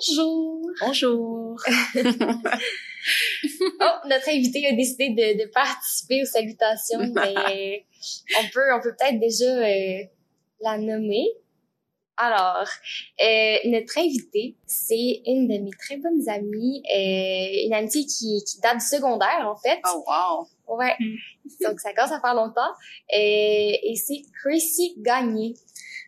Bonjour. Bonjour. oh, notre invité a décidé de, de participer aux salutations, mais on peut, on peut peut-être déjà euh, la nommer. Alors, euh, notre invitée, c'est une de mes très bonnes amies, euh, une amitié qui, qui date du secondaire en fait. Oh wow. Ouais. Donc ça commence à faire longtemps. Euh, et c'est Chrissy Gagné.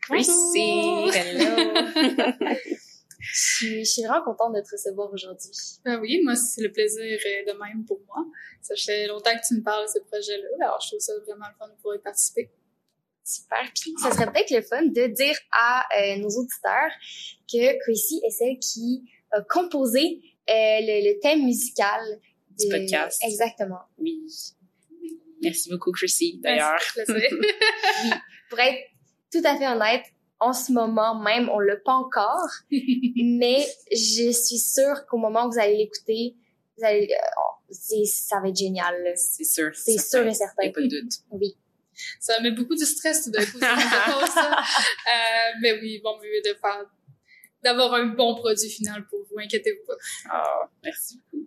Chrissy, hello. Je suis, vraiment contente de te recevoir aujourd'hui. Ben oui, moi, c'est le plaisir de même pour moi. Ça fait longtemps que tu me parles de ce projet-là, alors je trouve ça vraiment le fun de pouvoir y participer. Super. Puis, ça serait peut-être le fun de dire à euh, nos auditeurs que Chrissy est celle qui a composé euh, le, le, thème musical du podcast. Exactement. Oui. Merci beaucoup, Chrissy, d'ailleurs. oui. Pour être tout à fait honnête, en ce moment même, on l'a pas encore, mais je suis sûre qu'au moment où vous allez l'écouter, vous allez, euh, ça va être génial. C'est sûr. C'est sûr et certain. pas de doute. Oui. Ça met beaucoup de stress tout d'un coup. ça. euh, mais oui, bon mieux de faire, d'avoir un bon produit final pour vous, inquiétez-vous pas. Ah, merci beaucoup.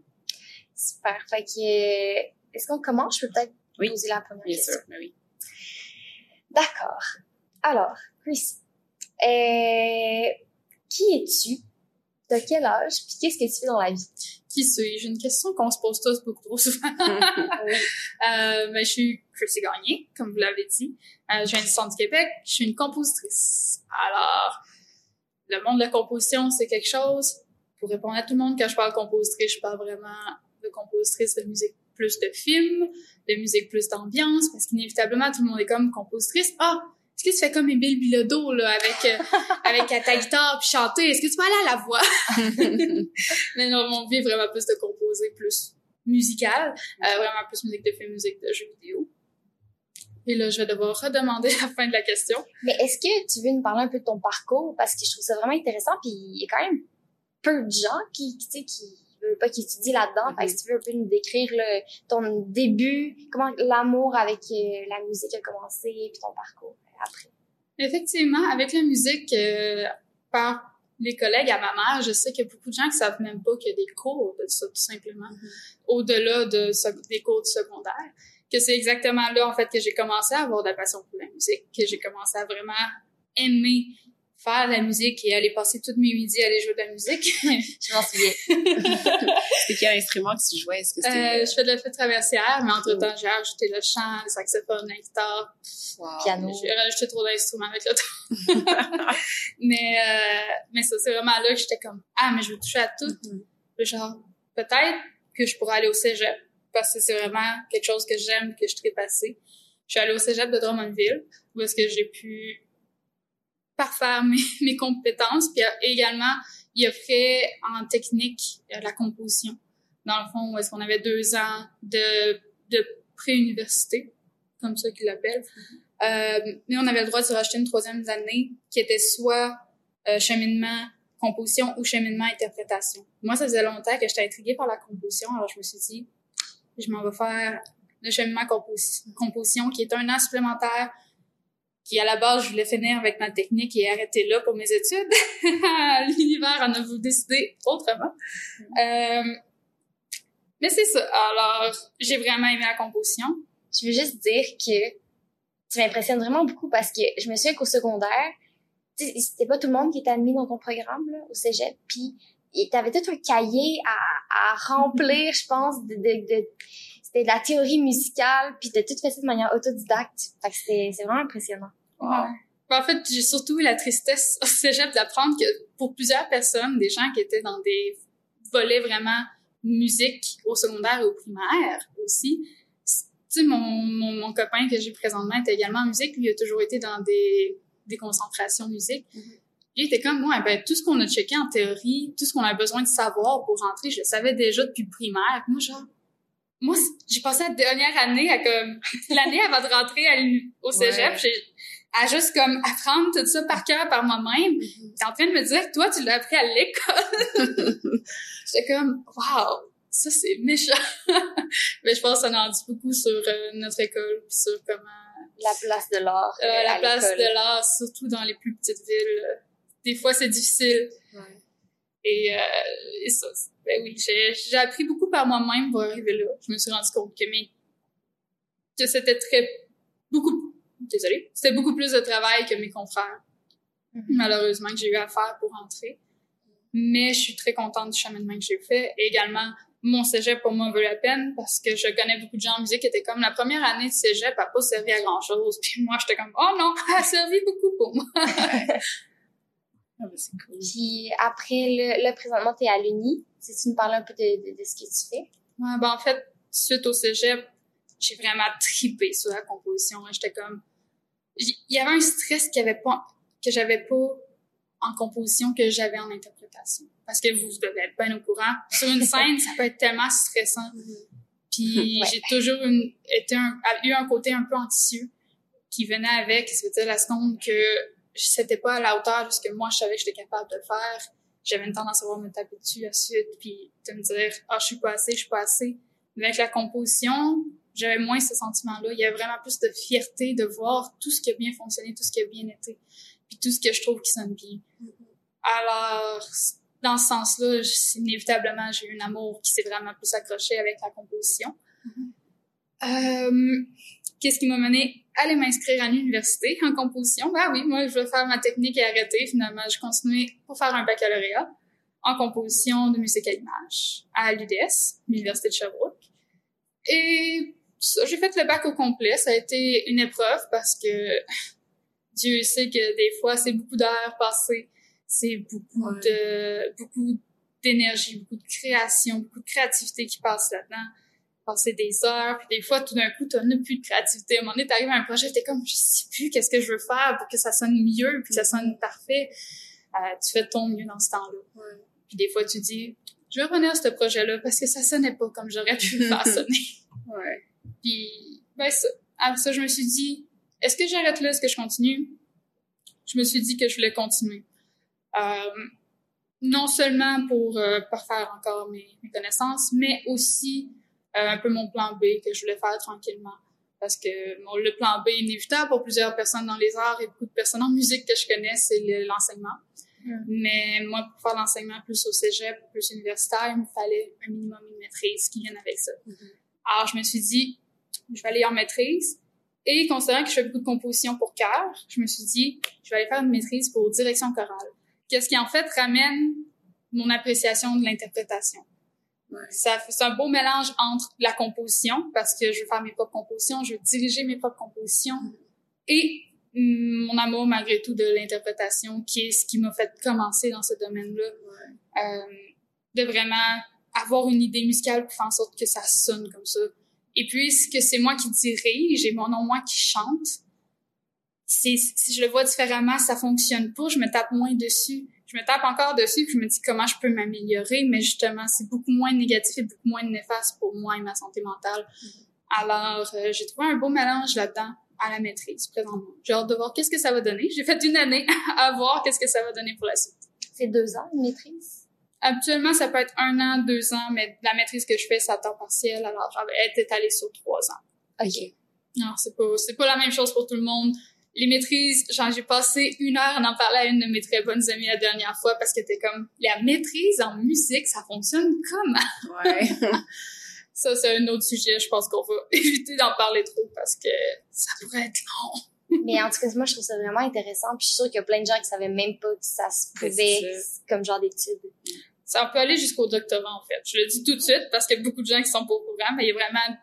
Super. Fait que, euh, est-ce qu'on commence? Je peux peut-être oui. poser la première Bien question. sûr, mais oui. D'accord. Alors, Chris, qui es-tu? De quel âge? Puis qu'est-ce que tu fais dans la vie? Qui suis-je? Une question qu'on se pose tous beaucoup trop souvent. euh, ben, je suis Chrissy Gagné, comme vous l'avez dit. Euh, je viens du centre du Québec. Je suis une compositrice. Alors, le monde de la composition, c'est quelque chose. Pour répondre à tout le monde, quand je parle compositrice, je parle vraiment de compositrice de musique plus de films, de musique plus d'ambiance, parce qu'inévitablement, tout le monde est comme compositrice. Ah! Est-ce que tu fais comme Émile Bilodeau, là, avec, euh, avec ta guitare puis chanter? Est-ce que tu peux aller à la voix? Mais non, mon vie est vraiment plus de composer, plus musical, euh, vraiment plus musique de film, musique de jeux vidéo. Et là, je vais devoir redemander la fin de la question. Mais est-ce que tu veux nous parler un peu de ton parcours? Parce que je trouve ça vraiment intéressant, puis il y a quand même peu de gens qui, tu sais, qui veulent pas qui étudient là-dedans. Mm -hmm. Fait que si tu veux un peu nous décrire là, ton début, comment l'amour avec euh, la musique a commencé, puis ton parcours après. Effectivement, avec la musique, euh, par les collègues à ma mère, je sais qu'il y a beaucoup de gens qui savent même pas qu'il y a des cours de ça, tout simplement, mm -hmm. au-delà de des cours du secondaire. Que c'est exactement là, en fait, que j'ai commencé à avoir de la passion pour la musique, que j'ai commencé à vraiment aimer faire de la musique et aller passer toutes mes midis à aller jouer de la musique. je m'en souviens. c'était quel instrument que tu jouais? Est-ce que c'était... Euh, je fais de la flûte traversière, mais entre-temps, j'ai ajouté le chant, le saxophone, la guitare. Wow. Piano. J'ai rajouté trop d'instruments avec le temps. mais, euh, mais ça, c'est vraiment là que j'étais comme, ah, mais je veux toucher à tout. Mm -hmm. Genre, peut-être que je pourrais aller au cégep, parce que c'est vraiment quelque chose que j'aime, que je tripe assez. Je suis allée au cégep de Drummondville, où est-ce que j'ai pu parfaire mes, mes compétences, puis également, il offrait en technique la composition. Dans le fond, où est-ce qu'on avait deux ans de, de pré-université, comme ça qu'ils l'appellent. Euh, mais on avait le droit de se racheter une troisième année qui était soit euh, cheminement composition ou cheminement interprétation. Moi, ça faisait longtemps que j'étais intriguée par la composition, alors je me suis dit, je m'en vais faire le cheminement compos composition, qui est un an supplémentaire qui à la base je voulais finir avec ma technique et arrêter là pour mes études. L'univers en a voulu décider autrement. Euh, mais c'est ça. Alors, j'ai vraiment aimé la composition. Je veux juste dire que tu m'impressionnes vraiment beaucoup parce que je me souviens qu'au secondaire, c'était pas tout le monde qui était admis dans ton programme là, au cégep, puis t'avais tout un cahier à, à remplir, je pense, de, de, de c'était de la théorie musicale, puis t'as tout fait ça de manière autodidacte. Fait que c'était, c'est vraiment impressionnant. Wow. Ouais. En fait, j'ai surtout eu la tristesse au cégep d'apprendre que pour plusieurs personnes, des gens qui étaient dans des volets vraiment musique au secondaire et au primaire aussi, tu sais, mon, mon, mon, copain que j'ai présentement est également en musique, lui il a toujours été dans des, des concentrations musique. Mm -hmm. Il était comme moi, ben, tout ce qu'on a checké en théorie, tout ce qu'on a besoin de savoir pour rentrer, je le savais déjà depuis primaire. Moi, genre, moi, j'ai passé la dernière année à comme, l'année avant de rentrer à au cégep, ouais. à juste comme apprendre tout ça par cœur par moi-même. Mm -hmm. T'es en train de me dire que toi, tu l'as appris à l'école. J'étais comme, wow, ça c'est méchant. Mais je pense que ça en dit beaucoup sur euh, notre école, puis sur comment... La place de l'art. Euh, la place de l'art, surtout dans les plus petites villes. Des fois, c'est difficile. Ouais. Et, euh, et ça, ben oui, j'ai, j'ai appris beaucoup par moi-même pour arriver là. Je me suis rendu compte que mes, que c'était très, beaucoup, désolée, c'était beaucoup plus de travail que mes confrères. Mhm. Malheureusement, que j'ai eu à faire pour rentrer. Mais je suis très contente du cheminement que j'ai fait. Et également, mon cégep, pour moi, vaut la peine parce que je connais beaucoup de gens en musique qui étaient comme la première année de cégep a pas servi à grand chose. Puis moi, j'étais comme, oh non, elle a servi beaucoup pour moi. Ah, ben, c'est cool. Puis après, le, là, présentement, t'es à l'Uni. Si tu nous parles un peu de, de, de ce que tu fais. Ouais, ben en fait, suite au cégep, j'ai vraiment tripé sur la composition. hein. J'étais comme, il y avait un stress qu'il y avait pas, que j'avais pas en composition que j'avais en interprétation. Parce que vous devez être bien au courant. Sur une scène, ça peut être tellement stressant. Puis Ouais. j'ai toujours une, été un, eu un côté un peu anxieux qui venait avec, c'était la seconde que c'était pas à la hauteur de ce que moi je savais que j'étais capable de faire. J'avais une tendance à vouloir me taper dessus ensuite, puis de me dire ah je suis pas assez, je suis pas assez. Mais avec la composition, j'avais moins ce sentiment-là. Il y avait vraiment plus de fierté de voir tout ce qui a bien fonctionné, tout ce qui a bien été, puis tout ce que je trouve qui sonne bien. Alors, dans ce sens-là, inévitablement, j'ai eu un amour qui s'est vraiment plus accroché avec la composition. Euh, Qu'est-ce qui m'a mené à aller m'inscrire à l'université en composition? Ben oui, moi, je veux faire ma technique et arrêter. Finalement, j'ai continué pour faire un baccalauréat en composition de musique à l'image à l'UDS, l'Université de Sherbrooke. Et j'ai fait le bac au complet. Ça a été une épreuve parce que Dieu sait que des fois, c'est beaucoup d'heures passées. C'est beaucoup Ouais. de, beaucoup d'énergie, beaucoup de création, beaucoup de créativité qui passe là-dedans. Passer des heures, puis des fois, tout d'un coup, t'as plus de créativité. À un moment donné, t'arrives à un projet, t'es comme, je sais plus qu'est-ce que je veux faire pour que ça sonne mieux, puis que ça sonne parfait. Euh, tu fais ton mieux dans ce temps-là. Puis des fois, tu dis, je vais revenir à ce projet-là parce que ça sonnait pas comme j'aurais pu le faire sonner. Ouais. Puis, ben ça. Après ça, je me suis dit, est-ce que j'arrête là, est-ce que je continue? Je me suis dit que je voulais continuer. Euh, non seulement pour euh, parfaire encore mes, mes connaissances, mais aussi un peu mon plan B que je voulais faire tranquillement. Parce que mon, le plan B inévitable pour plusieurs personnes dans les arts et beaucoup de personnes en musique que je connais, c'est le- l'enseignement. Mm. Mais moi, pour faire l'enseignement plus au cégep, plus universitaire, il me fallait un minimum une maîtrise qui vienne avec ça. Alors, je me suis dit, je vais aller en maîtrise. Et considérant que je fais beaucoup de composition pour chœur, je me suis dit, je vais aller faire une maîtrise pour direction chorale. Qu'est-ce qui, en fait, ramène mon appréciation de l'interprétation? Ça C'est un beau mélange entre la composition, parce que je veux faire mes propres compositions, je veux diriger mes propres compositions, et mon amour, malgré tout, de l'interprétation, qui est ce qui m'a fait commencer dans ce domaine-là. Euh, de vraiment avoir une idée musicale pour faire en sorte que ça sonne comme ça. Et puisque c'est moi qui dirige et mon nom moi qui chante, si je le vois différemment, ça fonctionne pas, je me tape moins dessus. Je me tape encore dessus puis je me dis comment je peux m'améliorer, mais justement, c'est beaucoup moins négatif et beaucoup moins néfaste pour moi et ma santé mentale. Alors, euh, j'ai trouvé un beau mélange là-dedans à la maîtrise présentement. J'ai hâte de voir qu'est-ce que ça va donner. J'ai fait une année à voir qu'est-ce que ça va donner pour la suite. C'est deux ans, une maîtrise? Actuellement, ça peut être un an, deux ans, mais la maîtrise que je fais, c'est à temps partiel, alors elle est étalée sur trois ans. OK. Non, c'est pas, c'est pas la même chose pour tout le monde. Les maîtrises, genre, j'ai passé une heure à en parler à une de mes très bonnes amies la dernière fois parce que t'es comme, la maîtrise en musique, ça fonctionne comment? Ouais. Ça, c'est un autre sujet, je pense qu'on va éviter d'en parler trop parce que ça pourrait être long. Mais en tout cas, moi, je trouve ça vraiment intéressant. Puis je suis sûre qu'il y a plein de gens qui savaient même pas que ça se pouvait comme genre d'études. Ça peut aller jusqu'au doctorat, en fait. Je le dis tout de suite parce qu'il y a beaucoup de gens qui sont pas au courant, mais il y a vraiment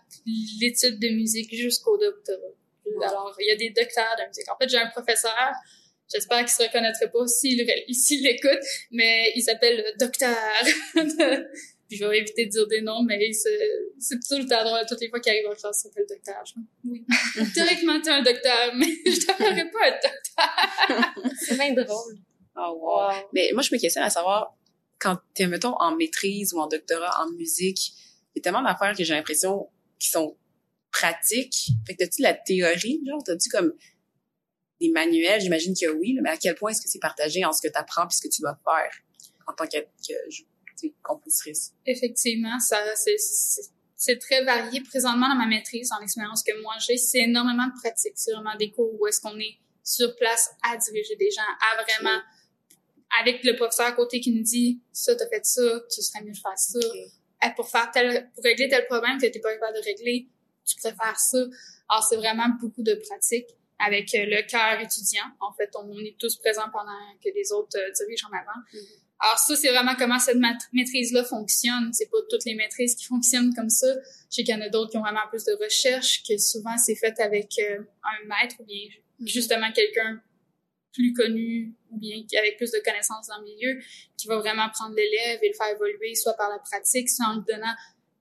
l'étude de musique jusqu'au doctorat. Alors, il y a des docteurs de musique. En fait, j'ai un professeur, j'espère qu'il se reconnaîtrait pas s'il l'écoute, mais il s'appelle le docteur. Puis je vais éviter de dire des noms, mais c'est tout le temps drôle. Toutes les fois qu'il arrive en classe, il s'appelle docteur. Je oui. Théoriquement, t'es un docteur, mais je t'appellerai pas un docteur. C'est bien drôle. Oh, wow. Mais moi, je me questionne à savoir, quand t'es, mettons, en maîtrise ou en doctorat en musique, il y a tellement d'affaires que j'ai l'impression qui sont pratiques. Fait que t'as-tu la théorie, genre, t'as-tu comme des manuels? J'imagine que oui, mais à quel point est-ce que c'est partagé en ce que t'apprends puis ce que tu dois faire en tant que, que compositrice? Effectivement, ça, c'est, c'est, c'est très varié. Présentement, dans ma maîtrise, dans l'expérience que moi j'ai, c'est énormément de pratique. C'est vraiment des cours où est-ce qu'on est sur place à diriger des gens, à vraiment avec le professeur à côté qui nous dit ça, t'as fait ça, tu serais mieux de faire ça. Eh, pour faire tel, pour régler tel problème que t'es pas capable de régler, tu préfères ça. Alors, c'est vraiment beaucoup de pratique avec euh, le cœur étudiant. En fait, on est tous présents pendant que les autres euh, dirigent en avant. Mhm. Alors ça, c'est vraiment comment cette maîtrise-là fonctionne. C'est pas toutes les maîtrises qui fonctionnent comme ça. Je sais qu'il y en a d'autres qui ont vraiment plus de recherche, que souvent c'est fait avec euh, un maître ou bien justement quelqu'un plus connu ou bien avec plus de connaissances dans le milieu, qui va vraiment prendre l'élève et le faire évoluer, soit par la pratique, soit en lui donnant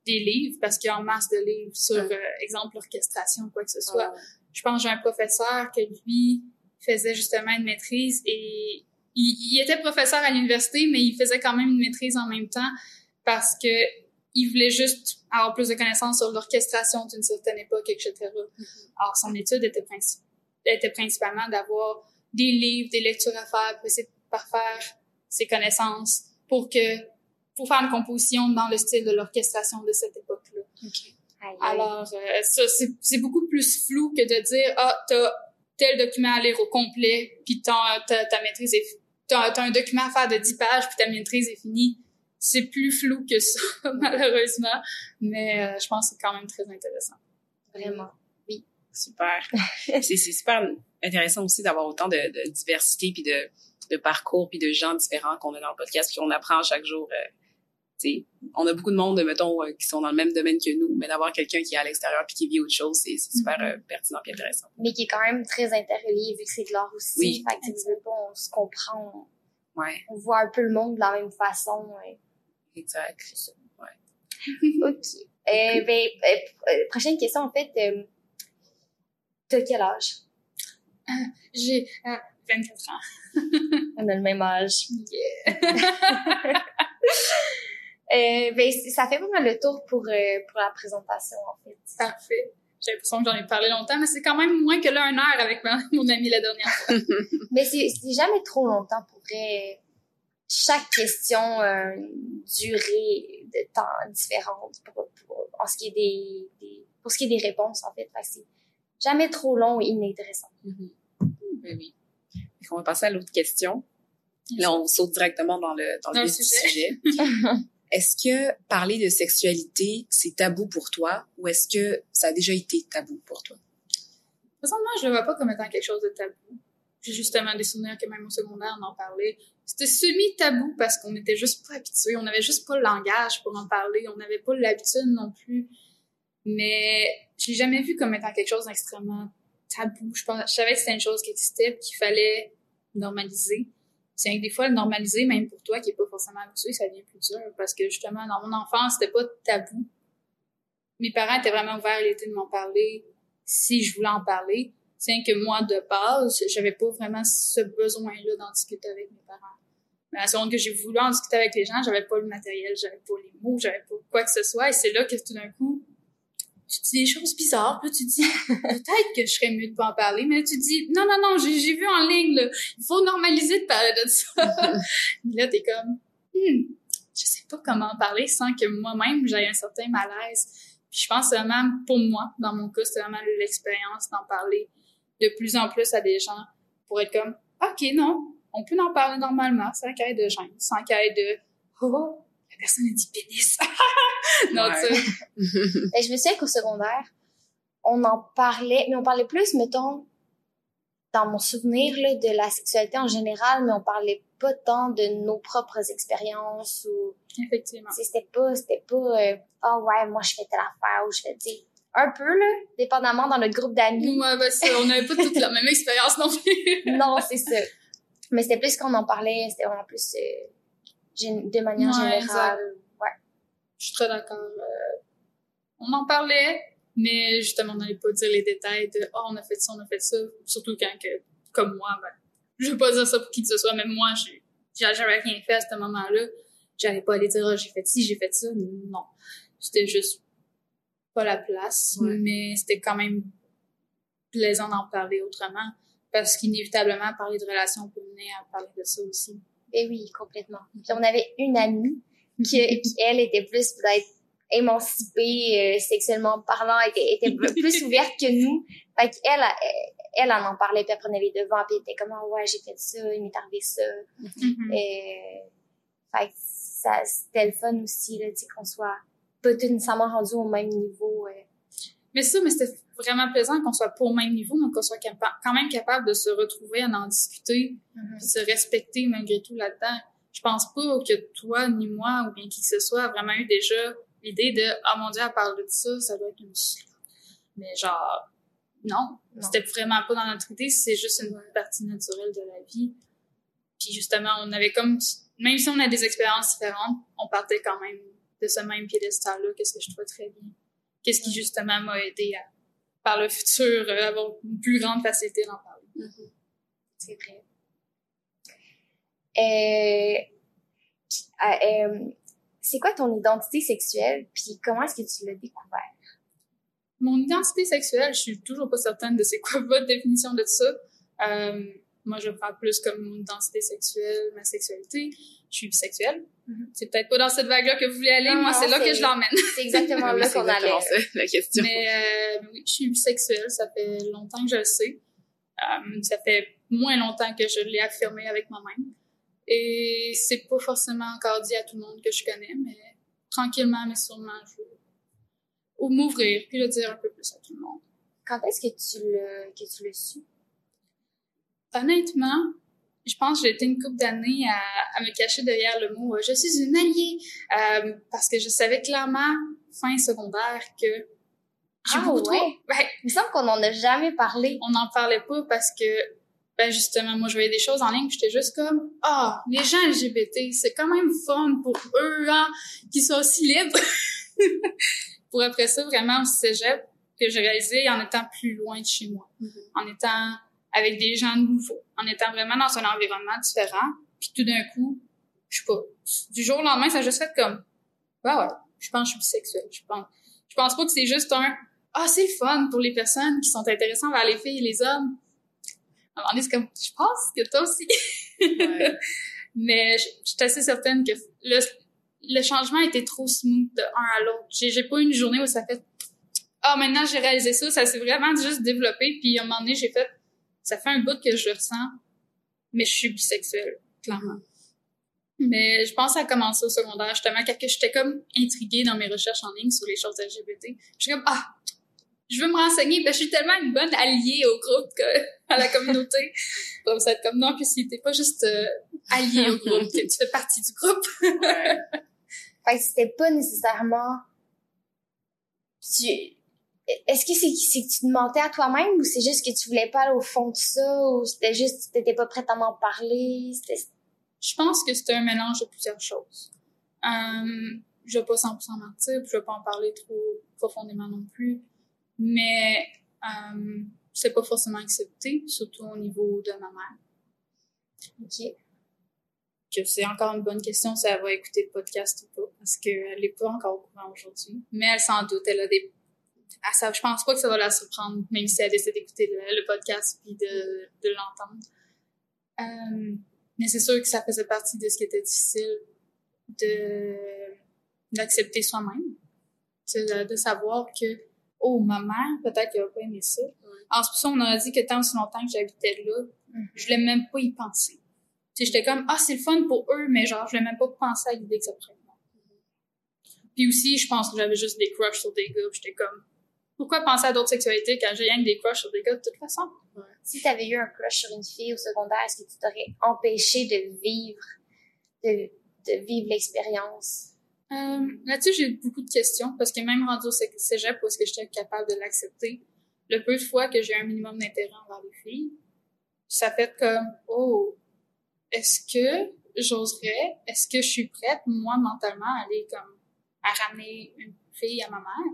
des livres, parce qu'il y a en masse de livres sur, euh, exemple, l'orchestration, quoi que ce soit Ouais. je pense j'ai un professeur que lui faisait justement une maîtrise et il, il était professeur à l'université, mais il faisait quand même une maîtrise en même temps parce que il voulait juste avoir plus de connaissances sur l'orchestration d'une certaine époque, etc. Alors, son étude était, princi- était principalement d'avoir des livres, des lectures à faire, pour essayer de parfaire ses connaissances pour que, pour faire une composition dans le style de l'orchestration de cette époque-là. Aïe. Alors, euh, ça, c'est, c'est beaucoup plus flou que de dire, ah, t'as tel document à lire au complet, puis ta, ta, maîtrise est, t'as, t'as un document à faire de 10 pages, puis ta maîtrise est finie. C'est plus flou que ça, malheureusement, mais euh, je pense que c'est quand même très intéressant. Vraiment. Super. c'est, c'est super intéressant aussi d'avoir autant de, de diversité puis de, de parcours puis de gens différents qu'on a dans le podcast puis on apprend chaque jour. Euh, tu sais, on a beaucoup de monde, mettons, euh, qui sont dans le même domaine que nous, mais d'avoir quelqu'un qui est à l'extérieur puis qui vit autre chose, c'est, super Mhm. euh, pertinent puis intéressant. Mais qui est quand même très interrelié vu que c'est de l'art aussi. Oui. Fait que tu veux pas, on se comprend, Ouais, on, voit un peu le monde de la même façon. ouais. exact. OK. Euh, ben, euh, euh, prochaine question, en fait. Euh, T'as quel âge? J'ai euh, 24 ans. On a le même âge. Yeah. Euh, ben, ça fait mal le tour pour, euh, pour la présentation, en fait. Parfait. J'ai l'impression que j'en ai parlé longtemps, mais c'est quand même moins que là, une heure avec ma- mon ami la dernière fois. Mais c'est jamais trop longtemps pour vrai. Chaque question a une durée de temps différente pour, pour- en ce qui est des, des- pour ce qui est des réponses, en fait. C'est jamais trop long et inintéressant. Ben oui. Qu'on va passer à l'autre question. Là, on saute directement dans le, dans Dans sujet. sujet. Est-ce que parler de sexualité, c'est tabou pour toi ou est-ce que ça a déjà été tabou pour toi? Présentement, je le vois pas comme étant quelque chose de tabou. J'ai justement des souvenirs que même au secondaire, on en parlait. C'était semi-tabou parce qu'on était juste pas habitués. On avait juste pas le langage pour en parler. On n'avait pas l'habitude non plus. Mais je l'ai jamais vu comme étant quelque chose d'extrêmement tabou. Je, savais que c'était une chose qui existait qu'il fallait normaliser. C'est que des fois, le normaliser, même pour toi qui est pas forcément habitué, ça devient plus dur parce que justement, dans mon enfance, c'était pas tabou. Mes parents étaient vraiment ouverts à l'idée de m'en parler si je voulais en parler. C'est que moi, de base, j'avais pas vraiment ce besoin-là d'en discuter avec mes parents. Mais à la seconde que j'ai voulu en discuter avec les gens, j'avais pas le matériel, j'avais pas les mots, j'avais pas quoi que ce soit. Et c'est là que tout d'un coup, tu dis des choses bizarres. Puis là, tu dis, peut-être que je serais mieux de pas en parler. Mais là, tu dis, non, non, non, j'ai vu en ligne, là, il faut normaliser de parler de ça. là, t'es comme, hmm, je sais pas comment en parler sans que moi-même, j'aie un certain malaise. Puis je pense vraiment, pour moi, dans mon cas, c'est vraiment l'expérience d'en parler de plus en plus à des gens pour être comme, OK, non, on peut en parler normalement, sans qu'il y ait de gêne, sans qu'il y ait de, oh, personne a dit pénis. non, Ouais. tu sais. Ben, je me souviens qu'au secondaire, on en parlait, mais on parlait plus, mettons, dans mon souvenir, là, de la sexualité en général, mais on parlait pas tant de nos propres expériences ou, Effectivement. c'était pas, c'était pas, euh, ah ouais, moi je fais telle affaire ou je fais, tu un peu, là, dépendamment dans notre groupe d'amis. Ouais, ben, c'est- on n'avait pas toute la même expérience non plus. non, c'est ça. Mais c'était plus qu'on en parlait, c'était vraiment plus, euh, de manière Ouais, générale. Ouais. Je suis très d'accord. euh, on en parlait, mais justement, on n'allait pas dire les détails de « Oh, on a fait ça, on a fait ça ». Surtout quand, que, comme moi, ben, je veux pas dire ça pour qui que ce soit, même moi, j'avais rien fait à ce moment-là. J'allais pas aller dire « Oh, j'ai fait ci, j'ai fait ça ». Non. C'était juste pas la place, Ouais. mais c'était quand même plaisant d'en parler autrement. Parce qu'inévitablement, parler de relations peut mener à parler de ça aussi. Ben oui, complètement. Puis on avait une amie qui, qui elle, était plus peut-être émancipée euh, sexuellement parlant, était, était plus ouverte que nous. Fait qu'elle, elle, elle en en parlait, puis elle prenait les devants, puis elle était comme, Ah ouais, j'ai fait ça, il m'est arrivé ça. Mhm. Et, fait que ça, c'était le fun aussi, là, tu sais, qu'on soit pas tout nécessairement rendu au même niveau. euh. Mais ça, mais c'était vraiment plaisant qu'on soit pas au même niveau, mais qu'on soit quand même capable de se retrouver, à en discuter, puis de se respecter malgré tout là-dedans. Je pense pas que toi, ni moi, ou bien qui que ce soit, a vraiment eu déjà l'idée de « Ah mon Dieu, à parler de ça, ça doit être une. Mais genre, non. Non. C'était vraiment pas dans notre idée, c'est juste une partie naturelle de la vie. Puis justement, on avait comme... Même si on a des expériences différentes, on partait quand même de ce même piédestal-là, qu'est-ce que je trouvais très bien. Qu'est-ce qui justement m'a aidé à, par le futur, euh, avoir une plus grande facilité d'en parler. C'est vrai. Euh, euh, euh, c'est quoi ton identité sexuelle, puis comment est-ce que tu l'as découvert? Mon identité sexuelle, je suis toujours pas certaine de c'est quoi votre définition de ça. Euh, moi, je parle plus comme mon identité sexuelle, ma sexualité. Je suis bisexuelle. Mhm. C'est peut-être pas dans cette vague-là que vous voulez aller. Non, moi, non, c'est là que c'est- je l'emmène. C'est exactement là c'est qu'on allait. exactement ça, la question. Mais euh, oui, je suis bisexuelle. Ça fait longtemps que je le sais. Euh, ça fait moins longtemps que je l'ai affirmé avec moi-même. Et c'est pas forcément encore dit à tout le monde que je connais, mais tranquillement, mais sûrement, je vais ou m'ouvrir puis le dire un peu plus à tout le monde. Quand est-ce que tu l'as, que tu l'as su? Honnêtement, je pense que j'ai été une couple d'années à, à me cacher derrière le mot euh, je suis une alliée euh, parce que je savais clairement fin secondaire que j'ai Ah, beaucoup trop- ouais? Ben, Il me semble qu'on en a jamais parlé. on n'en parlait pas parce que ben justement moi je voyais des choses en ligne j'étais juste comme ah les gens LGBT c'est quand même fun pour eux hein, qu'ils soient aussi libres pour après ça vraiment au cégep que j'ai réalisé en étant plus loin de chez moi Mhm. en étant avec des gens nouveaux en étant vraiment dans un environnement différent puis tout d'un coup je sais pas du jour au lendemain ça a juste fait comme ouais ouais je pense que je suis bisexuelle je pense je pense pas que c'est juste un ah c'est le fun pour les personnes qui sont intéressées vers les filles et les hommes à un moment donné, c'est comme, je pense que toi aussi. Ouais. Mais je je suis assez certaine que le, le changement était trop smooth de un à l'autre. J'ai, j'ai pas eu une journée où ça fait, ah, maintenant j'ai réalisé ça, ça s'est vraiment juste développé, puis à un moment donné, j'ai fait, ça fait un bout que je le ressens, mais je suis bisexuelle, clairement. Mais je pense que ça a commencé au secondaire, justement, quand que j'étais comme intriguée dans mes recherches en ligne sur les choses LGBT. Je suis comme, ah, je veux me renseigner, ben, je suis tellement une bonne alliée au groupe, que, à la communauté. Comme ça, être comme, non, puis si t'es pas juste euh, alliée au groupe, que tu fais partie du groupe. Ouais. Fait que c'était pas nécessairement. Tu... Est-ce que c'est c'est que tu te mentais à toi-même ou c'est juste que tu voulais pas aller au fond de ça ou c'était juste que t'étais pas prête à m'en parler? C'était... Je pense que c'était un mélange de plusieurs choses. Euh, je vais pas 100% mentir, puis je vais pas en parler trop profondément non plus, mais euh, c'est pas forcément accepté, surtout au niveau de ma mère. Ok. Que c'est encore une bonne question si elle va écouter le podcast ou pas, parce qu'elle est pas encore au courant aujourd'hui. Mais elle s'en doute, elle a des... Elle, ça, je pense pas que ça va la surprendre, même si elle décide d'écouter le, le podcast puis de, de l'entendre. Euh, mais c'est sûr que ça faisait partie de ce qui était difficile de d'accepter soi-même. De, de savoir que, oh, ma mère, peut-être qu'elle va pas aimer ça. En c'est pour ça, on aurait dit que tant aussi longtemps que j'habitais là, je voulais même pas y penser. J'étais comme, ah, c'est le fun pour eux, mais genre, je voulais même pas penser à l'idée que ça pourrait moi. Puis aussi, je pense que j'avais juste des crushs sur des gars, j'étais comme, pourquoi penser à d'autres sexualités quand j'ai rien que des crushs sur des gars de toute façon? Si t'avais eu un crush sur une fille au secondaire, est-ce que tu t'aurais empêché de vivre, de, de vivre l'expérience? Euh, Là-dessus, j'ai beaucoup de questions parce que même rendu au cé- cégep où est-ce que j'étais capable de l'accepter, le peu de fois que j'ai un minimum d'intérêt envers les filles, ça fait comme oh, est-ce que j'oserais, est-ce que je suis prête moi mentalement à aller comme à ramener une fille à ma mère?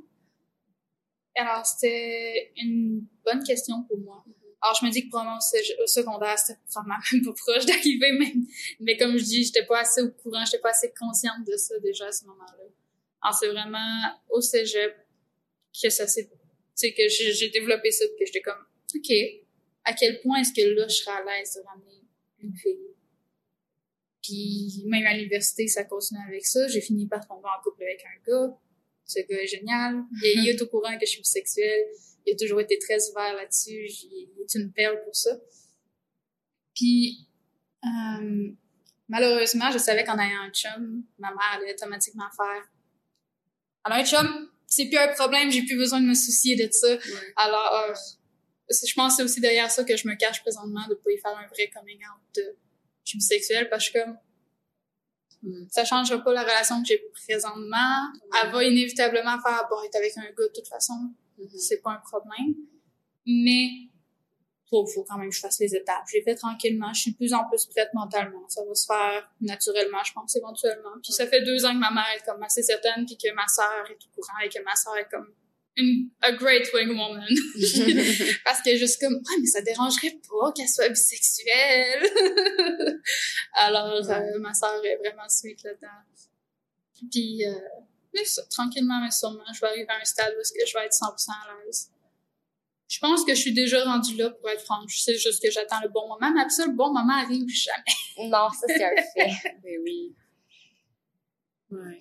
Alors c'était une bonne question pour moi. Alors je me dis que probablement au, secondaire c'était probablement même pas proche d'arriver même mais comme je dis, j'étais pas assez au courant, j'étais pas assez consciente de ça déjà à ce moment-là. Alors c'est vraiment au cégep que ça s'est, que j'ai développé ça, que j'étais comme, ok, à quel point est-ce que là je serais à l'aise de ramener une fille? Puis même à l'université, ça continue avec ça. J'ai fini par tomber en couple avec un gars. Ce gars est génial. Il, il est au courant que je suis bisexuelle. il a toujours été très ouvert là-dessus. Il est une perle pour ça. Puis, euh, malheureusement, je savais qu'en ayant un chum, ma mère allait automatiquement faire alors un chum, c'est plus un problème, j'ai plus besoin de me soucier de ça. Alors, euh, je pense que c'est aussi derrière ça que je me cache présentement de pas y faire un vrai coming out de je suis bisexuelle parce que comme. Ça changera pas la relation que j'ai présentement. Elle va inévitablement faire bon être avec un gars de toute façon. Mm-hmm. C'est pas un problème. Mais faut, faut quand même que je fasse les étapes. Je l'ai fait tranquillement. Je suis de plus en plus prête mentalement. Ça va se faire naturellement, je pense, éventuellement. Puis ça fait deux ans que ma mère est comme assez certaine, puis que ma sœur est au courant et que ma sœur est comme une a great wing woman. Parce que juste comme, ouais, mais ça dérangerait pas qu'elle soit bisexuelle. Alors, euh, ma sœur est vraiment sweet là-dedans. Puis, euh, ça, tranquillement mais sûrement, je vais arriver à un stade où je vais être 100% à l'aise. Je pense que je suis déjà rendue là, pour être franche. C'est juste que j'attends le bon moment. Mais après ça, le bon moment arrive jamais. non, ça, c'est un fait. mais oui. Ouais.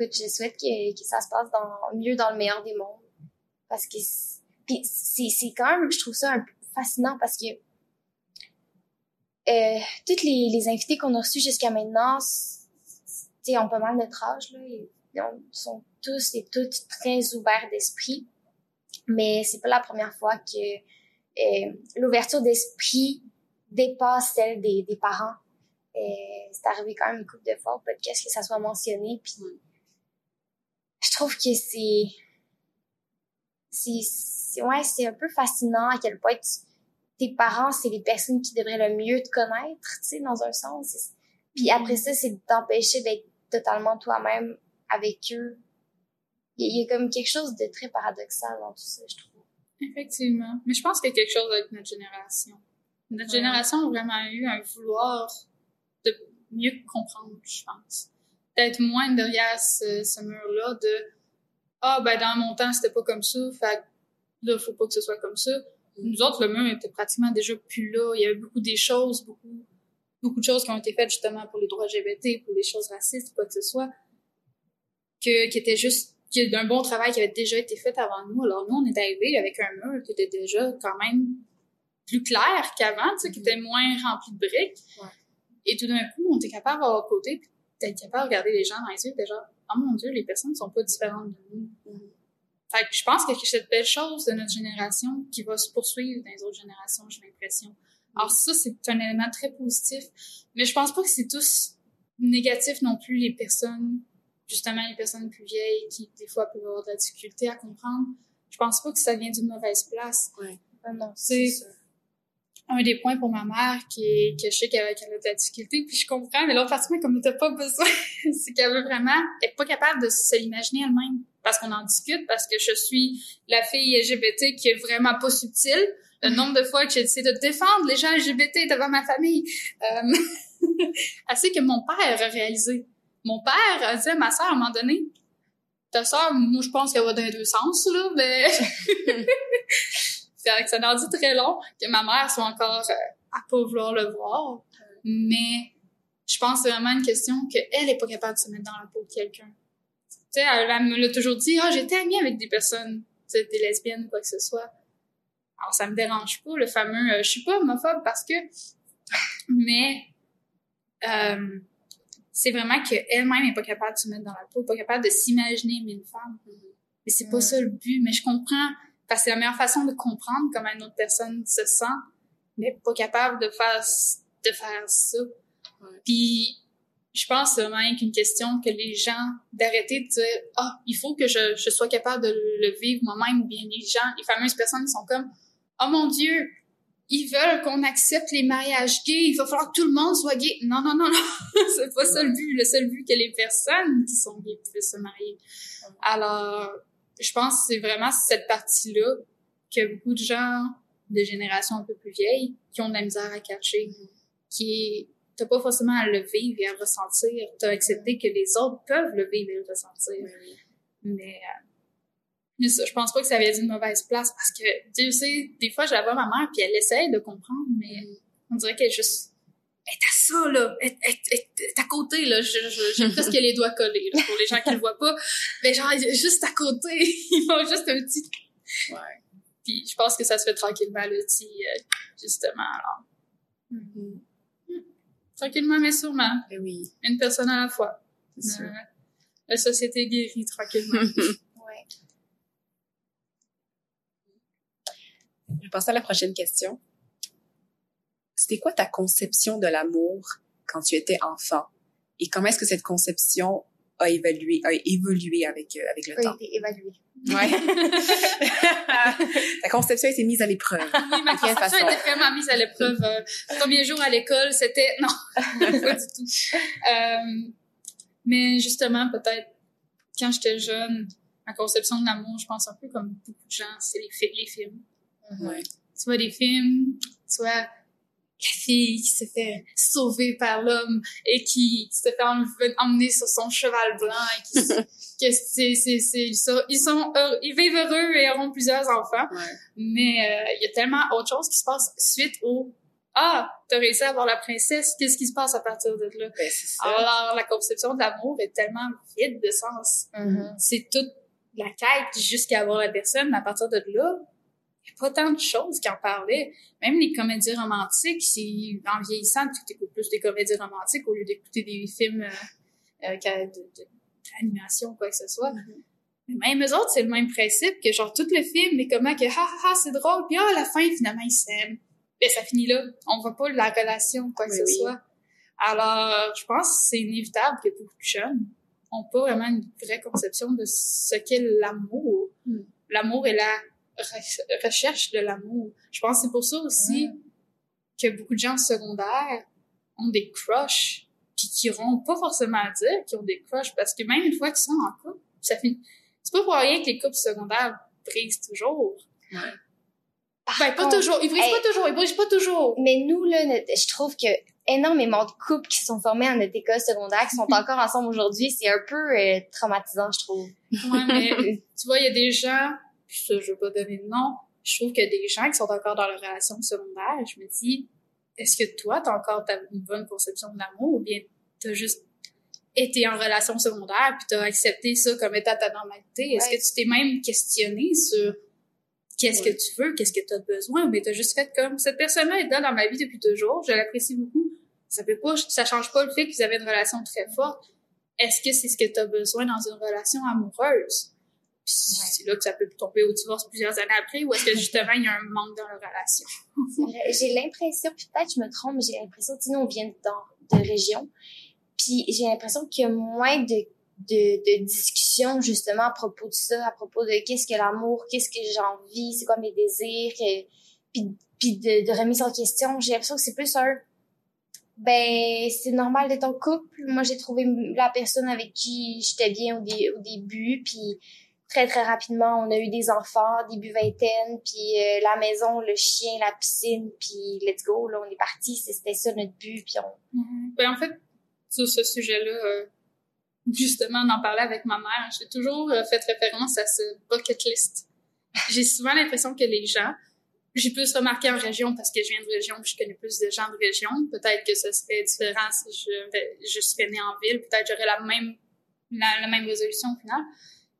Écoute, je souhaite que, ça se passe dans, mieux dans le meilleur des mondes. Parce que, c'est, quand même, je trouve ça un peu fascinant parce que, euh, toutes les, invités qu'on a reçus jusqu'à maintenant, tu ont pas mal notre âge, là. Ils, sont tous et toutes très ouverts d'esprit mais c'est pas la première fois que euh, l'ouverture d'esprit dépasse celle des, des parents. Euh, c'est arrivé quand même une couple de fois au podcast que ça soit mentionné, puis je trouve que c'est c'est ouais c'est un peu fascinant à quel point tes parents c'est les personnes qui devraient le mieux te connaître, tu sais dans un sens. Puis après ça c'est de t'empêcher d'être totalement toi-même avec eux il y, a comme quelque chose de très paradoxal dans tout ça, je trouve. Effectivement. Mais je pense qu'il y a quelque chose avec notre génération. Notre génération a vraiment eu un vouloir de mieux comprendre, je pense. Moins derrière ce, ce mur-là de Ah, ben dans mon temps, c'était pas comme ça, fait là, faut pas que ce soit comme ça. Nous autres, le mur était pratiquement déjà plus là. Il y avait beaucoup des choses, beaucoup, beaucoup de choses qui ont été faites justement pour les droits LGBT, pour les choses racistes, quoi que ce soit, que, qui étaient juste d'un bon travail qui avait déjà été fait avant nous. Alors nous, on est arrivé avec un mur qui était déjà quand même plus clair qu'avant, tu sais, qui était moins rempli de briques. Et tout d'un coup, on était capable à côté, puis d'être capable de regarder les gens dans les yeux, déjà, oh mon Dieu, les personnes ne sont pas différentes de nous. Mm-hmm. Fait que je pense que c'est cette belle chose de notre génération qui va se poursuivre dans les autres générations, j'ai l'impression. Alors ça, c'est un élément très positif. Mais je pense pas que c'est tous négatif non plus, les personnes justement les personnes plus vieilles qui des fois peuvent avoir de la difficulté à comprendre. Je pense pas que ça vient d'une mauvaise place. Ouais. Ah non, c'est un des points pour ma mère qui est que je sais qu'elle a, de la difficulté puis je comprends mais l'autre partie comme t'as pas besoin c'est qu'elle veut vraiment est pas capable de se l'imaginer elle-même parce qu'on en discute parce que je suis la fille LGBT qui est vraiment pas subtile. Le nombre de fois que j'ai essayé de défendre les gens LGBT devant ma famille euh, assez que mon père a réalisé. Mon père a dit à ma soeur à un moment donné, ta soeur, moi, je pense qu'elle va dans les deux sens, là, mais c'est que ça dit très long que ma mère soit encore euh, à pas vouloir le voir. Mais je pense que c'est vraiment une question qu'elle est pas capable de se mettre dans la peau de quelqu'un. Tu sais, elle, me l'a toujours dit, ah, j'étais amie avec des personnes, des lesbiennes ou quoi que ce soit. Alors, ça me dérange pas, le fameux, euh, je suis pas homophobe parce que, mais, euh, c'est vraiment qu'elle-même n'est pas capable de se mettre dans la peau, pas capable de s'imaginer une femme. Mais c'est pas ça le but. Mais je comprends, parce que c'est la meilleure façon de comprendre comment une autre personne se sent, mais pas capable de faire, de faire ça. Puis, je pense c'est vraiment qu'une question que les gens d'arrêter de dire ah il faut que je, je sois capable de le vivre moi-même ou bien les gens les fameuses personnes sont comme oh mon dieu ils veulent qu'on accepte les mariages gays, il va falloir que tout le monde soit gay. Non, non, non, non, c'est pas ça le but. Le seul but que les personnes qui sont gays puissent se marier. Alors, je pense que c'est vraiment cette partie-là que beaucoup de gens de générations un peu plus vieilles qui ont de la misère à cacher, qui t'as pas forcément à le vivre et à le ressentir, t'as accepté que les autres peuvent le vivre et le ressentir. Mais, euh, mais ça, je pense pas que ça vient d'une mauvaise place parce que, tu sais, des fois, je la vois ma mère puis elle essaie de comprendre, mais on dirait qu'elle est juste, est à ça, là, est, est, est, à côté, là, j'ai presque les doigts collés, là, pour les gens qui le voient pas, mais genre, juste à côté, ils font juste un petit... Ouais. Puis je pense que ça se fait tranquillement, le petit, euh, justement, alors. Mhm. Tranquillement, mais sûrement. Ben oui, Une personne à la fois. sûr. Euh, la société guérit tranquillement. Ouais. Je vais passer à la prochaine question. C'était quoi ta conception de l'amour quand tu étais enfant? Et comment est-ce que cette conception a évolué, a évolué avec, euh, avec le Pas temps? été évalué. Ouais. Ta conception a été mise à l'épreuve. Oui, ma conception façon? était vraiment mise à l'épreuve. Euh, combien de jours à l'école, c'était... Non, pas du tout. Euh, mais justement, peut-être, quand j'étais jeune, ma conception de l'amour, je pense un peu comme beaucoup de gens, c'est les, fi- les films. Ouais. Tu vois des films, tu vois la fille qui se fait sauver par l'homme et qui se fait emmener sur son cheval blanc et qui, que c'est, c'est, c'est, ils sont, ils sont heureux- ils vivent heureux et auront plusieurs enfants. Ouais. Mais euh, il y a tellement autre chose qui se passe suite au ah t'as réussi à avoir la princesse qu'est-ce qui se passe à partir de là Ben, alors la conception de l'amour est tellement vide de sens Mhm. c'est toute la quête jusqu'à avoir la personne mais à partir de là pas tant de choses qui en parlaient même les comédies romantiques en vieillissant tu écoutes plus des comédies romantiques au lieu d'écouter des films euh, euh, d'animation ou quoi que ce soit mais même eux autres, c'est le même principe que genre tout le film, mais comment que ha ha ha c'est drôle, puis ah, à la fin finalement ils s'aiment. Ben ça finit là. On voit pas la relation ou quoi que Oui, ce oui. soit. Alors, je pense que c'est inévitable que beaucoup de jeunes ont pas vraiment une vraie conception de ce qu'est l'amour. Mm. L'amour et la re- recherche de l'amour. Je pense que c'est pour ça aussi que beaucoup de gens au secondaire ont des crushs puis qui n'auront pas forcément à dire qu'ils ont des crushs parce que même une fois qu'ils sont en couple, ça finit. C'est pas pour rien que les couples secondaires brisent toujours. Ben, pas contre, toujours. Ils brisent hey, pas toujours. Ils brisent pas toujours. Mais nous, là, je trouve que énormément de couples qui sont formés en notre école secondaire, qui sont encore ensemble aujourd'hui, c'est un peu euh, traumatisant, je trouve. Ouais, mais tu vois, il y a des gens, puis ça, je veux pas donner de nom, je trouve qu'il y a des gens qui sont encore dans leur relation secondaire. Je me dis, est-ce que toi, t'as encore une bonne conception de l'amour ou bien t'as juste été en relation secondaire puis t'as accepté ça comme étant ta normalité? Est-ce que tu t'es même questionné sur qu'est-ce Ouais. que tu veux, qu'est-ce que tu as besoin, mais t'as juste fait comme cette personne-là est là dans ma vie depuis toujours, je l'apprécie beaucoup. Ça peut pas, ça change pas le fait que vous avez une relation très forte. Est-ce que c'est ce que tu as besoin dans une relation amoureuse? C'est là que ça peut tomber au divorce plusieurs années après, ou est-ce que justement il y a un manque dans la relation? J'ai l'impression, peut-être je me trompe, mais j'ai l'impression, tu on vient dans, de région, puis j'ai l'impression qu'il y a moins de, de, de discussions, justement, à propos de ça, à propos de qu'est-ce que l'amour, qu'est-ce que j'ai envie, c'est quoi mes désirs, euh, puis, puis de, de remise en question. J'ai l'impression que c'est plus un, ben, c'est normal d'être en couple. Moi, j'ai trouvé la personne avec qui j'étais bien au, dé- au début, puis très, très rapidement, on a eu des enfants, début vingtaine, puis euh, la maison, le chien, la piscine, puis let's go, là, on est parti, c'était ça notre but, puis on... Ben, en fait, sur ce sujet-là, euh, justement, d'en parler avec ma mère, j'ai toujours euh, fait référence à ce bucket list. J'ai souvent l'impression que les gens, j'ai plus remarqué en région parce que je viens de région, je connais plus de gens de région. Peut-être que ce serait différent si je, je serais née en ville. Peut-être j'aurais la même, la, la même résolution au final.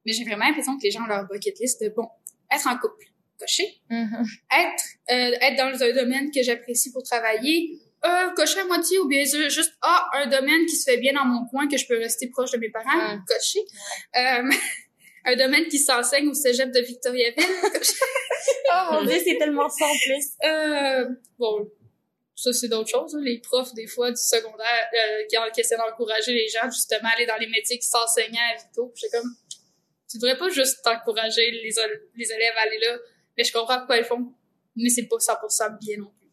Mais j'ai vraiment l'impression que les gens ont leur bucket list de, bon, être en couple, cocher. Être, euh, être dans un domaine que j'apprécie pour travailler, euh, cocher à moitié ou bien ju- juste, ah, un domaine qui se fait bien dans mon coin, que je peux rester proche de mes parents, Mm. cocher. Euh, un domaine qui s'enseigne au cégep de Victoriaville, Oh mon dieu, c'est tellement plus. Euh, bon, ça c'est d'autres choses. hein. Les profs des fois du secondaire euh, qui, qui essaient d'encourager les gens justement à aller dans les métiers qui s'enseignaient à Vito. J'étais comme, tu devrais pas juste t'encourager les, les élèves à aller là. Mais je comprends pourquoi ils font, mais c'est pas 100% bien non plus.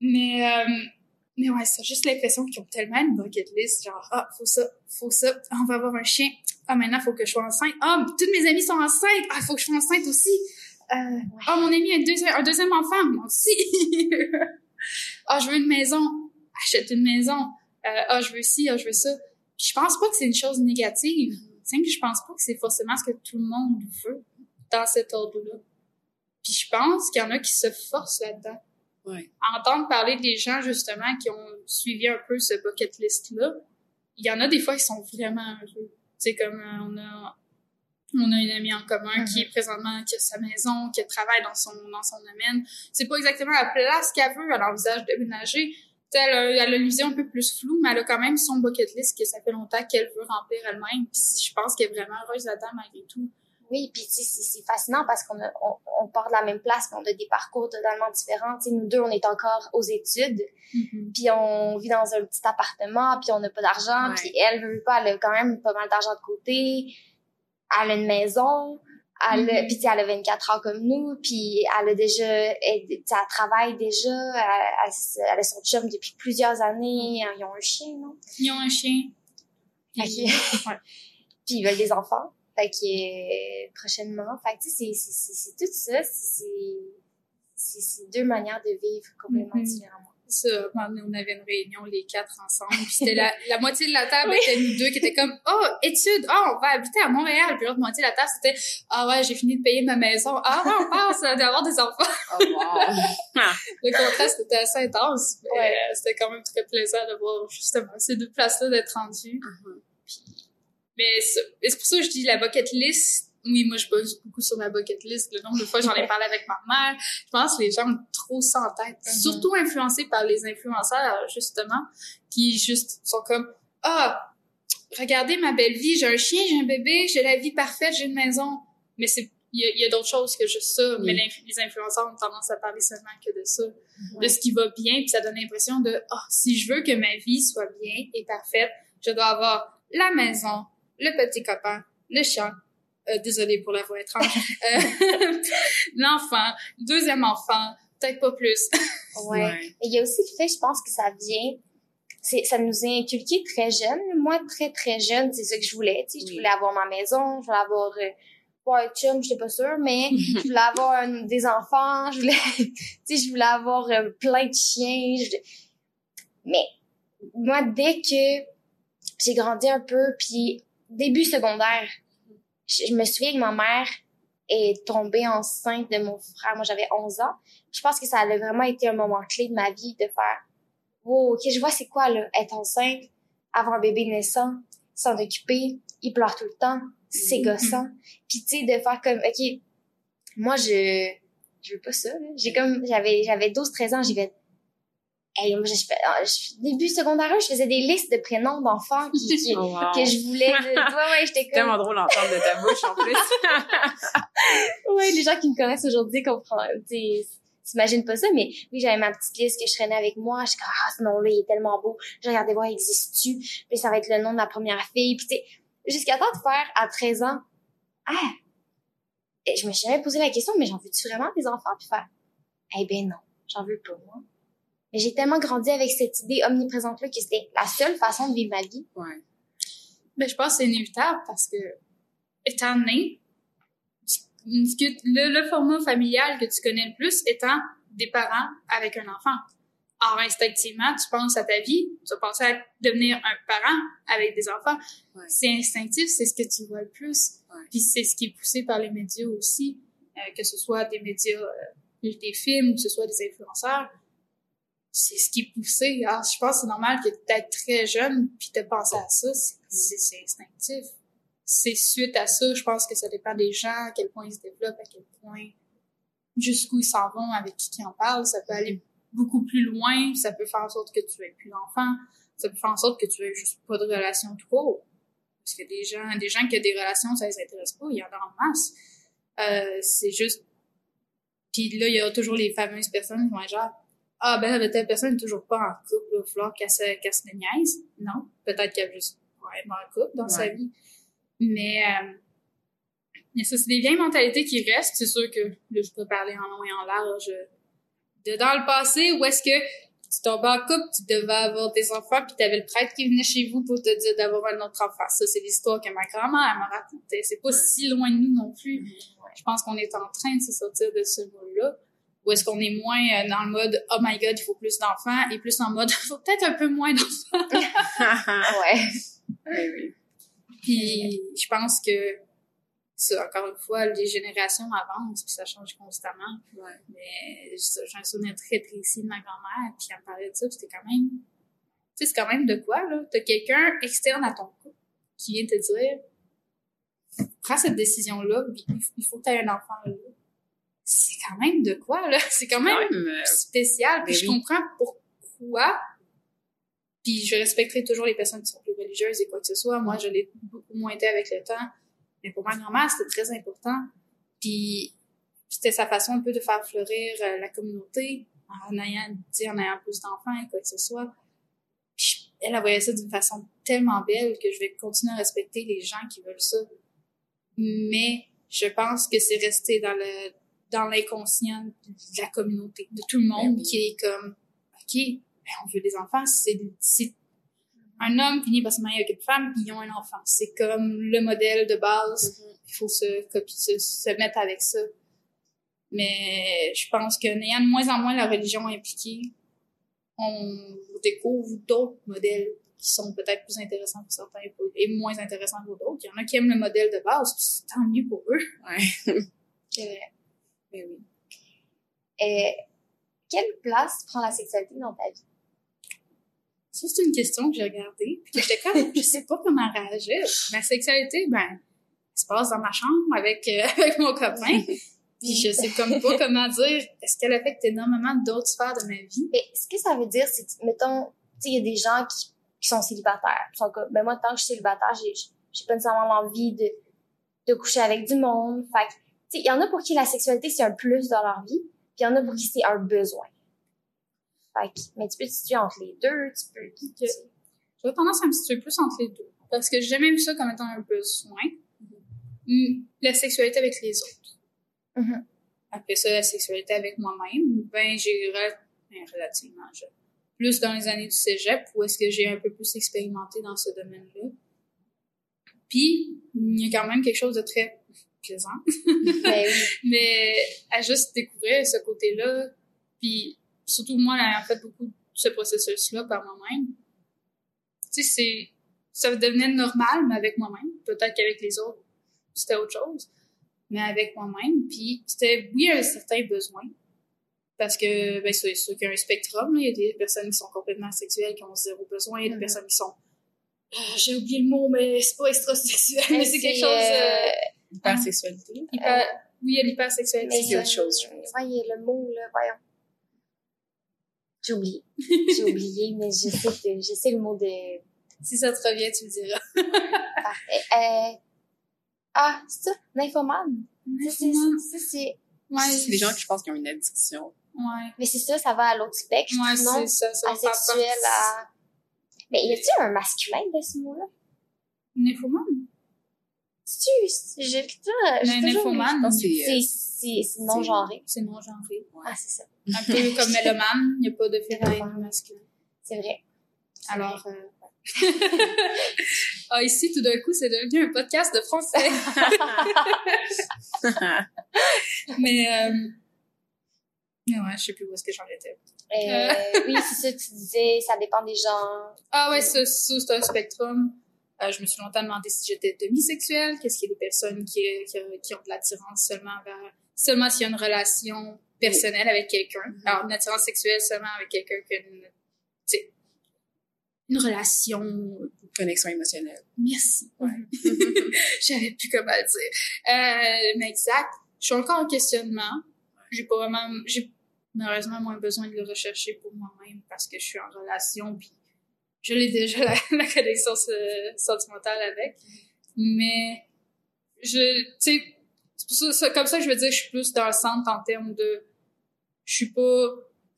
Mais euh, mais ouais, c'est juste l'impression qu'ils ont tellement une bucket list, genre ah faut ça, faut ça, on va avoir un chien. Ah maintenant faut que je sois enceinte. Ah toutes mes amies sont enceintes. Ah faut que je sois enceinte aussi. Euh, Ah, mon ami a un deuxième, un deuxième enfant, moi aussi. ah, je veux une maison. Achète une maison. Euh, ah, je veux ci, ah, je veux ça. Je pense pas que c'est une chose négative. Simple, je pense pas que c'est forcément ce que tout le monde veut dans cet ordre-là. Puis je pense qu'il y en a qui se forcent là-dedans. Ouais. entendre parler des gens, justement, qui ont suivi un peu ce bucket list-là, il y en a des fois qui sont vraiment heureux. Tu sais, comme euh, on a, on a une amie en commun qui est présentement, qui a sa maison, qui travaille dans son, dans son domaine. C'est pas exactement la place qu'elle veut, elle envisage de déménager. Elle a, elle a une vision un peu plus floue, mais elle a quand même son bucket list que ça fait longtemps qu'elle veut remplir elle-même. Puis je pense qu'elle est vraiment heureuse là-dedans malgré tout. Oui, puis c'est c'est fascinant parce qu'on on, on part de la même place, mais on a des parcours totalement différents. Tu sais, nous deux, on est encore aux études, puis on vit dans un petit appartement, puis on n'a pas d'argent, puis elle veut pas, elle a quand même pas mal d'argent de côté. Elle a une maison, elle, a- Mhm. puis elle a 24 ans comme nous, puis elle a déjà, elle, elle travaille déjà, elle, elle, a son chum depuis plusieurs années, ils ont un chien, non? Ils ont un chien. Puis- Ok. ouais. puis ils veulent des enfants. Fait que euh, prochainement, fait que tu sais, c'est- c'est tout ça, c'est- deux manières de vivre complètement différemment. Ça, donné, on avait une réunion les quatre ensemble. Puis c'était la, la moitié de la table était nous deux qui étaient comme oh études, oh on va habiter à Montréal. Puis l'autre moitié de la table c'était ah ouais j'ai fini de payer ma maison. Ah ouais on pense d'avoir des enfants. Oh, wow. Le contraste était assez intense. Mais Ouais. euh, c'était quand même très plaisant de voir justement ces deux places là d'être rendues. Mhm. Mais c'est et c'est pour ça que je dis la bucket list. Oui, moi, je bosse beaucoup sur ma bucket list. Le nombre de fois, j'en ai parlé avec ma mère. Je pense que les gens ont trop ça en tête. Mhm. Surtout influencés par les influenceurs, justement, qui juste sont comme, ah, regardez ma belle vie, j'ai un chien, j'ai un bébé, j'ai la vie parfaite, j'ai une maison. Mais c'est, il y a, d'autres choses que juste ça. Oui. Mais les influenceurs ont tendance à parler seulement que de ça. De ce qui va bien, puis ça donne l'impression de, ah, si je veux que ma vie soit bien et parfaite, je dois avoir la maison, le petit copain, le chien, euh, désolée pour la voix étrange, euh, l'enfant, deuxième enfant, peut-être pas plus. Ouais. Ouais. Et il y a aussi le fait, je pense que ça vient, c'est, ça nous est inculqué très jeune. Moi, très, très jeune, c'est ça que je voulais. Tu sais, je voulais avoir ma maison, je voulais avoir, euh, pas un chum, j'étais pas sûre, mais je voulais avoir un- des enfants, je voulais, tu sais, je voulais avoir euh, plein de chiens. je- Mais, moi, dès que j'ai grandi un peu, puis début secondaire, je, me souviens que ma mère est tombée enceinte de mon frère. Moi, j'avais 11 ans. Je pense que ça a vraiment été un moment clé de ma vie de faire wow, ok, je vois c'est quoi là, être enceinte, avoir un bébé naissant, s'en occuper, il pleure tout le temps, c'est Mhm. gossant. Puis tu sais de faire comme ok, moi je je veux pas ça. J'ai comme j'avais j'avais 12 13 ans, j'ai fait Hey, moi, je, ah, je- début secondaire, je faisais des listes de prénoms d'enfants qui, qui- Oh, wow. que je voulais. de- ouais, ouais, j'étais C'est comme. tellement drôle d'entendre de ta bouche en plus. Ouais, les gens qui me connaissent aujourd'hui comprennent, s'imaginent pas ça, mais oui, j'avais ma petite liste que je traînais avec moi. Je suis comme, ah, ce nom-là, il est tellement beau. Je regardais voir, existe-tu? Puis ça va être le nom de ma première fille. Puis tu sais, jusqu'à temps de faire, à 13 ans, ah, et je me suis jamais posé la question, mais j'en veux-tu vraiment des enfants? Puis faire, eh ben non, j'en veux pas, moi. Mais j'ai tellement grandi avec cette idée omniprésente-là que c'était la seule façon de vivre ma vie. Ouais. Mais je pense que c'est inévitable parce que, étant né, le, le format familial que tu connais le plus étant des parents avec un enfant. Alors, instinctivement, tu penses à ta vie, tu vas penser à devenir un parent avec des enfants. Ouais. C'est instinctif, c'est ce que tu vois le plus. Ouais. Puis c'est ce qui est poussé par les médias aussi, euh, que ce soit des médias, euh, des films, que ce soit des influenceurs. C'est ce qui est poussé. Alors, je pense que c'est normal que d'être très jeune puis de penser à ça, c'est- instinctif. C'est suite à ça, je pense que ça dépend des gens, à quel point ils se développent, à quel point, jusqu'où ils s'en vont, avec qui ils en parlent. Ça peut aller beaucoup plus loin, ça peut faire en sorte que tu aies plus d'enfants, ça peut faire en sorte que tu aies juste pas de relation court. Parce que des gens, des gens qui ont des relations, ça les intéresse pas, il y en a en masse. Euh, c'est juste... Puis là, il y a toujours les fameuses personnes qui vont genre « Ah, ben, ben, telle personne n'est toujours pas en couple, il va falloir qu'elle se, qu'elle se niaise. » Non, peut-être qu'elle a juste être en couple dans sa vie. Mais... Euh, mais ça, c'est des vieilles mentalités qui restent. C'est sûr que là, je peux parler en long et en large de dans le passé où est-ce que tu tombais en couple, tu devais avoir des enfants, puis t'avais le prêtre qui venait chez vous pour te dire d'avoir un autre enfant. Ça, c'est l'histoire que ma grand-mère elle m'a racontée. C'est pas si loin de nous non plus. Je pense qu'on est en train de se sortir de ce mode-là. Ou est-ce qu'on est moins euh, dans le mode « Oh my God, il faut plus d'enfants » et plus en mode « Il faut peut-être un peu moins d'enfants Ouais. Oui, oui. Puis je pense que ça, encore une fois, les générations avancent, puis ça change constamment. Ouais. Mais j'ai un souvenir très précis de ma grand-mère, puis elle me parlait de ça, puis c'était quand même... Tu sais, c'est quand même de quoi, là? T'as quelqu'un externe à ton couple qui vient te dire « Prends cette décision-là, puis il faut que tu aies un enfant là. » C'est quand même de quoi, là? C'est quand même, même, euh, spécial, puis ben je comprends pourquoi. Puis je respecterai toujours les personnes qui sont plus religieuses et quoi que ce soit. Moi, je l'ai beaucoup moins été avec le temps. Mais pour ma grand-mère, c'était très important. Puis c'était sa façon un peu de faire fleurir euh, la communauté en ayant, en ayant plus d'enfants et quoi que ce soit. Puis elle, elle voyait ça d'une façon tellement belle que je vais continuer à respecter les gens qui veulent ça. Mais je pense que c'est resté dans le dans l'inconscient de la communauté, de tout le monde Ben oui. qui est comme OK, ben on veut des enfants, c'est c'est un homme finit par se marier avec une femme, puis ils ont un enfant. C'est comme le modèle de base. Il faut se copier, se, se mettre avec ça. Mais je pense que n'ayant de moins en moins la religion impliquée, on découvre d'autres modèles qui sont peut-être plus intéressants pour certains et moins intéressants pour d'autres. Il y en a qui aiment le modèle de base, puis c'est tant mieux pour eux. Ouais. Mais oui. Euh, quelle place prend la sexualité dans ta vie? Ça, c'est une question que j'ai regardée, puis j'étais comme, je sais pas comment réagir. Ma sexualité, ben, elle se passe dans ma chambre avec, euh, avec mon copain. Puis je sais comme pas comment dire, est-ce qu'elle affecte énormément d'autres sphères de ma vie? Mais ce que ça veut dire, c'est mettons, tu sais, il y a des gens qui, qui sont célibataires. Qui sont comme, ben moi, tant que je suis célibataire, j'ai, j'ai pas nécessairement l'envie de, de coucher avec du monde. Fait il y en a pour qui la sexualité, c'est un plus dans leur vie, puis il y en a pour qui c'est un besoin. Fait que, mais tu peux te situer entre les deux, tu peux... tu sais. J'aurais tendance à me situer plus entre les deux. Parce que j'ai jamais vu ça comme étant un besoin. Mm, La sexualité avec les autres. Mhm. Après ça, la sexualité avec moi-même, ben, j'ai ben, relativement jeune. Plus dans les années du cégep, où est-ce que j'ai un peu plus expérimenté dans ce domaine-là. Puis, il y a quand même quelque chose de très plaisant. Ben oui. Mais à juste découvrir ce côté-là, puis surtout moi, ayant fait beaucoup de ce processus-là par moi-même, tu sais, c'est, ça devenait normal, mais avec moi-même. Peut-être qu'avec les autres, c'était autre chose. Mais avec moi-même, puis c'était, oui, un certain besoin. Parce que, ben, c'est sûr qu'il y a un spectrum, là. Il y a des personnes qui sont complètement sexuelles, qui ont zéro besoin. Il y a des Mhm. personnes qui sont, Ah, j'ai oublié le mot, mais c'est pas extrasexuel, mais c'est quelque chose, euh, Hypersexualité. hyper, oui, il y a l'hypersexualité. c'est autre chose, je euh, voyez le mot, là, voyons. J'ai oublié. J'ai oublié, mais je sais que, je sais le mot de, Si ça te revient, tu le diras. parfait. Euh, ah, c'est ça, nymphomane. Ça, c'est, ça, c'est, Ouais, C'est des gens qui, je pense, qui ont une addiction. Ouais, mais c'est ça, ça va à l'autre spectre, ouais, non? c'est ça, ça Asexuel à, mais y a-t-il un masculin de ce mot-là? Nymphomane? C'est- j'ai, j'ai toujours- que c'est, euh, C'est, c'est, c'est non-genré. c'est non-genré. Ah, c'est ça. Un peu comme mélomane, il n'y a pas de féminin masculin. C'est vrai. Alors, euh, ah, ici, tout d'un coup, c'est devenu un podcast de français. mais, euh, mais ouais, je sais plus où est-ce que j'en étais. Euh, oui, c'est ça, tu disais, ça dépend des gens. Ah ouais, c'est un spectrum. Euh, je me suis longtemps demandé si j'étais demisexuelle. Qu'est-ce qu'il y a des personnes qui, qui, qui ont de l'attirance seulement vers, seulement s'il y a une relation personnelle avec quelqu'un. Mhm. Alors, une attirance sexuelle seulement avec quelqu'un a une, tu sais, une relation. Connexion émotionnelle. Merci. Ouais. J'avais plus comment le dire. Euh, mais exact. Je suis encore en questionnement. J'ai pas vraiment, j'ai malheureusement moins besoin de le rechercher pour moi-même parce que je suis en relation puis je l'ai déjà la, la connexion se- sentimentale avec. Mais je, tu sais, c'est pour ça, comme ça que je veux dire, que je suis plus dans le centre en termes de, je suis pas,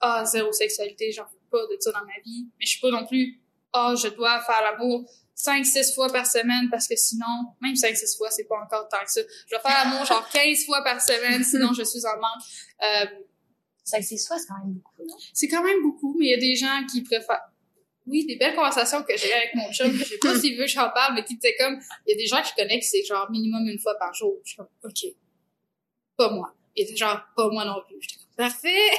ah, zéro sexualité, j'en veux pas de ça dans ma vie, mais je suis pas non plus, ah, je dois faire l'amour 5, 6 fois par semaine parce que sinon, même 5, 6 fois, c'est pas encore tant que ça. Je dois faire l'amour genre 15 fois par semaine, sinon je suis en manque. Euh, Ça, c'est soit, c'est quand même beaucoup, non? c'est quand même beaucoup, mais il y a des gens qui préfèrent. Oui, des belles conversations que j'ai avec mon chum. Je sais pas s'il veut que j'en parle, mais qui était comme, il y a des gens que je connais qui c'est genre minimum une fois par jour. Je suis comme, OK. Pas moi. Était genre, pas moi non plus. Parfait!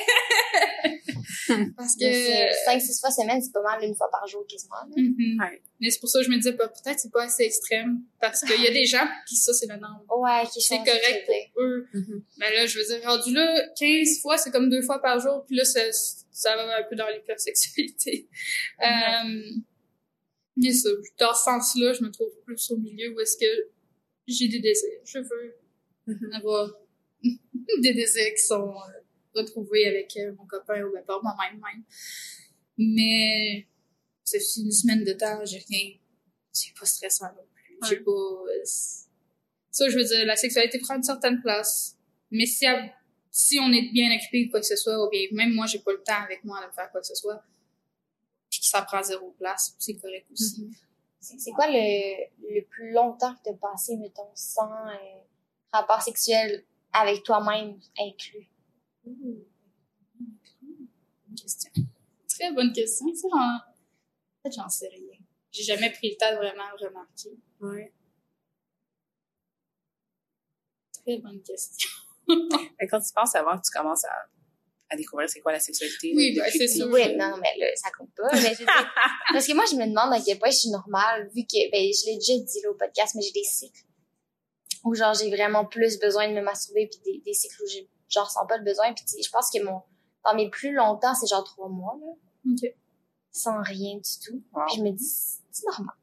Parce que... 5-6 fois semaine, c'est pas mal une fois par jour quasiment. Mhm. Ouais. Mais c'est pour ça que je me disais, bah, peut-être c'est pas assez extrême. Parce qu'il y a des gens qui ça, c'est le norme. Ouais, qui C'est correct pour eux. Mhm. Mais là, je veux dire, rendu là, 15 fois, c'est comme deux fois par jour. Puis là, ça, ça va un peu dans l'hypersexualité. Euh, mais ça, dans ce sens-là, je me trouve plus au milieu où est-ce que j'ai des désirs. Je veux Mhm. avoir des désirs qui sont euh, retrouvés avec euh, mon copain ou ben, par moi-même même. Mais c'est une semaine de temps, j'ai rien. C'est pas stressant non plus. J'ai Ouais. pas... ça, je veux dire, la sexualité prend une certaine place. Mais si, elle- si on est bien occupé ou quoi que ce soit, ou bien même moi, j'ai pas le temps avec moi de faire quoi que ce soit, puis que ça prend zéro place, c'est correct aussi. Mhm. C'est c'est quoi le, le plus longtemps que t'as passé, mettons, sans euh, rapport sexuel avec toi-même inclus? Bonne question. Très bonne question. Ça. En fait, j'en sais rien. J'ai jamais pris le temps de vraiment le remarquer. Ouais. Très bonne question. Mais quand tu penses avant que tu commences à, à découvrir c'est quoi la sexualité. Oui, ben, c'est sûr. Oui, non, mais là, ça compte pas. Mais je parce que moi, je me demande à quel point je suis normale, vu que, ben, je l'ai déjà dit là, au podcast, mais j'ai des cycles. Où genre, j'ai vraiment plus besoin de me masturber, puis des, des cycles où j'ai, genre, sens pas le besoin. Puis je pense que mon, dans mes plus longtemps, c'est genre trois mois, là, OK. sans rien du tout. Wow. Puis je me dis, c'est normal.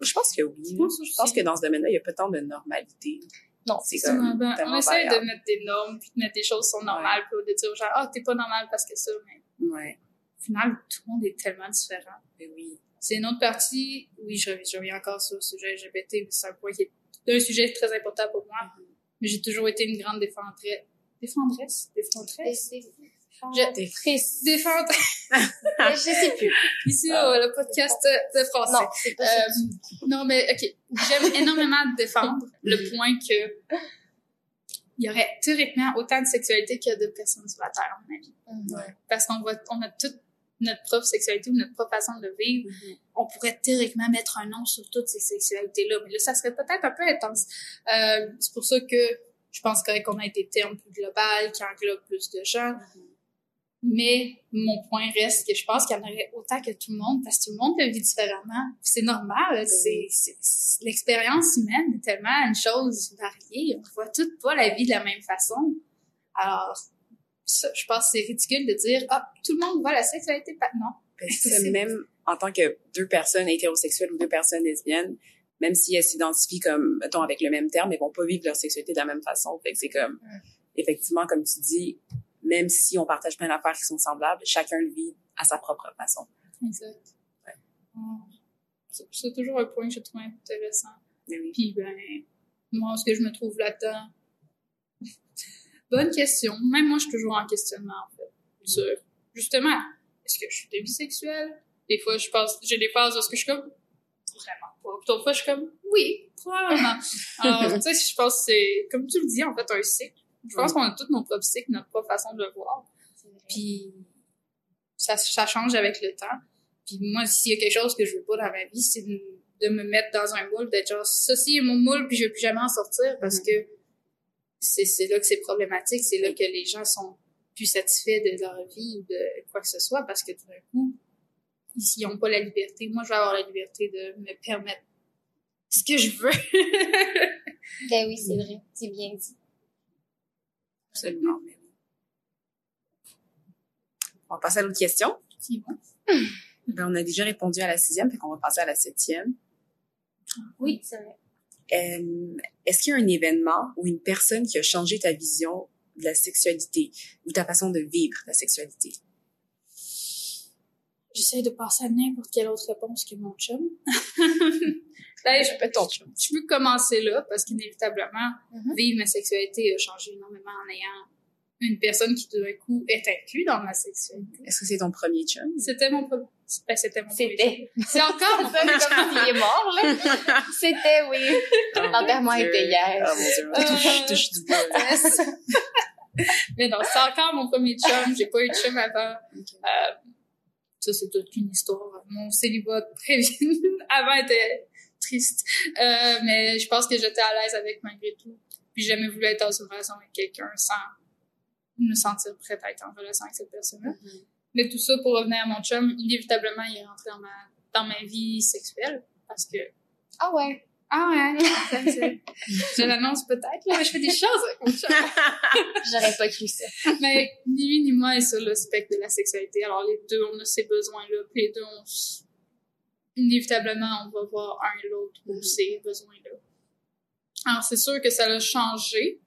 Je pense que oui. Je pense Je pense aussi. que dans ce domaine-là, il n'y a pas tant de normalité. Non, C'est comme ben, on essaie de mettre des normes, puis de mettre des choses qui sont normales, puis de dire aux gens, ah, t'es pas normal parce que ça, mais Ouais. au final, tout le monde est tellement différent. Mais oui. C'est une autre partie, oui, je, je reviens encore sur le sujet LGBT, mais c'est un point qui est un sujet très important pour moi, mais j'ai toujours été une grande défendresse. Défendresse? Défendresse? T'es triste. Défendresse. je sais plus. Ici, euh, le podcast de français. Non, c'est pas ça. Euh, non, mais OK. J'aime énormément défendre le point que il y aurait théoriquement autant de sexualité qu'il y a de personnes sur la Terre, avis. Mhm. Parce qu'on voit, on a toute notre propre sexualité ou notre propre façon de vivre. On pourrait théoriquement mettre un nom sur toutes ces sexualités-là, mais là, ça serait peut-être un peu intense. Euh, c'est pour ça que je pense qu'on a des termes plus globaux qui englobent plus de gens. Mais mon point reste que je pense qu'il y en aurait autant que tout le monde, parce que tout le monde le vit différemment. C'est normal, c'est, c'est- l'expérience humaine est tellement une chose variée. On voit toutes pas la vie de la même façon. Alors, ça, je pense que c'est ridicule de dire, ah, tout le monde voit la sexualité, pas, non. Parce que Impossible. même en tant que deux personnes hétérosexuelles ou deux personnes lesbiennes, même si elles s'identifient comme, mettons, avec le même terme, elles vont pas vivre leur sexualité de la même façon. Fait que c'est comme, effectivement, comme tu dis, même si on partage plein d'affaires qui sont semblables, chacun le vit à sa propre façon. Exact. C'est, c'est toujours un point que je trouve intéressant. Oui. Puis, ben, moi, ce que je me trouve là-dedans? Bonne question. Même moi, je suis toujours en questionnement, en fait. Sur, justement, est-ce que je suis bisexuelle? Des fois, je pense, j'ai des phases où est-ce que je suis comme, vraiment. Puis d'autres fois, je suis comme, oui, probablement. Alors, tu sais, je pense que c'est, comme tu le dis, en fait, un cycle. Je pense qu'on a tous nos propres cycles, notre propre façon de le voir. Puis ça, ça change avec le temps. Puis moi, s'il y a quelque chose que je veux pas dans ma vie, c'est de, de me mettre dans un moule, d'être genre, ceci est mon moule, puis je vais plus jamais en sortir parce Mhm. que c'est là que c'est problématique, c'est là que les gens sont plus satisfaits de leur vie ou de quoi que ce soit parce que tout d'un coup, ils n'ont pas la liberté. Moi, je vais avoir la liberté de me permettre ce que je veux. Ben oui, c'est vrai. C'est bien dit. Absolument. mais oui. On va passer à l'autre question. C'est bon. Ben, on a déjà répondu à la sixième, fait qu'on va passer à la septième. Oui, c'est vrai. Euh, Est-ce qu'il y a un événement ou une personne qui a changé ta vision de la sexualité ou ta façon de vivre la sexualité? J'essaie de passer à n'importe quelle autre réponse que mon chum. ben, je, Fais ton chum. je peux commencer là parce qu'inévitablement, Mhm. vivre ma sexualité a changé énormément en ayant une personne qui tout d'un coup est inclus dans ma sexualité. Est-ce que c'est ton premier chum? C'était mon premier. Ben, c'était mon premier C'était. C'est encore mon premier chum. s'il est mort, là. C'était, oui. L'enterrement Oh, Dieu. était hier. Oh mon dieu. Euh, Touche, touche du là. Mais non, c'est encore mon premier chum. J'ai pas eu de chum avant. Euh, ça, c'est toute une histoire. Mon célibat très vite avant était triste. Euh, mais je pense que j'étais à l'aise avec malgré tout. Puis j'ai jamais voulu être dans une relation avec quelqu'un sans me sentir prête à être en relation avec cette personne-là. Mais tout ça, pour revenir à mon chum, inévitablement, il est rentré dans ma, dans ma vie sexuelle parce que... Ah ouais? Ah ouais, ça, je l'annonce peut-être, mais je fais des choses avec chum. J'aurais pas cru ça. Mais ni lui ni moi est sur le spectre de la sexualité. Alors les deux, on a ces besoins-là, puis les deux, on s- inévitablement, on va voir un et l'autre pour Mhm. ces besoins-là. Alors c'est sûr que ça l'a changé.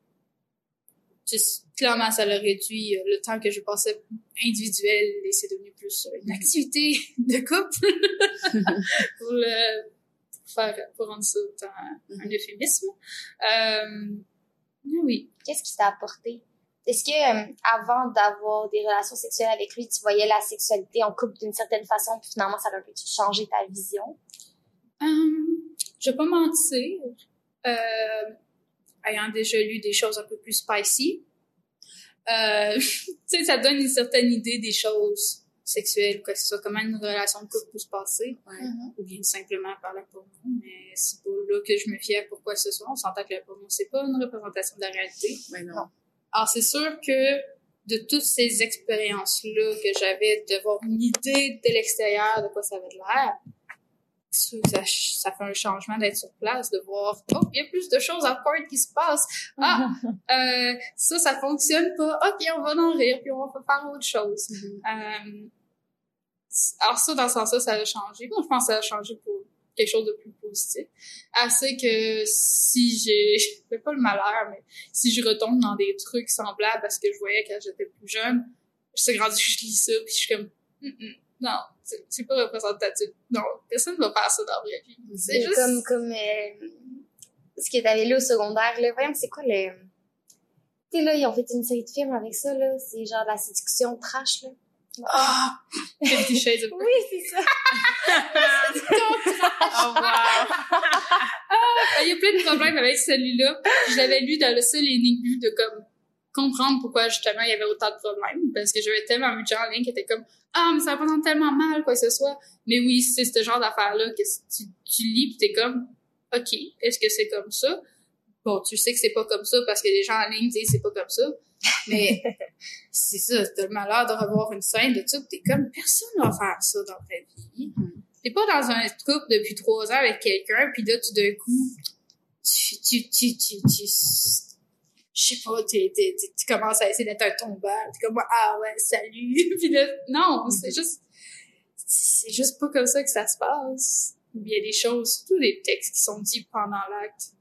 Clairement, ça l'a réduit euh, le temps que je passais individuel et c'est devenu plus une activité de couple pour, le, pour faire pour rendre ça un, un euphémisme. Euh, oui. Qu'est-ce qui t'a apporté? Est-ce que euh, avant d'avoir des relations sexuelles avec lui, tu voyais la sexualité en couple d'une certaine façon, puis finalement ça a un peu changé ta vision? Hum, je vais pas mentir. Euh, ayant déjà lu des choses un peu plus spicy, euh, tu sais, ça donne une certaine idée des choses sexuelles, quoi que ce soit, comment une relation de couple peut se passer, Ouais. ou bien simplement par la porno, mais c'est pas là que je me fie à pourquoi ce soit. On s'entend que la porno, c'est pas une représentation de la réalité. Non. Non. Alors, c'est sûr que de toutes ces expériences-là que j'avais, de voir une idée de l'extérieur de quoi ça avait de l'air, ça, ça fait un changement d'être sur place, de voir, oh, il y a plus de choses à part qui se passent. Ah, euh, ça, ça fonctionne pas. OK, on va en rire, puis on va faire autre chose. Mhm. Euh, alors ça, dans ce sens-là, ça a changé. Bon, je pense que ça a changé pour quelque chose de plus positif. Assez que si j'ai, je fais pas le malheur, mais si je retombe dans des trucs semblables à ce que je voyais quand j'étais plus jeune, je suis grandi, je lis ça, puis je suis comme, Hum, hum, non, c'est pas représentatif. Non, personne va faire ça dans la vraie vie. C'est juste... comme, comme euh, ce que t'avais lu au secondaire, là. Voyons, c'est quoi le... Tu sais, là, ils ont fait une série de films avec ça, là. C'est genre la séduction trash, là. Ah! Fifty Shades of Grey. Oui, c'est ça. Oh wow! Ah, Il y a plein de problèmes avec celui-là. Je l'avais lu dans le seul et unique but de comme comprendre pourquoi justement il y avait autant de problèmes parce que j'avais tellement vu de gens en ligne qui étaient comme ah mais ça va pas rendre tellement mal quoi que ce soit mais oui c'est ce genre d'affaire là que tu, tu lis pis t'es comme ok est-ce que c'est comme ça bon tu sais que c'est pas comme ça parce que les gens en ligne disent c'est pas comme ça mais c'est ça t'as le malheur de revoir une scène de ça pis t'es comme personne va faire ça dans ta vie t'es pas dans un couple depuis trois ans avec quelqu'un puis là tout d'un coup tu, tu, tu, tu, tu, je sais pas, t'es- tu commences à essayer d'être un tombeur. T'es comme, ah ouais, salut. Puis là, non, c'est juste, c'est juste pas comme ça que ça se passe. Il y a des choses, surtout des textes qui sont dits pendant l'acte.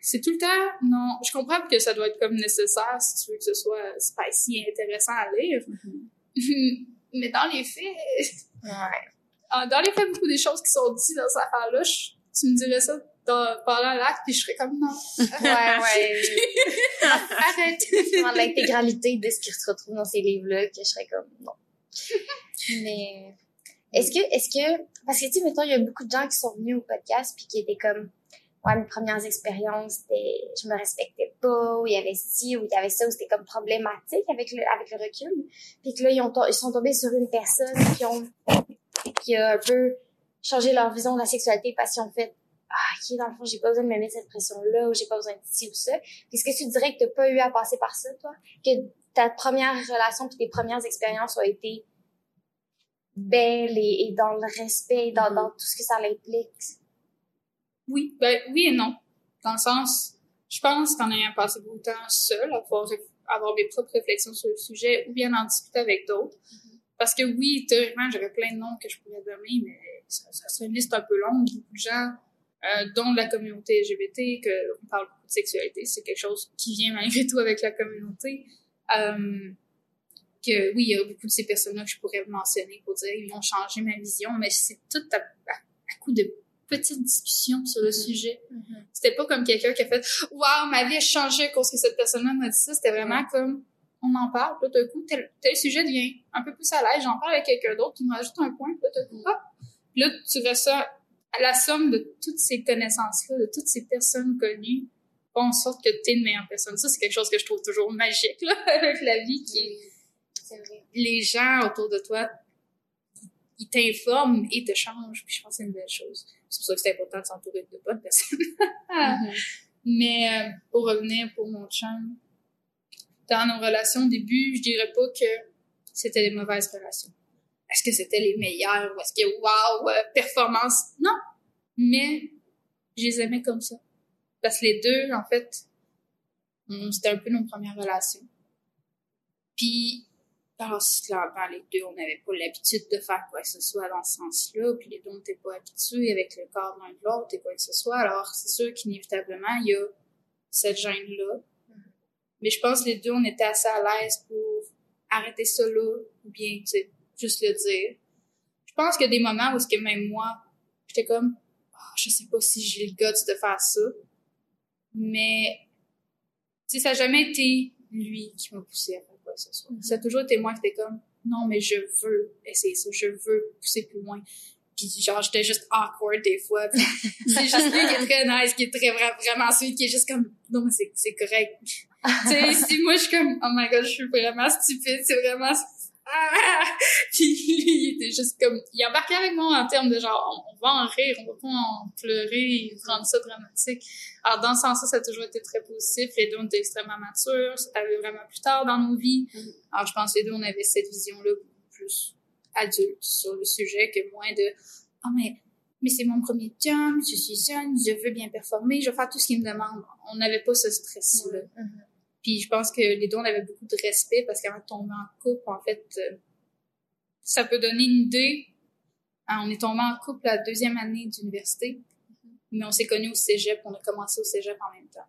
C'est tout le temps, non. Je comprends que ça doit être comme nécessaire si tu veux que ce soit spicy et intéressant à lire. Mais dans les faits, Ouais. dans les faits, beaucoup des choses qui sont dites dans cette affaire-là, tu me dirais ça dans, pendant l'acte, puis je serais comme non. Ouais, ouais. Arrête. Dans l'intégralité de ce qui se retrouve dans ces livres-là, que je serais comme, non. Mais, est-ce que, est-ce que, parce que, tu sais, mettons, il y a beaucoup de gens qui sont venus au podcast puis qui étaient comme, ouais, mes premières expériences, c'était, je me respectais pas, ou il y avait ci, ou il y avait ça, ou c'était comme problématique avec le, avec le recul. Puis que là, ils ont, ils sont tombés sur une personne qui ont, qui a un peu changé leur vision de la sexualité parce qu'ils ont fait, ah, ok, dans le fond, j'ai pas besoin de me mettre cette pression-là, ou j'ai pas besoin de ci ou ça. Puis est-ce que tu dirais que t'as pas eu à passer par ça, toi? Que ta première relation puis tes premières expériences ont été belles et, et dans le respect, et dans, Mhm. dans tout ce que ça implique? Oui, ben oui et non. Dans le sens, je pense qu'en ayant passé beaucoup de temps seul, à pouvoir réf- avoir mes propres réflexions sur le sujet ou bien en discuter avec d'autres. Parce que oui, théoriquement, j'aurais plein de noms que je pourrais donner, mais ça, ça serait une liste un peu longue. Beaucoup de gens, euh, dont la communauté LGBT, que on parle beaucoup de sexualité, c'est quelque chose qui vient malgré tout avec la communauté. Euh, que oui, il y a beaucoup de ces personnes-là que je pourrais mentionner pour dire ils ont changé ma vision, mais c'est tout à, à, à coup de petites discussions sur le Mhm. sujet. C'était pas comme quelqu'un qui a fait Waouh, ma vie a changé à cause que cette personne-là m'a dit ça. C'était vraiment comme on en parle, puis d'un coup, tel, tel sujet devient un peu plus à l'aise, j'en parle avec quelqu'un d'autre qui me rajoute un point, puis d'un coup, hop, Puis là, tu ressens à la somme de toutes ces connaissances-là, de toutes ces personnes connues, font en sorte que t'es une meilleure personne. Ça, c'est quelque chose que je trouve toujours magique, là, avec la vie, qui est vrai. les gens autour de toi, ils t'informent et te changent. Puis je pense que c'est une belle chose. C'est pour ça que c'est important de s'entourer de bonnes personnes. Mhm. Mais euh, pour revenir pour mon chum, dans nos relations au début, je dirais pas que c'était des mauvaises relations. Est-ce que c'était les meilleures ou est-ce que waouh, euh, performance? Non. Mais je les aimais comme ça. Parce que les deux, en fait, c'était un peu nos premières relations. Puis, parce que là, les deux, on n'avait pas l'habitude de faire quoi que ce soit dans ce sens-là, puis les deux, on n'était pas habitués avec le corps l'un de l'autre et quoi que ce soit. Alors, c'est sûr qu'inévitablement, il y a cette gêne-là. Mais je pense que les deux, on était assez à l'aise pour arrêter ça là, ou bien, tu sais, juste le dire. Je pense qu'il y a des moments où ce que même moi, j'étais comme, oh, je sais pas si j'ai le guts de faire ça. Mais, tu sais, ça n'a jamais été lui qui m'a poussé à faire quoi que ce soit. Ça a toujours été moi qui était comme, non, mais je veux essayer ça, je veux pousser plus loin. Puis genre, j'étais juste awkward des fois. c'est juste lui qui est très nice, qui est très vraiment sweet, qui est juste comme, non, mais c'est correct. tu sais, si moi je suis comme, oh my god, je suis vraiment stupide, c'est vraiment ah! Puis il était juste comme, il embarquait avec moi en termes de genre, on, va en rire, on va pas en pleurer et rendre ça dramatique. Alors dans ce sens-là, ça a toujours été très positif. Les deux, on était extrêmement matures. Ça arrivé vraiment plus tard dans nos vies. Mm-hmm. Alors je pense que les deux, on avait cette vision-là plus adulte sur le sujet que moins de, oh mais, mais c'est mon premier job, je suis jeune, je veux bien performer, je veux faire tout ce qu'il me demande. On n'avait pas ce stress-là. Mm-hmm. Puis je pense que les deux, on avait beaucoup de respect parce qu'avant de tomber en couple, en fait, euh, ça peut donner une idée. Hein, on est tombé en couple la deuxième année d'université, mais on s'est connus au cégep, on a commencé au cégep en même temps.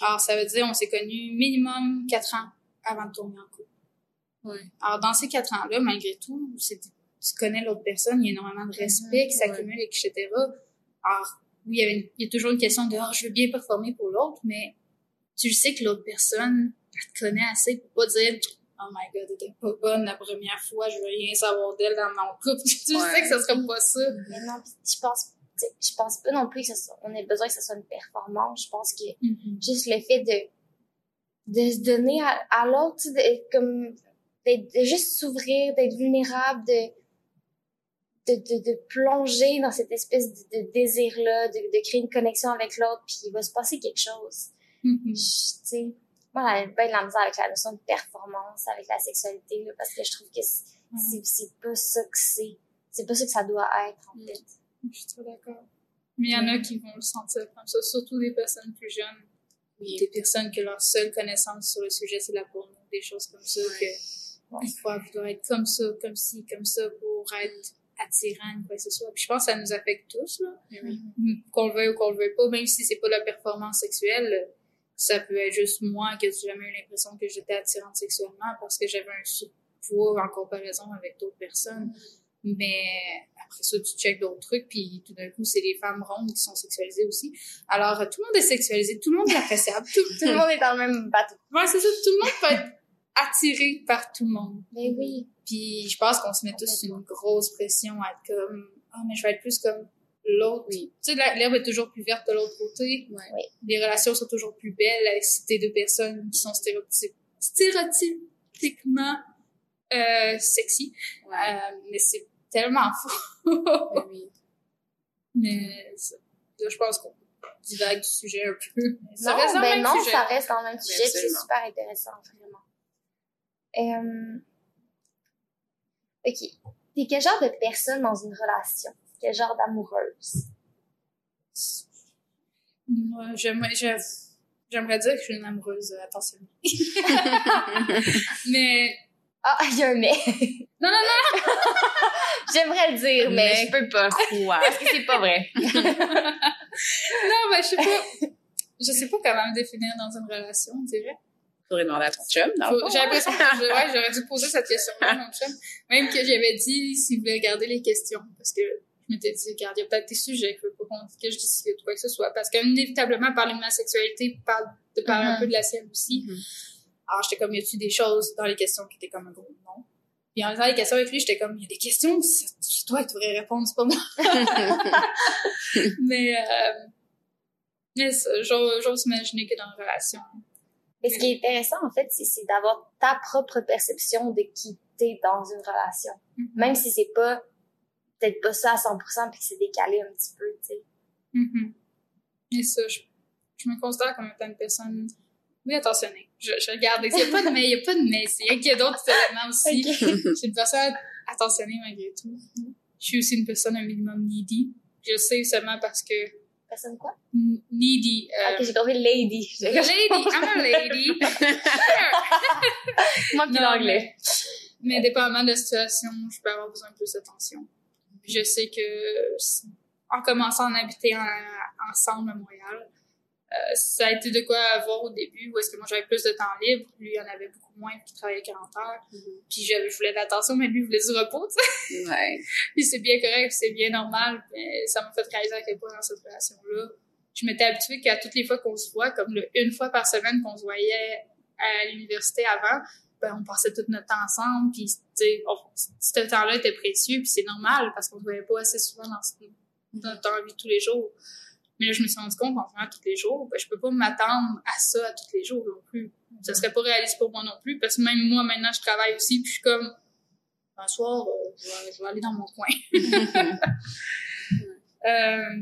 Alors, ça veut dire on s'est connus minimum quatre ans avant de tomber en couple. Ouais. Alors, dans ces quatre ans-là, malgré tout, tu connais l'autre personne, il y a énormément de respect qui s'accumule, etc. Alors, oui, il y, avait il y a toujours une question de oh, je veux bien performer pour l'autre, mais tu sais que l'autre personne te connaît assez pour pas dire Oh my god, t'étais pas bonne la première fois, je veux rien savoir d'elle dans mon couple. tu sais que ça sera pas ça. Mais non, je pense je pense pas non plus que ça on ait besoin que ça soit une performance. Je pense que mm-hmm. juste le fait de de se donner à, à l'autre, comme de juste s'ouvrir, d'être vulnérable, de, de, de, de, plonger dans cette espèce de, de désir-là, de, de créer une connexion avec l'autre, puis il va se passer quelque chose. Mm-hmm. Tu sais, moi, j'avais pas de la misère avec la notion de performance, avec la sexualité, là, parce que je trouve que c'est c'est pas ça que c'est. C'est pas ça que ça doit être, en fait. Je suis trop d'accord. Mais il y en a qui vont le sentir comme ça, surtout des personnes plus jeunes. Oui. Des personnes que leur seule connaissance sur le sujet, c'est la porno, des choses comme ça, que il faut être comme ça, comme ci, comme ça, pour être attirant, quoi que ce soit. Puis je pense que ça nous affecte tous, là. Mm-hmm. Qu'on le veuille ou qu'on le veuille pas, même si c'est pas la performance sexuelle, ça peut être juste moi que j'ai jamais eu l'impression que j'étais attirante sexuellement parce que j'avais un surpoids en comparaison avec d'autres personnes. Mais après ça, tu checkes d'autres trucs, puis tout d'un coup, c'est les femmes rondes qui sont sexualisées aussi. Alors, tout le monde est sexualisé, tout le monde est appréciable, tout, tout le monde est dans le même bateau. Ouais, c'est ça, tout le monde peut être attiré par tout le monde. Mais oui. Puis je pense qu'on se met tous une grosse pression à être comme, ah, mais je vais être plus comme l'autre. Tu sais, l'herbe est toujours plus verte de l'autre côté. Oui. Les relations sont toujours plus belles avec ces deux personnes qui sont stéréotypiquement euh, sexy. Euh, mais c'est tellement faux. oui. Mais je pense qu'on divague du sujet un peu. Ça non, reste ben non, sujet. ça reste dans le même sujet. C'est super intéressant, vraiment. Euh... OK. T'es quel genre de personne dans une relation? Quel genre d'amoureuse? Moi, j'aimerais, j'aimerais dire que je suis une amoureuse attentionnée. mais. Ah, il y a un mais. Non, non, non! j'aimerais le dire, mais, mais je peux pas. croire. Parce que c'est pas vrai. non, mais je sais pas. Je sais pas comment me définir dans une relation, on dirait. Faudrait demander à ton chum, J'ai l'impression que ouais, j'aurais dû poser cette question-là à mon chum. Même que j'avais dit s'il voulait garder les questions. Parce que je m'étais dit, regarde, il y a peut-être des sujets qu'il faut pas que je dise quoi que ce soit. Parce qu'inévitablement, parler de ma sexualité parle de parler un mm-hmm. peu de la sienne aussi. Mm-hmm. Alors, j'étais comme, y a-tu des choses dans les questions qui étaient comme un gros non? Puis en faisant les questions avec lui, j'étais comme, il y a des questions, c'est toi qui devrais répondre, c'est pas moi. mais, euh, mais j'ose imaginer que dans une relation. Mais ce qui est intéressant, en fait, c'est d'avoir ta propre perception de qui t'es dans une relation. Mm-hmm. Même si c'est pas peut-être pas ça à 100% puis que c'est décalé un petit peu, tu sais. Mm -hmm. Et ça, je, je, me considère comme étant une personne Oui, attentionné. Je, je regarde. Il n'y a pas de mais, il y a pas de mais. Y a d'autres éléments aussi. Je suis une personne attentionnée malgré tout. Je suis aussi une personne un minimum needy. Je le sais seulement parce que Personne quoi? n- needy. Euh, ok, j'ai compris lady. lady, I'm a lady. Moi, puis l'anglais. Mais dépendamment de la situation, je peux avoir besoin de plus d'attention. Je sais que en commençant à habiter en- ensemble à Montréal, euh, ça a été de quoi avoir au début, où est-ce que moi j'avais plus de temps libre, lui il en avait beaucoup moins, puis il travaillait 40 heures. Puis je, je voulais de l'attention, mais lui il voulait du repos, tu sais. Ouais. Puis c'est bien correct, c'est bien normal, mais ça m'a fait réaliser à quel point dans cette relation-là, je m'étais habituée qu'à toutes les fois qu'on se voit, comme le une fois par semaine qu'on se voyait à l'université avant, ben on passait tout notre temps ensemble, puis tu sais, on- ce temps-là était précieux, puis c'est normal parce qu'on se voyait pas assez souvent dans, ce- dans notre vie tous les jours. Mais là, je me suis rendu compte qu'en faisant tous les jours, ben, je peux pas m'attendre à ça à tous les jours non plus. Ça serait pas réaliste pour moi non plus, parce que même moi, maintenant, je travaille aussi, puis je suis comme, un soir, euh, je, vais, je vais aller dans mon coin. Euh,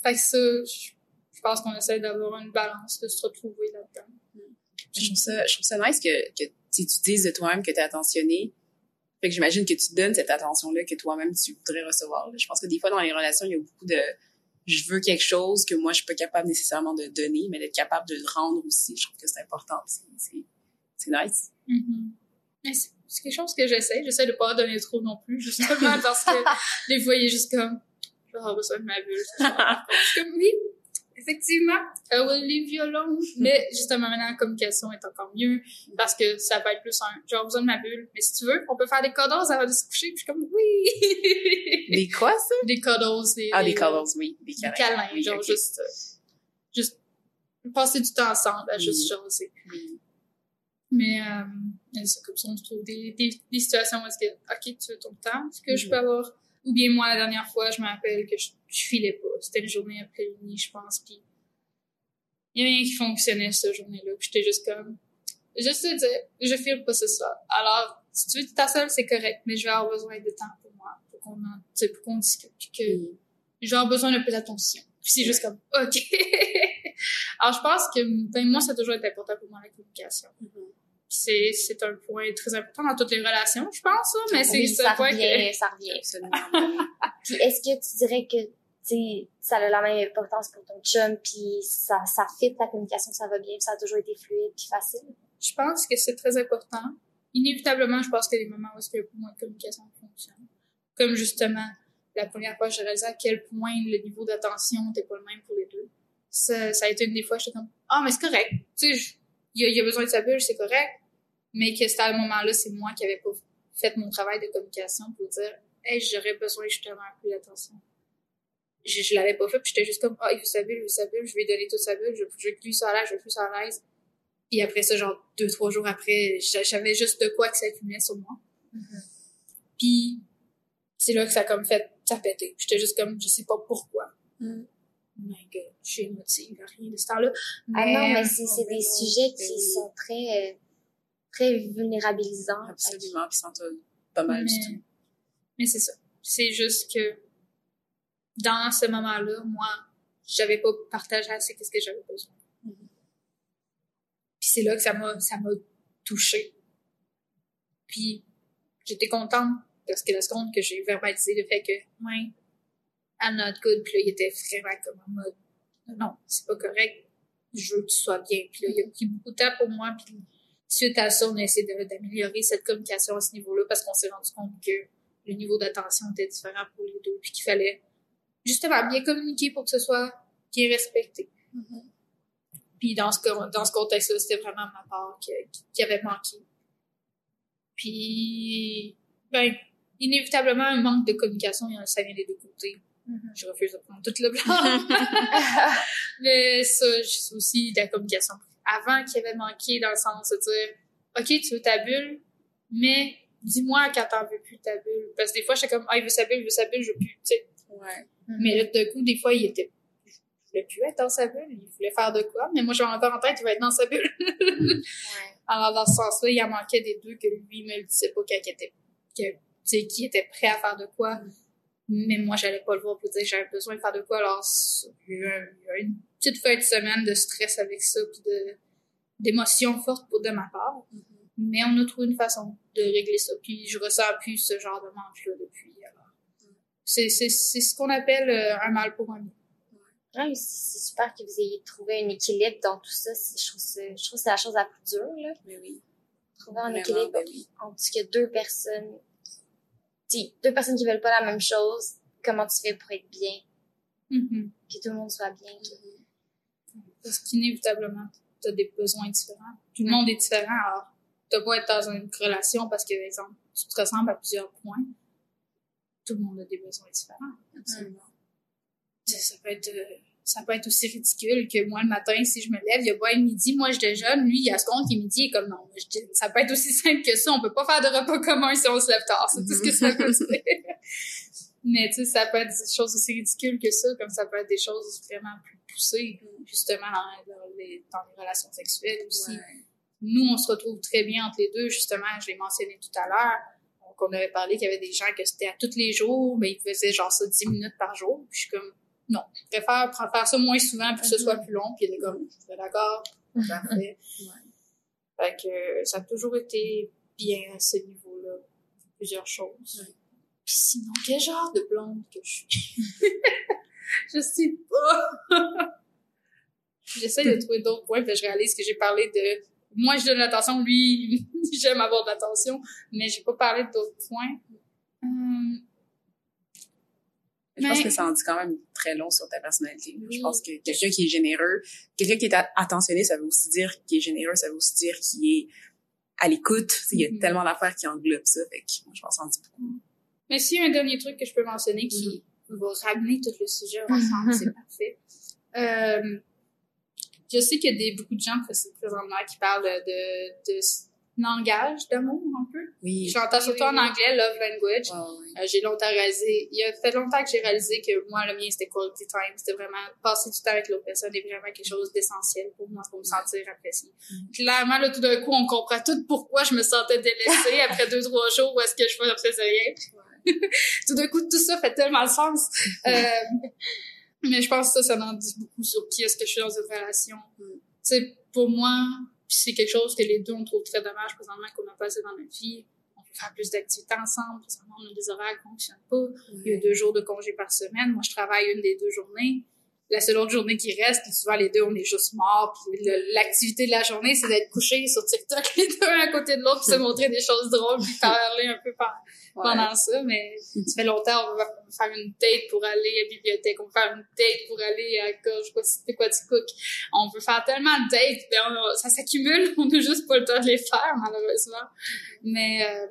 fait que ça, je, je pense qu'on essaie d'avoir une balance, de se retrouver là-dedans. Je trouve ça, je trouve ça nice que, que tu tu dises de toi-même que t'es attentionné. Fait que j'imagine que tu donnes cette attention-là que toi-même tu voudrais recevoir. Je pense que des fois dans les relations, il y a beaucoup de je veux quelque chose que moi je suis pas capable nécessairement de donner, mais d'être capable de le rendre aussi. Je trouve que c'est important. C'est, nice. Mhm. Mais c'est quelque chose que j'essaie. J'essaie de pas donner trop non plus, justement parce que des fois, il est juste comme, je vais avoir besoin de ma bulle. comme, oui, effectivement, I will leave you alone. Mais justement, maintenant, la communication est encore mieux parce que ça va être plus un, j'ai besoin de ma bulle. Mais si tu veux, on peut faire des cuddles avant de se coucher. Puis je suis comme, oui. Des quoi, ça? des cuddles. Des, Ah, des colors, oui. Des Des câlins. câlins, Oui, genre juste, euh, juste passer du temps ensemble, à juste jaser. Oui. Mais, euh, c'est comme ça, on se trouve des, des, des situations où est-ce que, ok, tu veux ton temps, est-ce que je Mhm. peux avoir, ou bien moi, la dernière fois, je me rappelle que je, je filais pas. C'était une journée après midi, je pense, puis il y avait rien qui fonctionnait cette journée-là, puis j'étais juste comme, juste te dire, je file pas ce soir. Alors, si tu veux ta seule, c'est correct, mais je vais avoir besoin de temps pour moi, pour qu'on pour qu'on discute, puis que, Oui. je vais avoir besoin d'un peu d'attention. Puis c'est juste comme, OK. Alors, je pense que, ben, moi, ça a toujours été important pour moi, la communication. Mhm. Puis C'est, c'est un point très important dans toutes les relations, je pense, là, mais c'est Oui, ça point revient, que... ça revient. Absolument. Puis est-ce que tu dirais que tu ça a la même importance pour ton chum, puis ça, ça fit la communication, ça va bien, puis ça a toujours été fluide puis facile? Je pense que c'est très important. Inévitablement, je pense qu'il y a des moments où est-ce qu'il y a plus moins de communication qui fonctionne. Comme justement, la première fois, j'ai réalisé à quel point le niveau d'attention n'était pas le même pour les deux. Ça, ça a été une des fois, j'étais comme, ah, mais c'est correct. Tu sais, il y, a- il a besoin de sa bulle, c'est correct. Mais que c'était à ce moment-là, c'est moi qui avais pas fait mon travail de communication pour dire, hey, j'aurais besoin justement peu d'attention. Je, je l'avais pas fait, puis j'étais juste comme, ah, il veut sa bulle, il veut sa bulle, je vais lui donner toute sa bulle, je, veux que lui soit à l'aise, je veux soit à l'aise. Puis après ça, genre, deux, trois jours après, j'a- j'avais juste de quoi que ça accumulait sur moi. Puis c'est là que ça a comme fait, ça a pété. J'étais juste comme, je sais pas pourquoi. Mm. My God, je suis émotive, rien de ce temps-là. Ah non, mais c'est c'est des mais sujets qui oui. sont très, euh, très vulnérabilisants. Absolument. Puis sans toi, pas mal du tout. Mais, mais c'est ça. C'est juste que dans ce moment-là, moi, j'avais pas partagé assez qu'est-ce que j'avais besoin. Mhm. Puis c'est là que ça m'a ça m'a touchée. Puis j'étais contente parce que la seconde que j'ai verbalisé le fait que ouais, I'm not good, puis là il était vraiment comme en mode non, c'est pas correct. Je veux que tu sois bien. Puis là, il a pris beaucoup de temps pour moi. Puis suite à ça, on a essayé d'améliorer cette communication à ce niveau-là parce qu'on s'est rendu compte que le niveau d'attention était différent pour les deux. Puis qu'il fallait justement bien communiquer pour que ce soit bien respecté. Puis dans ce, dans ce contexte-là, c'était vraiment ma part qui, qui avait manqué. Puis, ben, inévitablement, un manque de communication, il y en a- ça vient des deux côtés. Je refuse de prendre tout le blanc. Mais ça, c'est aussi de la communication. Avant qu'il y avait manqué dans le sens de dire, OK, tu veux ta bulle, mais dis-moi quand t'en veux plus ta bulle. Parce que des fois, j'étais comme, ah, il veut sa bulle, il veut sa bulle, je veux plus, tu sais. Ouais. Mais là, d'un coup, des fois, il était, il voulait plus être dans sa bulle, il voulait faire de quoi, mais moi, j'avais encore en tête, il va être dans sa bulle. Ouais. Alors, dans ce sens-là, il en manquait des deux que lui me le disait pas quand il était, que, tu sais, qui était prêt à faire de quoi. Mais moi, j'allais pas le voir pour dire que j'avais besoin de faire de quoi. Alors, c'est- il y a eu, un- une petite fin de semaine de stress avec ça, puis de, d'émotions fortes pour de ma part. Mais on a trouvé une façon de régler ça. Puis je ressens plus ce genre de manque-là depuis. Alors. C'est, c'est, c'est ce qu'on appelle euh, un mal pour un bien. C'est super que vous ayez trouvé un équilibre dans tout ça. Je trouve, je trouve que c'est la chose la plus dure. Là. Mais oui. Trouver un Vraiment, équilibre ben oui. entre ce que deux personnes, t'sais, deux personnes qui veulent pas la même chose, comment tu fais pour être bien, Mhm. que tout le monde soit bien. que- Parce qu'inévitablement, t'as des besoins différents. Tout le monde est différent. Alors, t'as pas être dans une relation parce que, par exemple, tu te ressembles à plusieurs points. Tout le monde a des besoins différents. Absolument. Tu sais, Ça peut être, euh, ça peut être aussi ridicule que moi, le matin, si je me lève, il y a pas midi, moi, je déjeune, lui, il a ce compte qui est midi, et comme non. je ça peut être aussi simple que ça. On peut pas faire de repas commun si on se lève tard. C'est tout ce que ça peut dire. Mais, tu sais, ça peut être des choses aussi ridicules que ça, comme ça peut être des choses vraiment plus poussées, justement, dans, dans les, dans les relations sexuelles aussi. Ouais. Nous, on se retrouve très bien entre les deux, justement, je l'ai mentionné tout à l'heure. Donc, on avait parlé qu'il y avait des gens que c'était à tous les jours, mais ils faisaient genre ça 10 minutes par jour. Puis je suis comme, non, je préfère faire ça moins souvent, puis que ce soit plus long. Puis il est comme, je suis d'accord, parfait. Fait que ça a toujours été bien à ce niveau-là, plusieurs choses. Puis sinon, quel genre de blonde que je suis? je sais pas. J'essaie de trouver d'autres points, puis je réalise que j'ai parlé de moi je donne l'attention, lui j'aime avoir de l'attention, mais j'ai pas parlé d'autres points. Hum, Je pense que ça en dit quand même très long sur ta personnalité. Je pense que quelqu'un qui est généreux, quelqu'un qui est attentionné, ça veut aussi dire qu'il est généreux, ça veut aussi dire qu'il est à l'écoute. Il y a Mhm. tellement d'affaires qui englobent ça. Fait que moi, je pense que ça en dit beaucoup. Mais s'il y a un dernier truc que je peux mentionner qui va ramener tout le sujet ensemble, c'est parfait. Euh, je sais qu'il y a des, beaucoup de gens pré- présentement qui parlent de, de langage d'amour un peu. Oui. J'entends surtout en oui. anglais, love language. Euh, j'ai longtemps réalisé, il y a fait longtemps que j'ai réalisé que moi, le mien, c'était quality time. C'était vraiment passer du temps avec l'autre personne est vraiment quelque chose d'essentiel pour moi, pour me sentir appréciée. Mhm. Clairement, là, tout d'un coup, on comprend tout pourquoi je me sentais délaissée après deux, trois jours où est-ce que je faisais rien. tout d'un coup, tout ça fait tellement de sens. Euh, mais je pense que ça, ça en dit beaucoup sur qui est-ce que je suis dans une relation. Mm. Tu sais, pour moi, c'est quelque chose que les deux, on trouve très dommage présentement qu'on n'a pas assez dans notre vie. On peut faire plus d'activités ensemble. Présentement, on a des horaires qui fonctionnent pas. Il y a deux jours de congé par semaine. Moi, je travaille une des deux journées. La seule autre journée qui reste, puis souvent les deux, on est juste morts. Puis l'activité de la journée, c'est d'être couché sur TikTok les deux à côté de l'autre, puis se montrer des choses drôles, puis parler un peu par- pendant ça. Mais ça fait longtemps, on va faire une date pour aller à la bibliothèque, on va faire une date pour aller à quoi, je sais pas si c'était quoi tu cook. On peut faire tellement de dates, mais on- ça s'accumule, on n'a juste pas le temps de les faire, malheureusement. Mais, euh,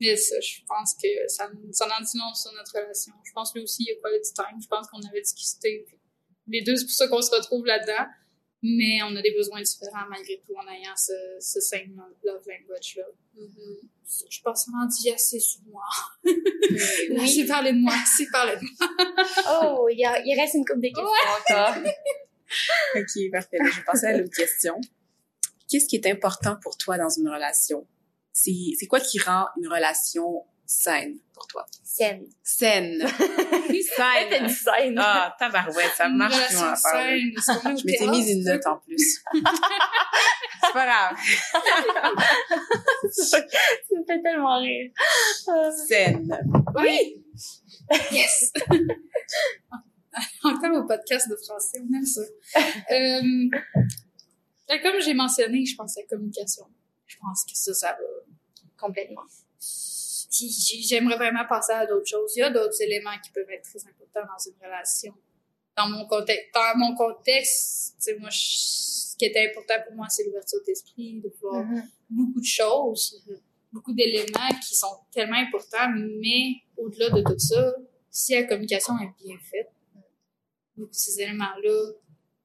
mais ça, je pense que ça, ça en dit long sur notre relation. Je pense lui aussi, il y a quality time. Je pense qu'on avait discuté. Les deux, c'est pour ça qu'on se retrouve là-dedans. Mais on a des besoins différents malgré tout en ayant ce, ce same love language-là. Mhm. Je pense qu'on en dit assez sur moi. Oui. Assez parlé de moi, assez parlé de moi. Oh, il, y a- il reste une couple de questions encore. OK, parfait. Là, je vais passer à l'autre question. Qu'est-ce qui est important pour toi dans une relation? C'est quoi qui rend une relation saine pour toi? Saine. Saine. T'as saine. dit saine. Ah, tabarouette, ça Une marche relation là. saine, Je m'étais mise une note en plus. C'est pas grave. Ça me fait tellement rire. Saine. Oui! Yes! Encore au podcast de français, on aime ça. Euh, ben, comme j'ai mentionné, je pense à la communication. Je pense que ça, ça va. complètement. J'aimerais vraiment passer à d'autres choses. Il y a d'autres éléments qui peuvent être très importants dans une relation. Dans mon contexte, dans mon contexte, moi, je- ce qui était important pour moi, c'est l'ouverture d'esprit, de pouvoir Mhm. beaucoup de choses, beaucoup d'éléments qui sont tellement importants, mais au-delà de tout ça, si la communication est bien faite, beaucoup de ces éléments-là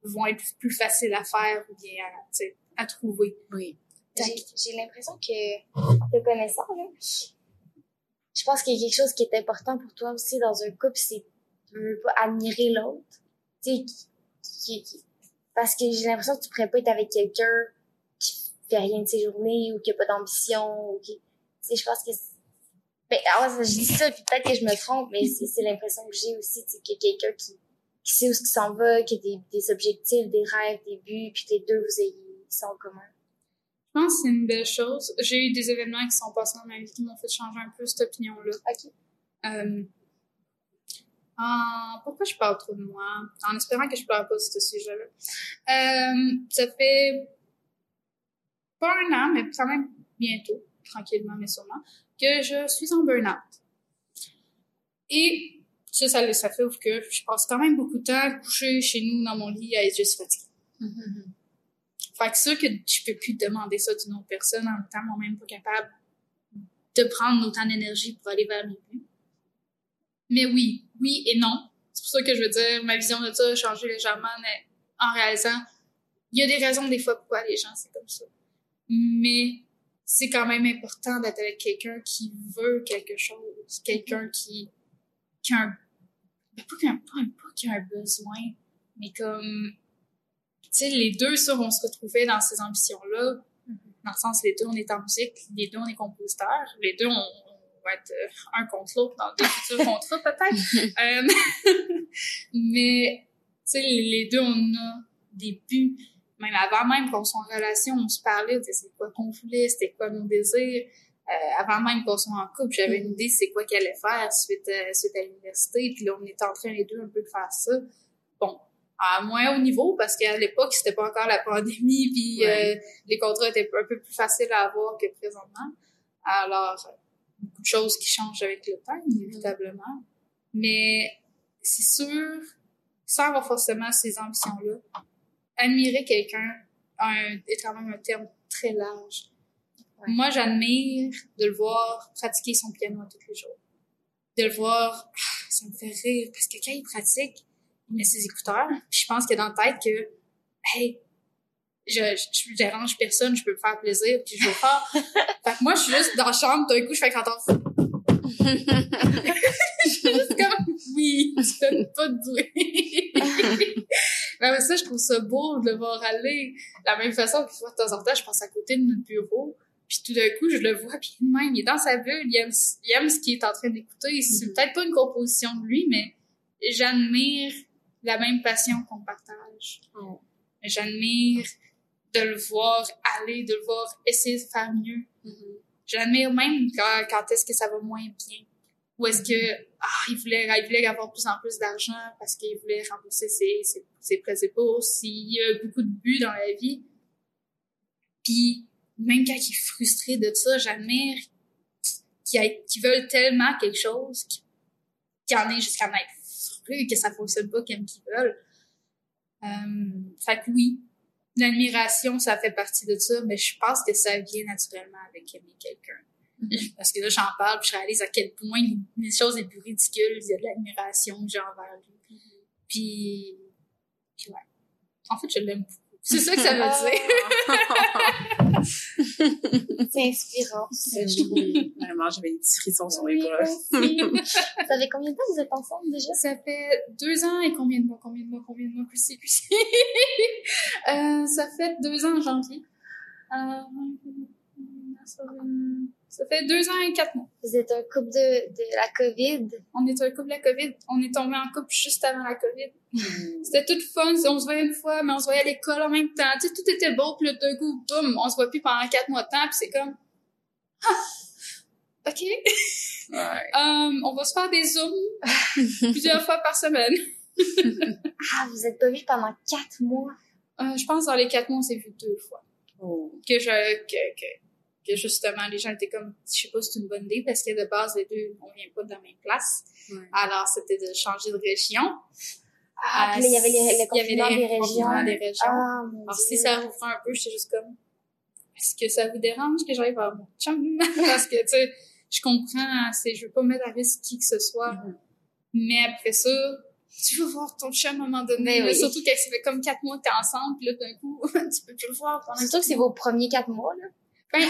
vont être plus faciles à faire ou bien à, à trouver. Oui. J'ai l'impression que te connaissant, là, je pense qu'il y a quelque chose qui est important pour toi aussi dans un couple, c'est tu veux pas admirer l'autre. Tu sais, parce que j'ai l'impression que tu pourrais pas être avec quelqu'un qui fait rien de ses journées ou qui a pas d'ambition ou qui, tu sais, je pense que c'est- ben, alors, je dis ça, puis peut-être que je me trompe, mais c'est l'impression que j'ai aussi, tu sais, a quelqu'un qui, qui sait où ce qui s'en va, qui a des, des objectifs, des rêves, des buts, puis que les deux, vous ayez sont en commun? Je pense que c'est une belle chose. J'ai eu des événements qui sont passés dans ma vie qui m'ont fait changer un peu cette opinion-là. OK. Euh, en- pourquoi je parle trop de moi? En espérant que je parle pas de ce sujet-là. Euh, ça fait pas un an, mais quand même bientôt, tranquillement mais sûrement, que je suis en burn-out. Et ça, ça, ça fait que je passe quand même beaucoup de temps couché chez nous dans mon lit à être juste fatiguée. Fait que ça que je peux plus demander ça d'une autre personne en étant moi-même pas capable de prendre autant d'énergie pour aller vers mes buts. Mais oui, oui et non. C'est pour ça que je veux dire, ma vision de ça a changé légèrement, mais en réalisant, il y a des raisons des fois pourquoi les gens c'est comme ça. Mais c'est quand même important d'être avec quelqu'un qui veut quelque chose, quelqu'un qui, qui a un, pas, qu'un- pas, pas qui a un besoin, mais comme, sais, les deux, ça, on se retrouvait dans ces ambitions-là, dans le sens, les deux, on est en musique, les deux, on est compositeurs, les deux, on, on va être euh, un contre l'autre dans des futurs contrats, peut-être. Euh, mais, tu sais, les deux, on a des buts. Même avant même qu'on soit en relation, on se parlait, c'est quoi qu'on voulait, c'était quoi nos désirs. Euh, avant même qu'on soit en couple, j'avais une idée c'est quoi qu'elle allait faire suite à, suite à l'université. Puis là, on était en train les deux un peu de faire ça. À moins haut niveau, parce qu'à l'époque, c'était pas encore la pandémie, puis Ouais. euh, les contrats étaient un peu plus faciles à avoir que présentement. Alors, beaucoup de choses qui changent avec le temps, inévitablement. Mais c'est sûr, sans avoir forcément ces ambitions-là, admirer quelqu'un un- est quand même un terme très large. Ouais. Moi, j'admire de le voir pratiquer son piano tous les jours. De le voir, ah, ça me fait rire, parce que quand il pratique, il met ses écouteurs, puis je pense qu'il a dans la tête que, hey, je, je, je dérange personne, je peux me faire plaisir, puis je veux faire. fait que moi, je suis juste dans la chambre, d'un coup, je fais qu'entendre je suis juste comme, oui, tu fais pas de bruit. Mais ça, je trouve ça beau de le voir aller. De la même façon que, de temps en temps, je passe à côté de notre bureau, puis tout d'un coup, je le vois, puis même, il est dans sa bulle, il aime, il aime ce qu'il est en train d'écouter. C'est Mhm. peut-être pas une composition de lui, mais j'admire la même passion qu'on partage. Oh. J'admire de le voir aller, de le voir essayer de faire mieux. J'admire même quand, quand est-ce que ça va moins bien. Ou est-ce que ah, il voulait il voulait avoir de plus en plus d'argent parce qu'il voulait rembourser ses, ses, ses prêts et bourses. Il y a beaucoup de buts dans la vie. Puis même quand il est frustré de ça, j'admire qu'ils qu'ils veulent tellement quelque chose qu'ils en aient jusqu'à en frustrés, que ça fonctionne pas comme qu'ils veulent. Euh, fait que oui, l'admiration, ça fait partie de ça, mais je pense que ça vient naturellement avec aimer quelqu'un. Parce que là, j'en parle, puis je réalise à quel point les choses les plus ridicules, il y a de l'admiration que j'ai envers lui. Puis, puis ouais. En fait, je l'aime beaucoup. C'est ça que ça veut dire. C'est inspirant. Oui, Vraiment, j'avais des petits frissons sur les bras. Ça fait combien de temps que vous êtes ensemble déjà? Ça fait deux ans et combien de mois, combien de mois, combien de mois? C'est que c'est? euh, ça fait deux ans en janvier. Euh, ça, fait- deux ans et quatre mois. Vous êtes un couple de, de la COVID. On est un couple de la COVID. On est tombé en couple juste avant la COVID. C'était tout fun. On se voyait une fois, mais on se voyait à l'école en même temps. Tu sais, tout était beau, puis là, d'un coup, boum, on se voit plus pendant quatre mois de temps, puis c'est comme... Ah, OK. Ouais. Euh, on va se faire des zooms plusieurs fois par semaine. Ah, vous êtes pas vus pendant quatre mois? Euh, je pense dans les quatre mois, on s'est vu deux fois. Oh. Que je... Que, que, que justement, les gens étaient comme... Je sais pas si c'est une bonne idée, parce que de base, les deux, on vient pas de la même place. Ouais. Alors, c'était de changer de région. Ah, puis là, il y avait les, il y les avait confinements des régions. des régions. Ah, mon Alors, Dieu. si ça rouvre un peu, j'étais juste comme, est-ce que ça vous dérange que j'aille voir mon chum? Parce que, tu sais, je comprends, c'est, je veux pas mettre à risque qui que ce soit. Mhm. Mais après ça, tu veux voir ton chum à un moment donné. Là, oui. Surtout quand ça fait comme quatre mois que t'es ensemble, puis là, d'un coup, tu peux plus le voir sûr que c'est vos premiers quatre mois, là. Ben,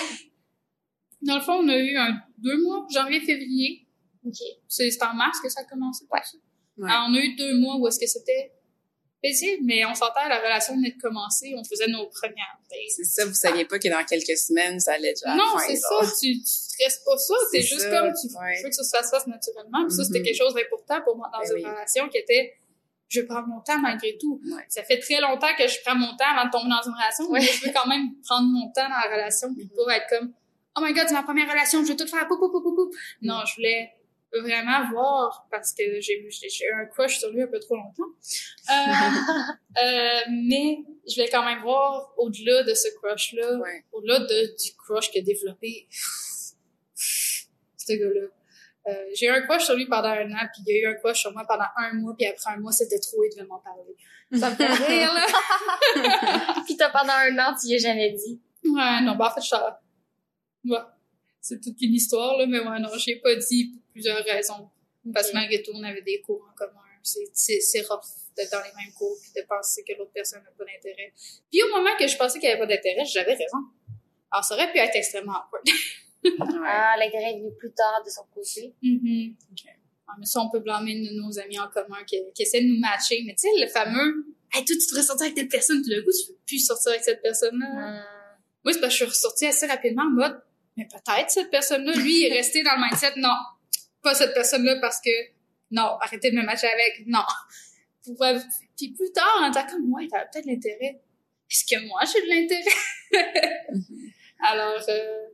dans le fond, on a eu un, deux mois, janvier, février. OK. C'est, c'est en mars que ça a commencé. Ouais. tout ça. Ouais. Alors, on a eu deux mois où est-ce que c'était paisible, mais on sentait la relation venait de commencer, on faisait nos premières dates. C'est ça, vous saviez pas que dans quelques semaines, ça allait déjà Non, c'est ça, tu, tu stresses pas ça, c'est juste ça, comme tu ouais. veux que ça se fasse naturellement. Puis ça, c'était Mhm. quelque chose d'important pour moi dans Ben une oui. relation qui était je prendre mon temps malgré tout. Ouais. Ça fait très longtemps que je prends mon temps avant de tomber dans une relation, mais je veux quand même prendre mon temps dans la relation puis pas être comme oh my god c'est ma première relation, je veux tout faire pou pou pou pou pou. Non, je voulais vraiment voir parce que j'ai eu un crush sur lui un peu trop longtemps. Euh, euh, mais je voulais quand même voir au-delà de ce crush là, Ouais. au-delà de du crush a développé ce gars-là. Euh, j'ai eu un crush sur lui pendant un an, puis il y a eu un crush sur moi pendant un mois, puis après un mois, c'était trop, il devait m'en parler. Ça me fait rire, là. Puis t'as pendant un an, tu y as jamais dit. Ouais, non, bah en fait, je Ouais. C'est toute une histoire, là, mais ouais, non, j'ai pas dit pour plusieurs raisons. Parce que malgré tout, on avait des cours en commun. C'est, c'est, c'est rough d'être dans les mêmes cours puis de penser que l'autre personne n'a pas d'intérêt. Puis au moment que je pensais qu'il n'y avait pas d'intérêt, j'avais raison. Alors, ça aurait pu être extrêmement awkward. Ouais. Ah, l'intérêt est venu plus tard de son côté. Mhm. Ah, mais ça, on peut blâmer une de nos amis en commun qui, qui essaie de nous matcher. Mais tu sais, le fameux, hey, toi, tu devrais sortir avec telle personne, puis d'un coup, tu veux plus sortir avec cette personne-là. Hum. Moi, c'est parce que je suis ressortie assez rapidement en mode, mais peut-être cette personne-là, lui, il est resté dans le mindset, non, pas cette personne-là parce que, non, arrêtez de me matcher avec, non. Euh, puis plus tard, en tant que moi, il avait peut-être l'intérêt. Est-ce que moi, j'ai de l'intérêt? Alors, euh.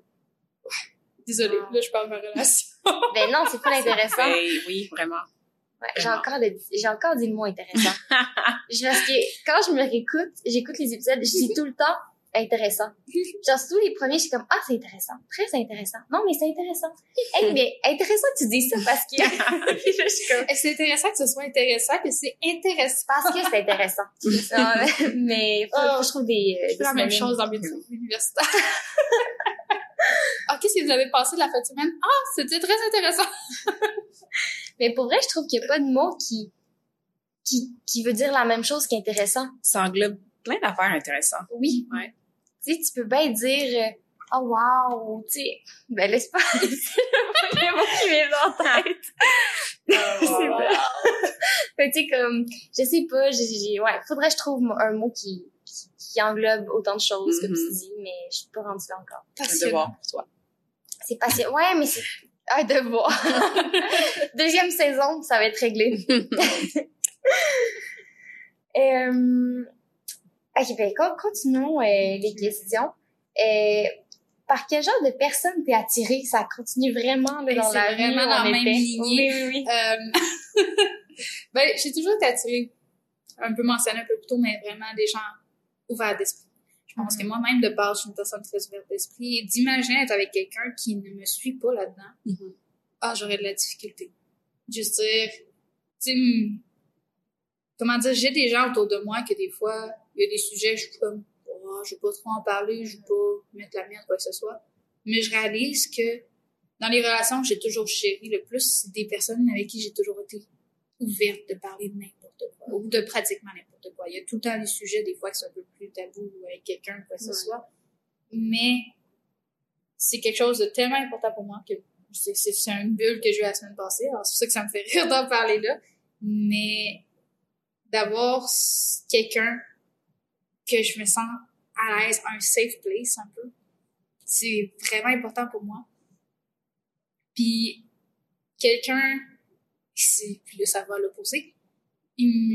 Désolée, Ah. là, je parle de ma relation. Ben non, c'est pas intéressant. Ben oui, vraiment. Ouais, j'ai encore, le- j'ai encore dit le mot intéressant. Je- Parce que quand je me réécoute, j'écoute les épisodes, je dis tout le temps intéressant. Genre, surtout les premiers, je suis comme, ah, c'est intéressant. Très intéressant. Non, mais c'est intéressant. Hey, mais intéressant que tu dis ça parce que, C'est intéressant que ce soit intéressant, que c'est intéressant? parce que c'est intéressant. Mais faut, faut que je trouve des, euh, Je fais la même chose dans mes trucs universitaires. Qu'est-ce que vous avez passé de la fin de semaine? Ah, c'était très intéressant. Mais pour vrai, je trouve qu'il n'y a pas de mot qui, qui, qui veut dire la même chose qu'intéressant. Ça englobe plein d'affaires intéressantes. Oui. Ouais. Tu sais, tu peux bien dire, euh, oh wow, tu sais, ben laisse pas, c'est le mot qui m'est venu en tête. Je sais pas. Fait que, tu sais, comme, je sais pas, j'ai, j'ai, ouais, faudrait que je trouve un mot qui, qui, qui englobe autant de choses, comme Mhm. tu dis, mais je suis pas rendue là encore. Un devoir pour toi. C'est pas, ouais, mais c'est un devoir. Deuxième saison, ça va être réglé. euh, ok, ben, con- continuons euh, les questions. Euh, par quel genre de personne t'es attirée? Ça continue vraiment là, Hey, dans la vraiment dans la même était. lignée. Oui, oui, oui. Ben, j'ai toujours été attirée, un peu mentionné un peu plus tôt, mais vraiment des gens ouverts d'esprit. Je pense que moi-même, de base, je suis une personne très ouverte d'esprit. Et d'imaginer être avec quelqu'un qui ne me suit pas là-dedans, Mhm. ah, j'aurais de la difficulté. Juste dire, tu sais, hum, comment dire, j'ai des gens autour de moi que des fois, il y a des sujets, je suis comme, oh, je veux pas trop en parler, je veux pas mettre la mienne, quoi que ce soit. Mais je réalise que dans les relations que j'ai toujours chéries le plus, c'est des personnes avec qui j'ai toujours été ouverte de parler de n'importe quoi, ou de pratiquement n'importe quoi. Il y a tout le temps des sujets, des fois, qui sont un peu plus tabous avec quelqu'un, quoi que ce soit. Mais c'est quelque chose de tellement important pour moi que c'est, une bulle que j'ai eu la semaine passée. Alors, c'est pour ça que ça me fait rire d'en parler là. Mais d'avoir quelqu'un que je me sens à l'aise, un safe place un peu, c'est vraiment important pour moi. Puis quelqu'un, c'est, puis là ça va à l'opposé.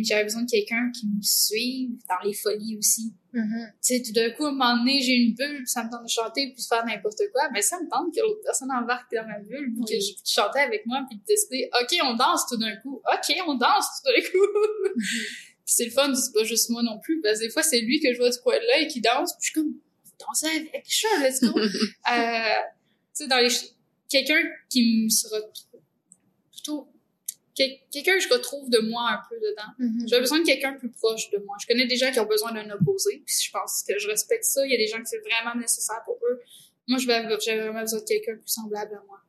J'avais besoin de quelqu'un qui me suive dans les folies aussi Mhm. tu sais, tout d'un coup, à un moment donné, j'ai une bulle, puis ça me tente de chanter, puis de faire n'importe quoi, mais ça me tente que l'autre personne embarque dans ma bulle, puis que je chanter avec moi, puis de décider, OK, on danse tout d'un coup, OK, on danse tout d'un coup. Puis c'est le fun, c'est pas juste moi non plus, parce que des fois, c'est lui que je vois du coin de l'œil qui danse, puis je suis comme, danser avec, sure, let's go. euh, tu sais, dans les, quelqu'un qui me sera quelqu'un que je retrouve de moi un peu dedans. Mhm. J'ai besoin de quelqu'un plus proche de moi. Je connais des gens qui ont besoin d'un opposé, puis je pense que je respecte ça. Il y a des gens que c'est vraiment nécessaire pour eux. Moi, je vais- j'ai vraiment besoin de quelqu'un plus semblable à moi.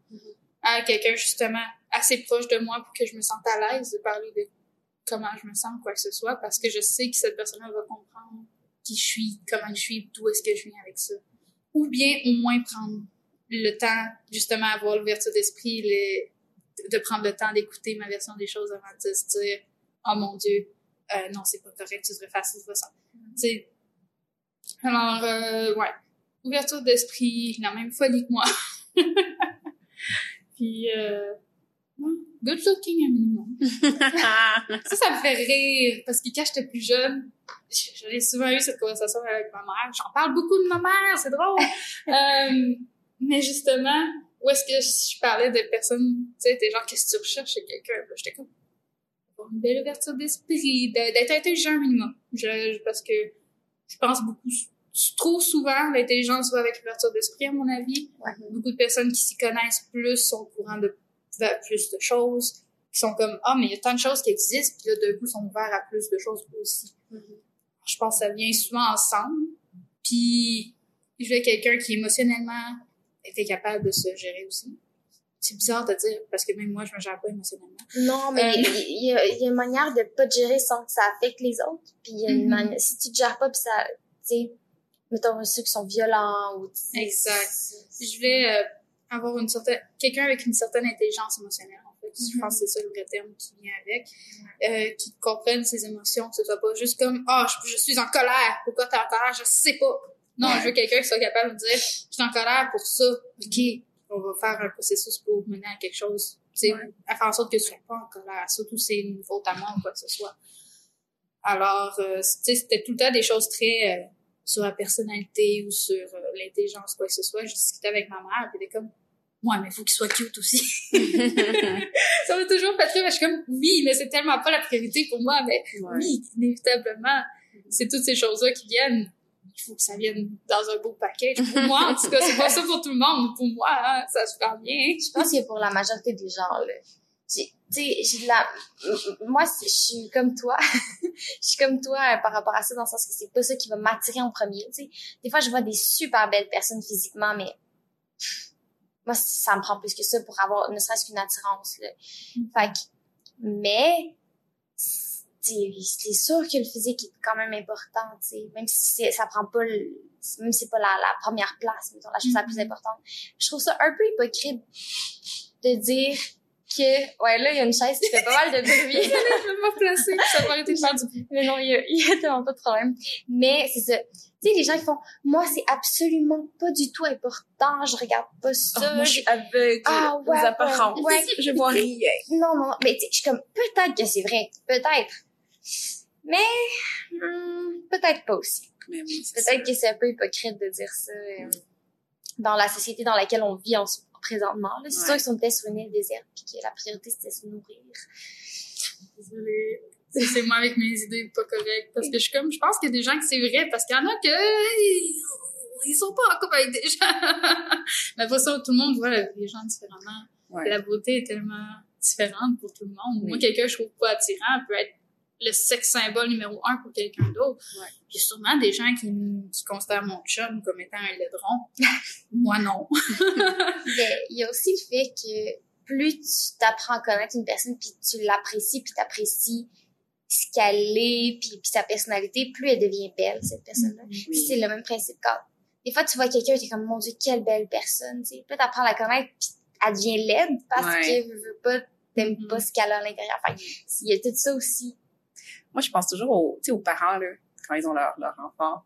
À quelqu'un, justement, assez proche de moi pour que je me sente à l'aise de parler de comment je me sens, quoi que ce soit, parce que je sais que cette personne-là va comprendre qui je suis, comment je suis, d'où est-ce que je viens avec ça. Ou bien, au moins, prendre le temps, justement, avoir l'ouverture d'esprit, le- de prendre le temps d'écouter ma version des choses avant de se dire, oh mon Dieu, euh, non, c'est pas correct, tu devrais faire ci, tu devrais ça. Tu sais. Alors, euh, ouais. Ouverture d'esprit, la même folie que moi. Puis, euh, good looking un minimum. ça, ça me fait rire, parce que quand j'étais plus jeune, j'ai souvent eu cette conversation avec ma mère. J'en parle beaucoup de ma mère, c'est drôle. euh, mais justement, où est-ce que je parlais de personnes, tu sais, des gens, qu'est-ce que tu recherches chez quelqu'un? J'étais comme, avoir une belle ouverture d'esprit, d'être intelligent un minimum. Je, parce que je pense beaucoup, trop souvent, l'intelligence va avec l'ouverture d'esprit, à mon avis. Ouais. Beaucoup de personnes qui s'y connaissent plus sont au courant de, de plus de choses, qui sont comme, ah, mais il y a tant de choses qui existent, puis là, d'un coup, sont ouverts à plus de choses aussi. Je pense que ça vient souvent ensemble. Puis, je veux quelqu'un qui émotionnellement était capable de se gérer aussi. C'est bizarre de dire, parce que même moi, je me gère pas émotionnellement. Non, mais Euh, il y, a, il y a une manière de pas te gérer sans que ça affecte les autres. Puis il y a une Mhm. manière, si tu te gères pas, puis ça, tu sais, mettons ceux qui sont violents ou Exact. Je voulais euh, avoir une certaine, quelqu'un avec une certaine intelligence émotionnelle, en fait. Je Mhm. pense que c'est ça le vrai terme qui vient avec. Euh, qui comprenne ses émotions, que ce soit pas juste comme, ah, je, je suis en colère. Pourquoi t'es en colère? Je sais pas. Non, je veux quelqu'un qui soit capable de me dire, je suis en colère pour ça. OK. On va faire un processus pour mener à quelque chose. Tu sais, Ouais. à faire en sorte que tu sois pas en colère. Surtout si c'est une faute à moi ou quoi que ce soit. Alors, euh, tu sais, c'était tout le temps des choses très, euh, sur la personnalité ou sur euh, l'intelligence, quoi que ce soit. Je discutais avec ma mère, puis elle était comme, ouais, mais faut qu'il soit cute aussi. ça m'a toujours fait rire, je suis comme, oui, mais c'est tellement pas la priorité pour moi, mais Ouais. oui, inévitablement, c'est toutes ces choses-là qui viennent. Il faut que ça vienne dans un beau package. Pour moi, en tout cas, c'est pas ça pour tout le monde, mais pour moi, hein, ça se fait bien. Je pense que pour la majorité des gens, là, tu sais, j'ai de la, moi, je suis comme toi. je suis comme toi euh, par rapport à ça, dans le sens que c'est pas ça qui va m'attirer en premier, tu sais. Des fois, je vois des super belles personnes physiquement, mais moi, ça me prend plus que ça pour avoir ne serait-ce qu'une attirance, là. Fait que, mais, c'est sûr que le physique est quand même important, tu sais. Même si ça prend pas le, même si c'est pas la, la première place, mettons, la chose la plus Mhm. importante. Je trouve ça un peu hypocrite de dire que, ouais, là, il y a une chaise qui fait pas mal de bruit. Je vais me placer, ça va arrêter de faire du bruit. Mais non, il y a, y a tellement pas de problème. Mais c'est ça. Tu sais, les gens qui font, moi, c'est absolument pas du tout important, je regarde pas Oh, ça. moi, je suis aveugle Ah, aux ouais, apparences. ouais. Je vois rien. Non, non, non. Mais tu sais, je suis comme, peut-être que c'est vrai. Peut-être. Mais, hmm, peut-être pas aussi. Peut-être que c'est un peu hypocrite de dire ça euh, dans la société dans laquelle on vit en, présentement. C'est Ouais. sûr qu'ils sont peut-être sur une île déserte puis que la priorité, c'était se nourrir. Désolée. C'est moi avec mes idées pas correctes. Parce que je suis comme, je pense qu'il y a des gens que c'est vrai, parce qu'il y en a que, ils, sont pas en couple avec des gens. Mais après ça, tout le monde voit la- les gens différemment. Ouais. La beauté est tellement différente pour tout le monde. Oui. Moi, quelqu'un que je trouve pas attirant peut être le sexe symbole numéro un pour quelqu'un d'autre. Ouais. A sûrement des gens qui, qui considèrent mon chum comme étant un laidron. Moi, non. Mais il y a aussi le fait que plus tu t'apprends à connaître une personne puis tu l'apprécies puis t'apprécies ce qu'elle est puis, puis sa personnalité, plus elle devient belle, cette personne-là. Puis Oui. c'est le même principe quand des fois tu vois quelqu'un t'es comme mon dieu quelle belle personne tu sais puis t'apprends à la connaître puis elle devient laide parce Ouais. que veut, pas t'aimes Mhm. pas ce qu'elle a à l'intérieur enfin il y a tout ça aussi Moi, je pense toujours aux, tu sais, aux parents, là, quand ils ont leur, leur enfant.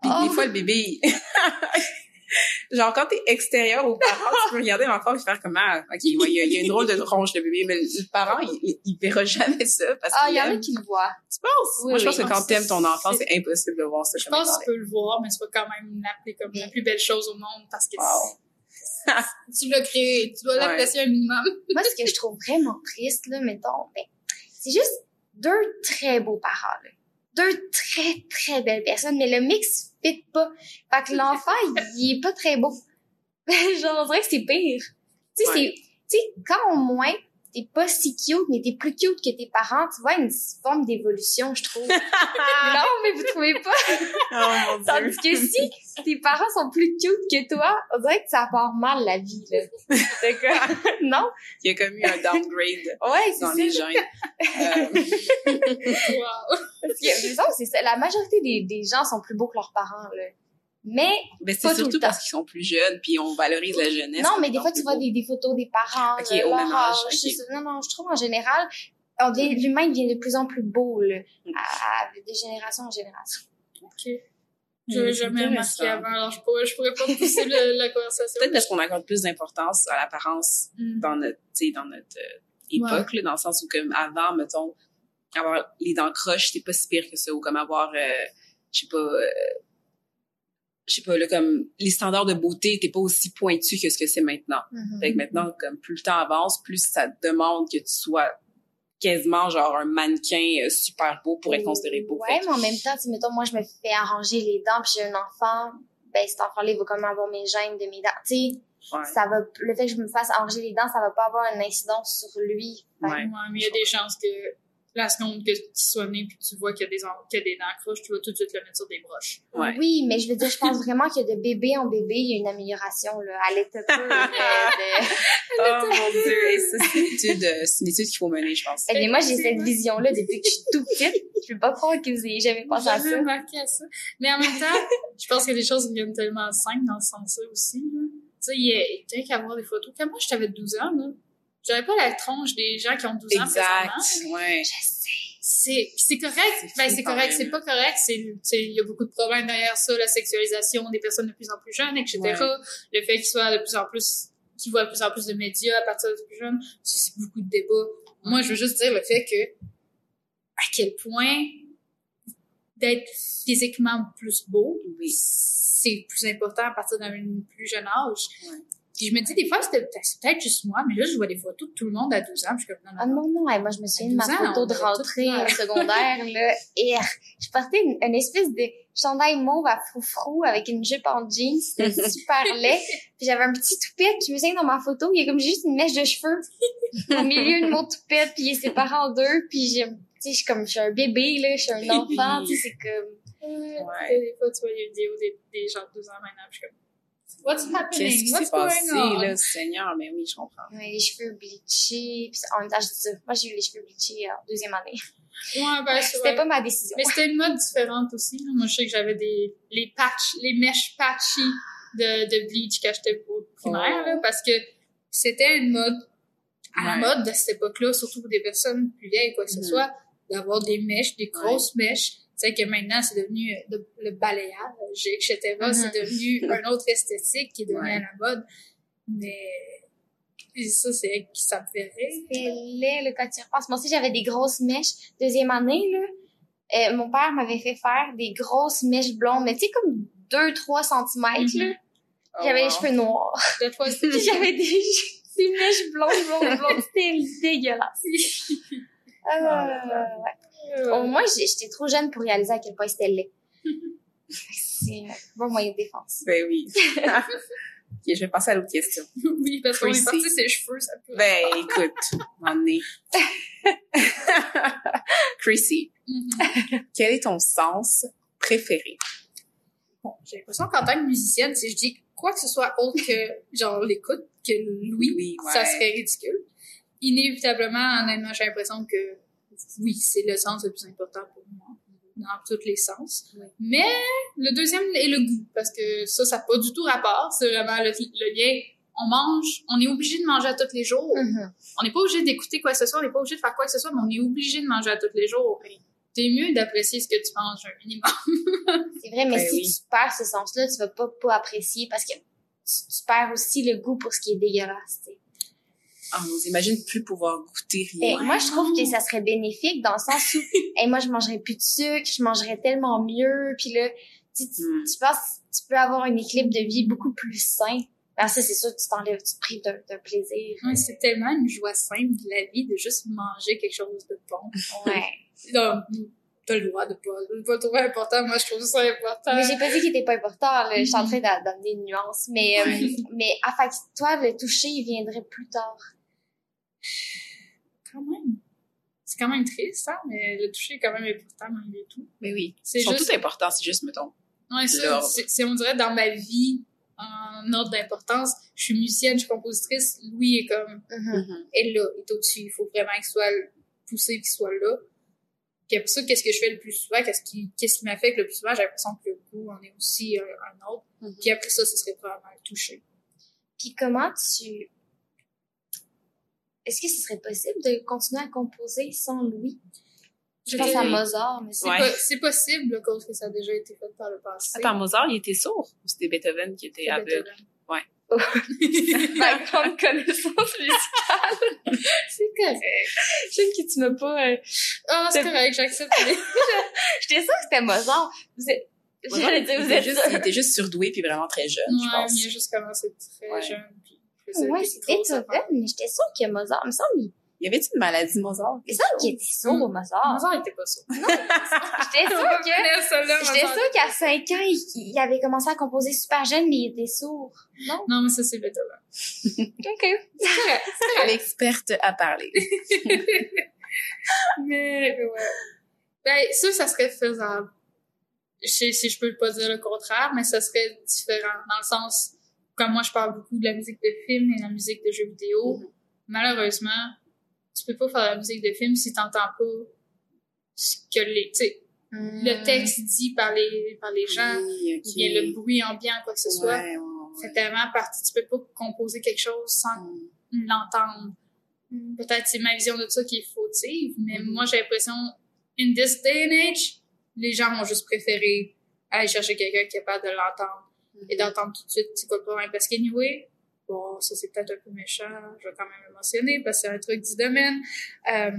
Puis Oh. des fois, le bébé, il- genre, quand t'es extérieur aux parents, tu peux regarder l'enfant et faire comme, ah, ok, ouais, il y, a, il y a une drôle de ronge, le bébé, mais le, parent, il, il, verra jamais ça parce ah il y en a qui le voient Tu penses? Oui, Moi, je pense que quand t'aimes ton enfant, C'est- impossible de voir ça Je pense que tu peux le voir, mais c'est pas quand même l'appeler comme la plus belle chose au monde parce que Wow. tu l'as créé, tu dois Ouais. l'apprécier un minimum. moi ce que je trouve vraiment triste là mettons ben c'est juste deux très beaux parents là. Deux très très belles personnes mais le mix fit pas. Fait que l'enfant il, est pas très beau. Genre on dirait que c'est pire. Tu sais Ouais. c'est tu sais quand au moins t'es pas si cute mais t'es plus cute que tes parents. Tu vois une forme d'évolution je trouve. Non mais vous trouvez pas? Oh tandis que si tes parents sont plus cute que toi on dirait que ça part mal la vie là. Que- non? Il y a comme eu un downgrade ouais c'est dans les gènes. Euh, Wow. Parce que, c'est ça. La majorité des, des gens sont plus beaux que leurs parents, là. Mais, ben, c'est Pas tout le surtout temps. parce qu'ils sont plus jeunes, puis on valorise la jeunesse. non, mais des fois, tu vois des, des photos des parents, Ok, euh, au leur même âge, âge, ok. c'est ça. Non, non, je trouve en général, l'humain devient de plus en plus beau, là, Mm. à, à- de génération en génération. Ok. Je l'ai Mm, jamais remarqué avant, alors je pourrais, je pourrais pas pousser le- la conversation. Peut-être parce qu'on accorde plus d'importance à l'apparence Mm. dans notre, dans notre euh, époque, là, dans le sens où, comme avant, mettons, avoir les dents croches, c'était pas si pire que ça, ou comme avoir, euh, je sais pas, euh, je sais pas, là, comme, les standards de beauté étaient pas aussi pointus que ce que c'est maintenant. Mhm. Fait que maintenant, comme plus le temps avance, plus ça demande que tu sois quasiment genre un mannequin euh, super beau pour être considéré beau. Ouais, Fait mais en même temps, tu sais, mettons, moi, je me fais arranger les dents, puis j'ai un enfant, ben, cet enfant-là, il va quand même avoir mes gènes de mes dents. Tu sais, ouais. ça va, le fait que je me fasse arranger les dents, ça va pas avoir une incidence sur lui. Ouais. Ouais, mais il y a des chances que la seconde que tu sois né puis tu vois qu'il y a des, qu'il y a des dents croches, tu vas tout de suite le mettre sur des broches. Ouais. Oui, mais je veux dire, je pense vraiment que de bébé en bébé, il y a une amélioration, là. À l'état pur, là, de... Oh mon dieu, Et ça, c'est une étude, euh, c'est une étude qu'il faut mener, je pense. Fait que moi, j'ai cette vision-là depuis que je suis tout petite. Je peux pas croire que vous ayez jamais pensé à J'avais ça. remarqué à ça. Mais en même temps, je pense que les choses viennent tellement simples dans ce sens-là aussi. là. Tu sais, il y a, il y a qu'à voir des photos. Quand moi, j'avais 12 ans, là, j'avais pas la tronche des gens qui ont 12 ans Exact, ouais. Je sais. C'est, c'est correct. C'est Ben, c'est correct. C'est pas correct. C'est, il y a beaucoup de problèmes derrière ça, la sexualisation des personnes de plus en plus jeunes, etc. Ouais. Le fait qu'ils soient de plus en plus, qu'ils voient de plus en plus de médias à partir de plus jeunes. Ça, c'est beaucoup de débats. Moi, je veux juste dire le fait que, à quel point d'être physiquement plus beau, Oui. c'est plus important à partir d'un plus jeune âge. Ouais. Puis je me dis, des fois, c'était c'est peut-être juste moi, mais là, je vois des photos de tout le monde à 12 ans, puis je suis comme, non, Ah non, non. non, non, hey, moi je me souviens de ma 12 ans, photo de rentrée tout secondaire, là, et je portais une, une espèce de chandail mauve à froufrou avec une jupe en jeans, c'était super laid, puis j'avais un petit toupette, puis je me souviens que dans ma photo, il y a comme juste une mèche de cheveux au milieu de mon toupette, puis il est séparé en deux, puis j'ai, tu sais, je suis comme, je suis un bébé, là, je suis un enfant, tu sais, c'est comme, Ouais. Des fois, tu vois les vidéos des, des gens de 12 ans maintenant, puis je suis comme, What's happening? Qu'est-ce qui What's s'est passé, going on? là, Seigneur? Mais oui, je comprends. ouais, les cheveux bleachés, puis en même temps, je dis ça, moi j'ai eu les cheveux bleachés en deuxième année. Ouais, ben, C'était pas ma décision. Mais c'était une mode différente aussi. là. Moi, je sais que j'avais des, les patchs, les mèches patchy de, de bleach quand j'étais au primaire, Oh. là, parce que c'était une mode, à Ouais. la mode de cette époque-là, surtout pour des personnes plus vieilles, quoi que ce Mhm. soit, d'avoir des mèches, des grosses mèches. Tu sais que maintenant, c'est devenu euh, le, le balayage, etc. Mhm. C'est devenu un autre esthétique qui est devenu Ouais. à la mode. Mais et ça, c'est ça me fait rire. C'est laid, là, quand tu repenses. Moi aussi, j'avais des grosses mèches. Deuxième année, là, euh, mon père m'avait fait faire des grosses mèches blondes, mais tu sais, comme 2-3 centimètres, là. Oh, J'avais wow. les cheveux noirs. J'avais des, des mèches blondes, blondes, blondes. C'était dégueulasse. Euh, ouais. Au moins, j'étais trop jeune pour réaliser à quel point c'était laid. C'est un bon moyen de défense. Ben oui. ok, je vais passer à l'autre question. oui, parce qu'on est parti ses cheveux, ça peut. Ben, écoute, m'en est. Chrissy, Mhm. quel est ton sens préféré? Bon, j'ai l'impression qu'en tant que musicienne, si je dis quoi que ce soit autre que, genre, l'écoute, que Louis, Oui, ouais. ça serait ridicule. Inévitablement, honnêtement, j'ai l'impression que oui, c'est le sens le plus important pour moi, dans tous les sens. Oui. Mais le deuxième est le goût, parce que ça, ça n'a pas du tout rapport. C'est vraiment le, le lien. On mange, on est obligé de manger à tous les jours. Mhm. On n'est pas obligé d'écouter quoi que ce soit, on n'est pas obligé de faire quoi que ce soit, mais on est obligé de manger à tous les jours. C'est mieux d'apprécier ce que tu manges un minimum. C'est vrai, mais Ben si oui. tu perds ce sens-là, tu vas pas, pas apprécier parce que tu, tu perds aussi le goût pour ce qui est dégueulasse, Ah, on imagine plus pouvoir goûter Et rien. moi, je trouve que ça serait bénéfique dans le sens où, hey, moi, je mangerais plus de sucre, je mangerais tellement mieux, puis là, tu, tu, Hmm. tu penses, tu peux avoir un équilibre de vie beaucoup plus sain. Alors ça, c'est sûr que tu t'enlèves, tu te prives d'un d'un plaisir. Ouais, c'est tellement une joie simple de la vie de juste manger quelque chose de bon. Ouais. Non, t'as le droit de pas, de pas trouver important. Moi, je trouve ça important. Mais j'ai pas dit qu'il était pas important, là. Je suis en train d'a- d'amener une nuance. Mais, euh, Ouais. mais, à fait, que toi, le toucher, il viendrait plus tard. Quand même. C'est quand même triste, hein, mais le toucher est quand même important malgré tout. Mais oui. C'est Ils sont juste- tout importants, c'est juste, mettons. Ouais, ça, c'est, on dirait dans ma vie, en ordre d'importance, je suis musicienne, je suis compositrice, Louis est comme, Mhm. est là, est au-dessus. Il faut vraiment qu'il soit poussé qu'il soit là. Puis après ça, qu'est-ce que je fais le plus souvent? Qu'est-ce qui, qu'est-ce qui m'affecte le plus souvent? J'ai l'impression que le goût en est aussi un, un autre. Mhm. Puis après ça, ce serait probablement le toucher. Puis comment tu... Est-ce que ce serait possible de continuer à composer sans Louis? Je pense à Mozart, mais c'est Ouais. po- possible, cause que ça a déjà été fait par le passé. Attends, Mozart, il était sourd ou c'était Beethoven qui était aveugle? Beethoven. ma grande connaissance musicale. C'est correct. J'aime que tu m'as pas... euh, Ah, c'est correct, j'accepte. J'étais sûre que c'était Mozart. Vous êtes... Mozart, J'allais il, dire, vous était juste, il était juste surdoué puis vraiment très jeune, je Ouais, pense. mais il a juste commencé très Ouais. jeune. Beethoven, affaires. mais j'étais sûre que Mozart, il me semble, il y avait une maladie, Mozart? il me semble qu'il était sourd, Mozart. Mozart était pas sûr. J'étais sûre que... J'étais sûre qu'à 5 ans, il, il avait commencé à composer super jeune, mais il était sourd. Non? Non, mais ça, c'est Beethoven. OK. L'experte à parler. Mais, ouais. Ben, ça, ça serait faisable. Je sais si je peux pas dire le contraire, mais ça serait différent. Dans le sens, comme moi, je parle beaucoup de la musique de film et de la musique de jeux vidéo. Mhm. Malheureusement, tu peux pas faire de la musique de film si t'entends pas ce que les, tu sais, Hmm. le texte dit par les, par les gens, Oui, ou bien le bruit ambiant, quoi que ce soit. Ouais. C'est tellement parti. Tu peux pas composer quelque chose sans Mm. l'entendre. Peut-être c'est ma vision de ça qui est fautive, mais Mhm. moi j'ai l'impression, in this day and age, les gens vont juste préférer aller chercher quelqu'un qui est capable de l'entendre et d'entendre tout de suite c'est quoi le problème. Parce qu'anyway, bon, ça c'est peut-être un peu méchant, je vais quand même le mentionner parce que c'est un truc du domaine. Euh,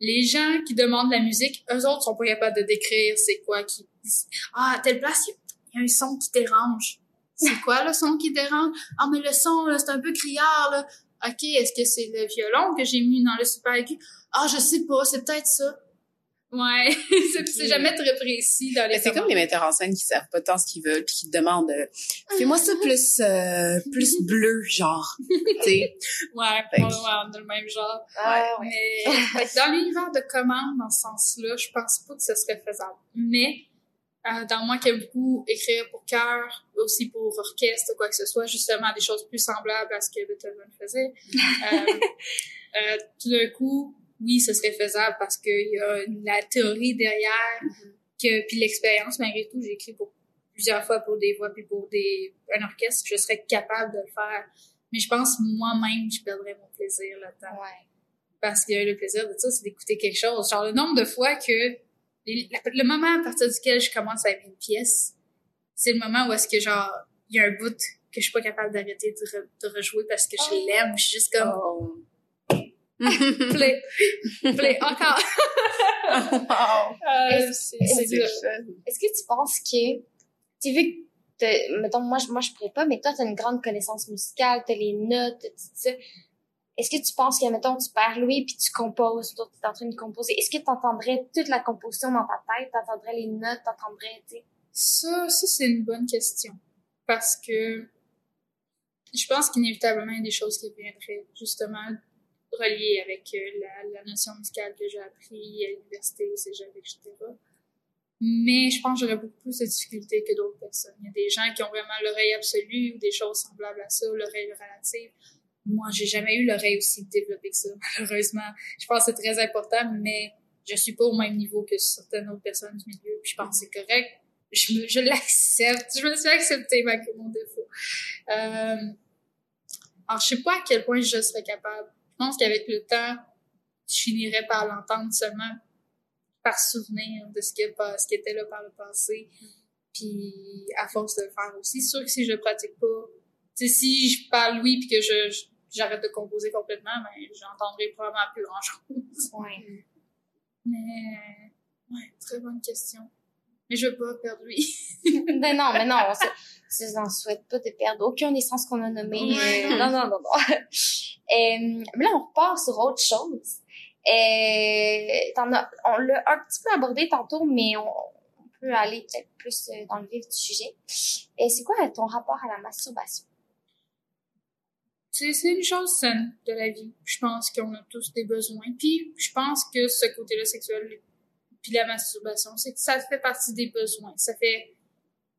les gens qui demandent la musique, eux autres sont pas capables de décrire c'est quoi qui... Ah, à telle place, il y a un son qui dérange. C'est quoi le son qui dérange? Ah, mais le son, là, c'est un peu criard, là. OK, est-ce que c'est le violon que j'ai mis dans le super aigu? Ah, je sais pas, c'est peut-être ça. Ouais, c'est c'est jamais très précis dans les Mais c'est comme les metteurs en scène qui savent pas tant ce qu'ils veulent puis qui demandent euh, fais-moi ça plus euh, plus bleu genre tu sais? Ouais, ouais, que- ouais, on a le même genre. Ah, ouais. Mais fait dans l'univers de commande, dans ce sens-là, je pense pas que ce serait faisable. Mais euh, dans moi qui aime beaucoup écrire pour chœur, aussi pour orchestre, quoi que ce soit, justement des choses plus semblables à ce que Beethoven faisait, euh, euh, tout d'un coup, oui, ce serait faisable parce qu'il y a la théorie derrière, que puis l'expérience, malgré tout, j'ai écrit pour plusieurs fois pour des voix puis pour des un orchestre, je serais capable de le faire. Mais je pense moi-même, je perdrais mon plaisir là-dedans Ouais. parce que le plaisir de ça, c'est d'écouter quelque chose. Genre, le nombre de fois que les- la- le moment à partir duquel je commence à aimer une pièce, c'est le moment où est-ce que, genre, il y a un bout que je suis pas capable d'arrêter de, re- de rejouer parce que je Oh. l'aime. Je suis juste comme, oh. play, play, encore. wow. Euh, c'est. Est-ce que tu penses que, tu vu que, mettons, moi, je- moi, je pourrais pas, mais toi, t'as une grande connaissance musicale, t'as les notes, tout ça. Est-ce que tu penses que, mettons, tu perds Louis puis tu composes, toi, t'es en train de composer, est-ce que t'entendrais toute la composition dans ta tête, t'entendrais les notes, t'entendrais, tu sais? Ça, ça c'est une bonne question. Parce que je pense qu'inévitablement, il y a des choses qui viendraient justement reliées avec euh, la, la notion musicale que j'ai appris à l'université, au cégep, etc. Mais je pense que j'aurais beaucoup plus de difficultés que d'autres personnes. Il y a des gens qui ont vraiment l'oreille absolue ou des choses semblables à ça, l'oreille relative. Moi, j'ai jamais eu l'oreille aussi développée que ça, malheureusement. Je pense que c'est très important, mais je suis pas au même niveau que certaines autres personnes du milieu. Puis je pense que c'est correct je, je l'accepte. Je me suis accepté malgré mon défaut. Euh, alors, je sais pas à quel point je serais capable. Je pense qu'avec le temps, je finirais par l'entendre seulement par souvenir de ce qui, ce qui était là par le passé. Puis, à force de le faire aussi, c'est sûr que si je le pratique pas, tu sais, si je parle oui puis que je, j'arrête de composer complètement, ben, j'entendrai probablement plus grand chose. Ouais. Mais, ouais, très bonne question. Mais je veux pas perdre lui. ben non, mais non, on se- on souhaite pas de perdre aucun des sens qu'on a nommés. Euh, non, non, non, non. Euh, mais là, on repart sur autre chose. Euh, t'en as, on l'a un petit peu abordé tantôt, mais on, on peut aller peut-être plus euh, dans le vif du sujet. Et c'est quoi ton rapport à la masturbation? C'est c'est une chose saine de la vie. Je pense qu'on a tous des besoins. Puis je pense que ce côté-là sexuel, puis la masturbation, c'est que ça fait partie des besoins. Ça fait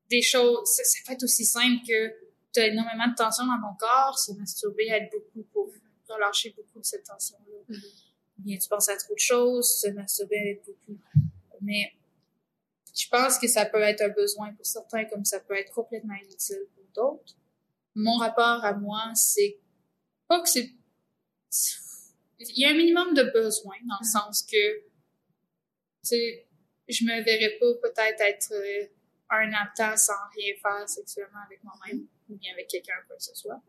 des choses. Ça, ça peut être aussi simple que tu as énormément de tension dans ton corps. Se masturber aide beaucoup pour relâcher beaucoup de cette tension-là. Bien, tu penses à trop de choses, se masturber aide beaucoup. Mais je pense que ça peut être un besoin pour certains, comme ça peut être complètement inutile pour d'autres. Mon rapport à moi, c'est pas que c'est. Il y a un minimum de besoins, dans le sens que sais, je me verrais pas peut-être être euh, un temps sans rien faire sexuellement avec moi-même ou bien avec quelqu'un, quoi que ce soit.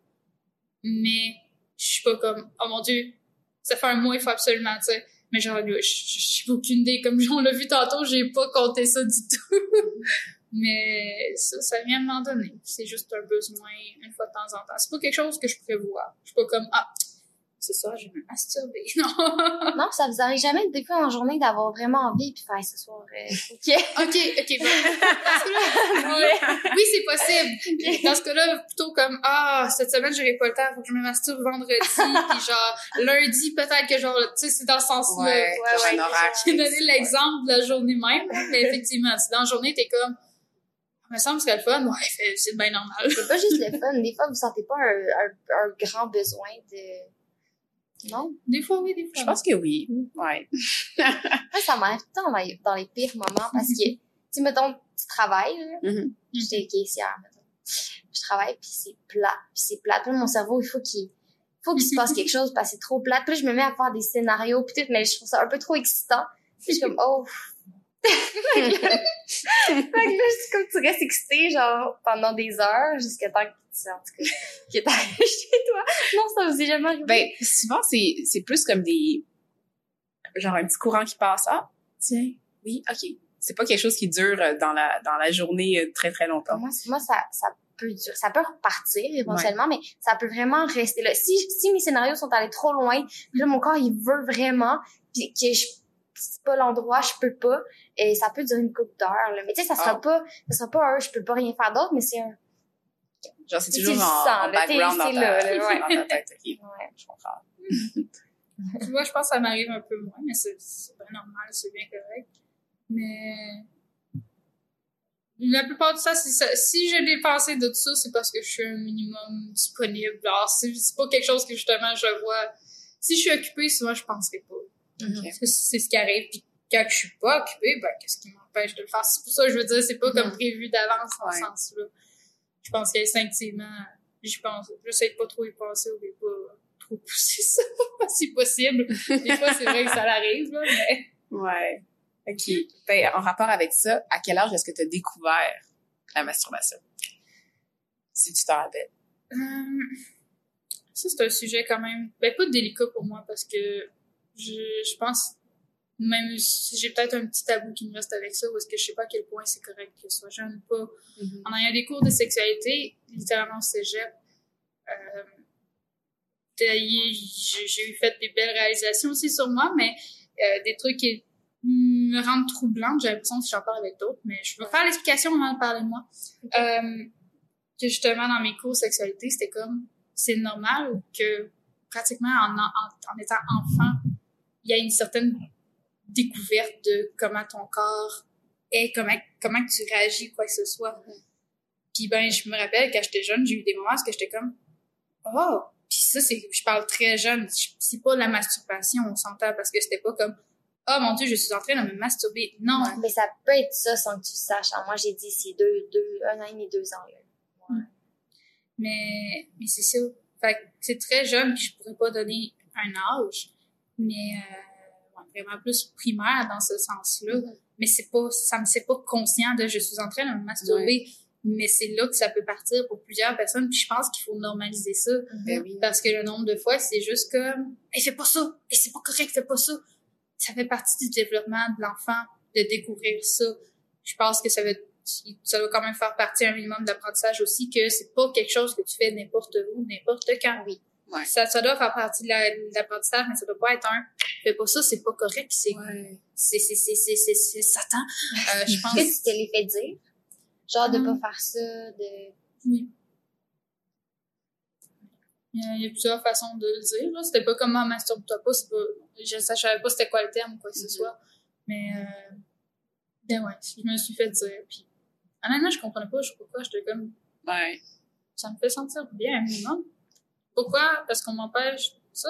Mais je suis pas comme, oh mon dieu, ça fait un mois, il faut absolument, tu sais. Mais genre, je j'ai aucune idée. Comme on l'a vu tantôt, j'ai pas compté ça du tout. Mais ça, ça vient de m'en donner. C'est juste un besoin une fois de temps en temps. C'est pas quelque chose que je prévois. Je suis pas comme, ah, c'est ça, je vais me masturber. Non. non, ça vous arrive jamais des fois en journée d'avoir vraiment envie puis faire ce soir. Euh, ok. ok, ok. Bon. oui, c'est possible. Dans ce cas-là, plutôt comme ah cette semaine j'aurai pas le temps, faut que je me masturbe vendredi, puis genre lundi peut-être que genre tu sais c'est dans ce sens-là. Ouais, ouais, ouais. J'ai donné l'exemple de la journée même, mais effectivement, si dans la journée t'es comme me semble que c'est le fun, ouais, c'est bien normal. C'est pas juste le fun. Des fois, vous sentez pas un, un, un grand besoin de, non? Des fois, oui, des fois. Je pense que oui. Ouais. Moi, ça m'arrive temps dans les pires moments parce que, tu mettons, tu travailles, là. Mm-hmm. J'étais caissière, mettons. Je travaille, puis c'est plat, puis c'est plat. Puis mon cerveau, il faut qu'il faut qu'il se passe quelque chose parce que c'est trop plat. Puis là, je me mets à faire des scénarios, puis tout, mais je trouve ça un peu trop excitant. Puis je suis comme, oh, fait que là, c'est comme tu restes excité, genre, pendant des heures, jusqu'à temps que tu en tout cas, que chez toi. Non, ça vous est jamais arrivé? Ben, souvent, c'est, c'est plus comme des, genre un petit courant qui passe. Ah, tiens, oui, ok. C'est pas quelque chose qui dure dans la, dans la journée euh, très, très longtemps. Moi, moi ça, ça peut durer, ça peut repartir éventuellement, mais ça peut vraiment rester là. Si, si mes scénarios sont allés trop loin, là, mon corps, il veut vraiment, puis que je c'est pas l'endroit, je peux pas. Et ça peut durer une couple d'heures, Mais tu sais, ça sera ah. pas, ça sera pas un, je peux pas rien faire d'autre, mais c'est un, Genre, c'est toujours en, en background dans ta, là, ouais. dans ta tête. Okay. Ouais. Je comprends. tu vois, je pense que ça m'arrive un peu moins, mais c'est bien normal, c'est bien correct. Mais la plupart de ça, c'est ça. Si j'ai des pensées de tout ça, c'est parce que je suis un minimum disponible. Alors, c'est pas quelque chose que justement je vois. Si je suis occupée, souvent je penserai pas. C'est ce qui arrive. Puis quand je suis pas occupée, ben, qu'est-ce qui m'empêche de le faire? C'est pour ça que je veux dire, c'est pas comme prévu d'avance dans ce sens-là. Je pense qu'instinctivement, j'y pense. J'essaie de pas trop y penser ou de pas trop pousser ça, si possible. Des fois, c'est vrai que ça arrive, là, mais... Ouais. OK. Ben, en rapport avec ça, à quel âge est-ce que tu as découvert la masturbation? Si tu t'en rappelles. Hum, ça, c'est un sujet quand même, ben, pas délicat pour moi parce que je, je pense, même si j'ai peut-être un petit tabou qui me reste avec ça, parce que je sais pas à quel point c'est correct que ce soit jeune pas. Mm-hmm. En ayant des cours de sexualité, littéralement au cégep, euh, j'ai eu fait des belles réalisations aussi sur moi, mais euh, des trucs qui me rendent troublante. J'ai l'impression que j'en parle avec d'autres, mais je vais faire l'explication avant de parler de moi. Euh, que justement, dans mes cours de sexualité, c'était comme, c'est normal que pratiquement en, en, en étant enfant, il y a une certaine découverte de comment ton corps est, comment, comment tu réagis, quoi que ce soit. Puis ben, je me rappelle, quand j'étais jeune, j'ai eu des moments où j'étais comme, oh! Puis ça, c'est, je parle très jeune, c'est pas la masturbation, on s'entend, parce que c'était pas comme, oh mon dieu, je suis en train de me masturber. Non. mais ça peut être ça sans que tu saches. moi, j'ai dit, c'est deux, deux, un an et demi, deux ans, là. Mais, mais c'est ça. Fait c'est très jeune, puis je pourrais pas donner un âge mais euh, vraiment plus primaire dans ce sens-là. Mm-hmm. Mais c'est pas, ça me c'est pas conscient de je suis en train de me masturber. Mais c'est là que ça peut partir pour plusieurs personnes. Puis je pense qu'il faut normaliser ça. Mm-hmm. Ben Parce que le nombre de fois, c'est juste comme, hey, fais pas ça! Et c'est pas correct, fais pas ça! Ça fait partie du développement de l'enfant de découvrir ça. Je pense que ça va, ça va quand même faire partie un minimum d'apprentissage aussi que c'est pas quelque chose que tu fais n'importe où, n'importe quand. Oui. Ça, ça doit faire partie de l'apprentissage, mais ça doit pas être un. Fais pas ça, c'est pas correct, c'est, ouais. c'est, c'est, c'est, c'est, Satan. Euh, je pense. Qu'est-ce que tu l'as fait dire? Genre de pas faire ça, de. Oui. Il y, a, il y a plusieurs façons de le dire, là. C'était pas comme un masturbe-toi pas, c'est pas, je, ne savais pas c'était quoi le terme ou quoi que ce mm-hmm. soit. Mais, euh, ben ouais, je me suis fait dire, puis, honnêtement, je comprenais pas, je pourquoi, j'étais comme, ouais. Ça me fait sentir bien, un minimum. Pourquoi? Parce qu'on m'empêche ça.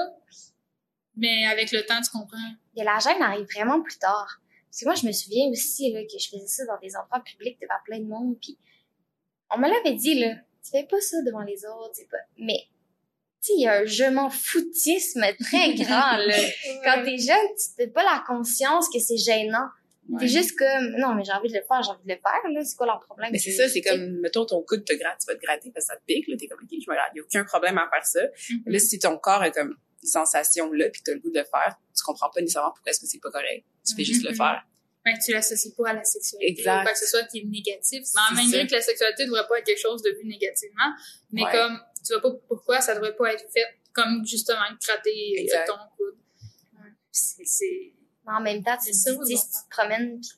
Mais avec le temps, tu comprends. Et la gêne arrive vraiment plus tard. Parce que moi, je me souviens aussi là, que je faisais ça dans des endroits publics devant plein de monde. Puis on me l'avait dit, là, tu fais pas ça devant les autres. Pas... Mais tu sais, il y a un je m'en foutisme très grand. Là. Quand t'es jeune, tu n'as pas la conscience que c'est gênant. T'es juste comme, non, mais j'ai envie de le faire, j'ai envie de le faire, là. C'est quoi leur problème? Mais c'est ça, c'est comme, mettons, ton coude te gratte, tu vas te gratter parce que ça te pique, là. T'es comme, OK, je me gratte. Il n'y a aucun problème à faire ça. Mhm. Là, si ton corps a comme une sensation là, puis t'as le goût de le faire, tu comprends pas nécessairement pourquoi est-ce que c'est pas correct. Tu fais juste le Mhm. faire. Ben, tu l'associes pas à la sexualité. Exact. Ou quoi que ce soit qui est négatif. Mais en C'est même temps que la sexualité ne devrait pas être quelque chose de vu négativement. Mais Ouais. comme, tu vois pas pourquoi ça devrait pas être fait comme justement gratter euh, Exact. ton coude. Ouais. C'est, c'est, Mais en même temps, tu, C'est ça, tu sais, si tu te promènes, pis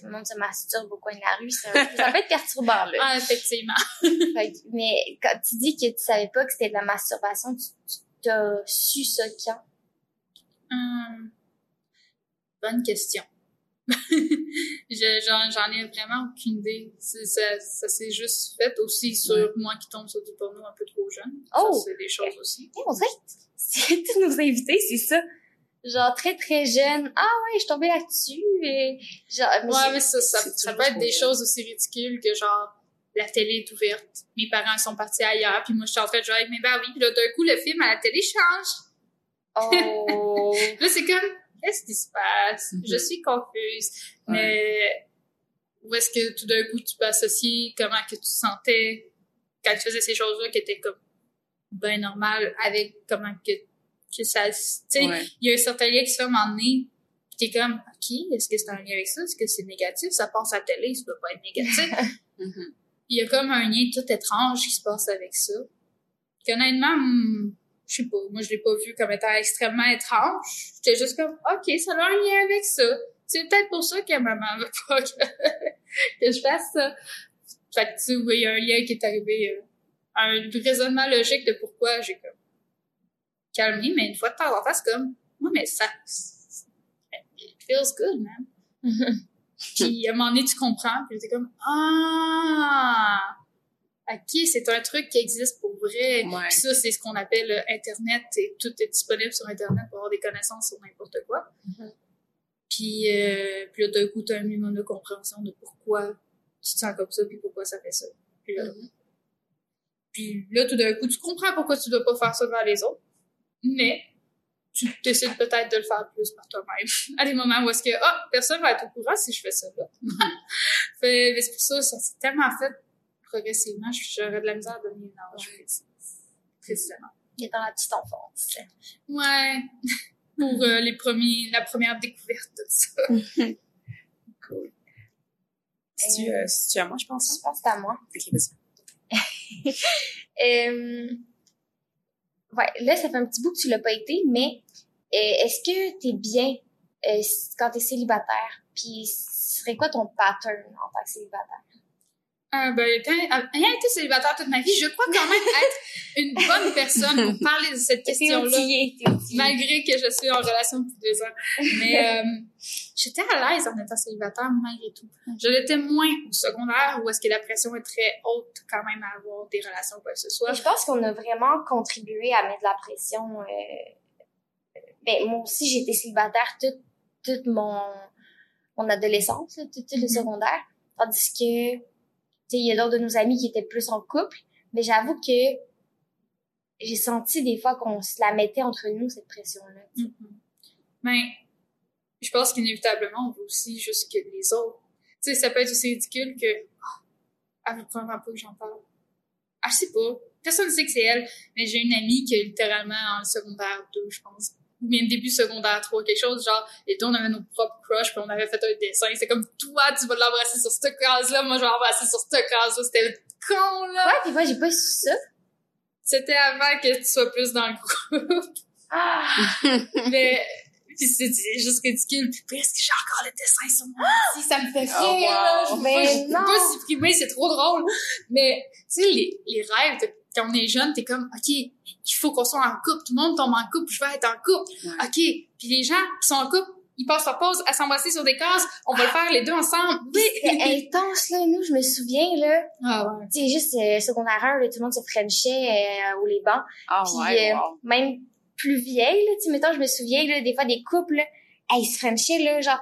tout le monde se masturbe au coin de la rue, ça, ça peut être perturbant, là. ah, effectivement. Fait mais quand tu dis que tu savais pas que c'était de la masturbation, tu, tu as su ça quand? Hum, bonne question. Je- j'en, j'en ai vraiment aucune idée. C'est- ça, ça s'est juste fait aussi sur Ouais. moi qui tombe sur du porno un peu trop jeune. Oh! Ça, c'est des choses aussi. Hey, on dirait que c'est tous nos invités, c'est ça. Genre très très jeune. Ah ouais, je suis tombée là-dessus. Et genre, mais Ouais, mais ça, ça, peut être des choses aussi ridicules que genre la télé est ouverte, mes parents sont partis ailleurs, puis moi je suis en train de jouer avec mes bah oui, puis là d'un coup le film à la télé change. Oh. Là c'est comme qu'est-ce qui se passe? Mhm. Je suis confuse. Mais où est-ce que tout d'un coup tu peux associer comment que tu sentais quand tu faisais ces choses-là qui étaient comme ben normal avec comment que que ça tu sais Ouais. il y a un certain lien qui se fait à un moment donné, puis t'es comme, OK, est-ce que c'est un lien avec ça? Est-ce que c'est négatif? Ça passe à la télé, ça doit pas être négatif. Mhm. il y a comme un lien tout étrange qui se passe avec ça. Puis honnêtement, hmm, je sais pas, moi je l'ai pas vu comme étant extrêmement étrange. J'étais juste comme, OK, ça a un lien avec ça. C'est peut-être pour ça que maman veut pas que, que je fasse ça. Fait que tu sais, oui, il y a un lien qui est arrivé, euh, un raisonnement logique de pourquoi j'ai comme calmé, mais une fois de temps en temps, c'est comme, ouais, mais ça, it feels good, man. Puis à un moment donné, tu comprends, puis t'es comme Ah! Ok, c'est un truc qui existe pour vrai. Ouais. Puis ça, c'est ce qu'on appelle Internet, et tout est disponible sur Internet pour avoir des connaissances sur n'importe quoi. Mhm. Puis, euh, puis là, d'un coup, t'as un minimum de compréhension de pourquoi tu te sens comme ça, puis pourquoi ça fait ça. Puis là, Mhm. puis là, tout d'un coup, tu comprends pourquoi tu dois pas faire ça devant les autres, mais tu décides peut-être de le faire plus par toi-même. À des moments où est-ce que, ah, personne va être au courant si je fais ça là. fait, mais c'est pour ça, ça s'est tellement fait progressivement, j'aurais de la misère à donner une âge précis. Précisément. Il est dans la petite enfance. Ouais. Pour euh, les premiers, la première découverte de ça. Cool. Si tu, euh, si tu à moi, je pense. Je pense que c'est à moi. Ok, vas-y. Euh, là, ça fait un petit bout que tu l'as pas été, mais euh, est-ce que t'es bien euh, quand t'es célibataire? Puis, ce serait quoi ton pattern en tant que célibataire? Euh, ben, quand, ayant été célibataire toute ma vie, je crois quand même être une bonne personne pour parler de cette question-là. malgré que je suis en relation depuis deux ans. Mais euh, j'étais à l'aise en étant célibataire malgré tout. Je l'étais moins au secondaire où est-ce que la pression est très haute quand même à avoir des relations quoi que ce soit. Je pense qu'on a vraiment contribué à mettre de la pression. euh, ben, moi aussi, j'ai été célibataire toute, toute mon, mon adolescence, tout, tout le Mhm. secondaire. Tandis que, il y a d'autres de nos amis qui étaient plus en couple. Mais j'avoue que j'ai senti des fois qu'on se la mettait entre nous, cette pression-là. Mais je pense qu'inévitablement, on veut aussi juste que les autres. Tu sais, ça peut être aussi ridicule que. Ah, elle veut vraiment que j'en parle. Ah, je sais pas. Personne ne sait que c'est elle, mais j'ai une amie qui est littéralement en secondaire 2, je pense. Ou bien début secondaire 3, quelque chose, genre, et deux, on avait nos propres crushs, puis on avait fait un dessin. C'est comme, toi, tu vas l'embrasser sur cette case-là, moi, je vais l'embrasser sur cette case-là. C'était con, là! Ouais, puis moi, j'ai pas su ça. C'était avant que tu sois plus dans le groupe. Ah! Mais puis c'est juste ridicule. Puis presque j'ai encore le dessin sur mon ordi, ça me fait rire. Oh, wow. là. Je peux pas, supprimer, c'est trop drôle. Mais tu sais, les, les rêves, quand on est jeune, t'es comme, OK, il faut qu'on soit en couple. Tout le monde tombe en couple, je veux être en couple. Ouais. OK. Puis les gens qui sont en couple, ils passent leur pause à s'embrasser sur des cases. On va le faire les deux ensemble. Oui. C'était intense, là. Nous, je me souviens, là. Ah ouais. Tu sais, juste euh, secondaire 1, là, tout le monde se frenchait euh, au les bancs. Ah Puis, ouais, euh, wow. même plus vieille, là, tu sais, mettons, je me souviens, là, des fois, des couples, là, ils se frenchaient, là, genre,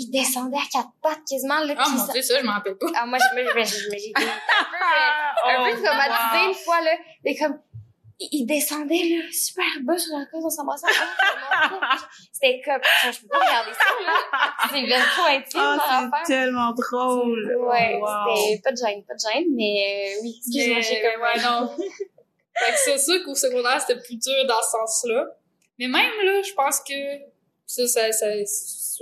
ils descendaient à quatre pattes quasiment, là. Ah puis mon ça- dieu, ça, je m'en rappelle pas. Ah, moi, je me, je me- je me- j'ai un peu, un peu Oh, traumatisée wow. une fois, là. Mais comme, il, il descendait, là, super bas sur la cause en s'embrassant. C'était comme, je peux pas regarder ça, là. C'est bien trop intime, Ah, leur c'est tellement drôle. Ouais, Wow. c'était pas de gêne, pas de gêne, mais euh, oui, excuse-moi, j'ai comme... ouais, non. fait que c'est sûr qu'au secondaire, c'était plus dur dans ce sens-là. Mais même là, je pense que ça, ça, ça,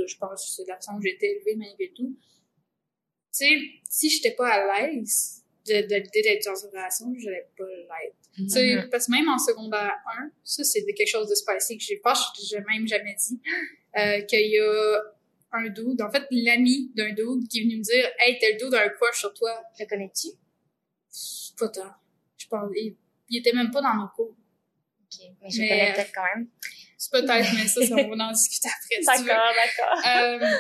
je pense que c'est la façon que j'ai été élevée malgré tout. Tu sais, si j'étais pas à l'aise de, de l'idée d'être dans une relation, j'allais pas l'être. Tu sais, Mhm. parce que même en secondaire 1, ça, c'est quelque chose de spicy que j'ai pas, j'ai même jamais dit, euh, qu'il y a un dude, en fait, l'ami d'un dude qui est venu me dire, hey, tel dude a un crush sur toi. Le connais-tu? Pas tant. Je pense, il, il était même pas dans nos cours. Ok, mais je Mais, le connais peut-être quand même. C'est peut-être, mais ça, ça, on va en discuter après, si veux. d'accord. Euh,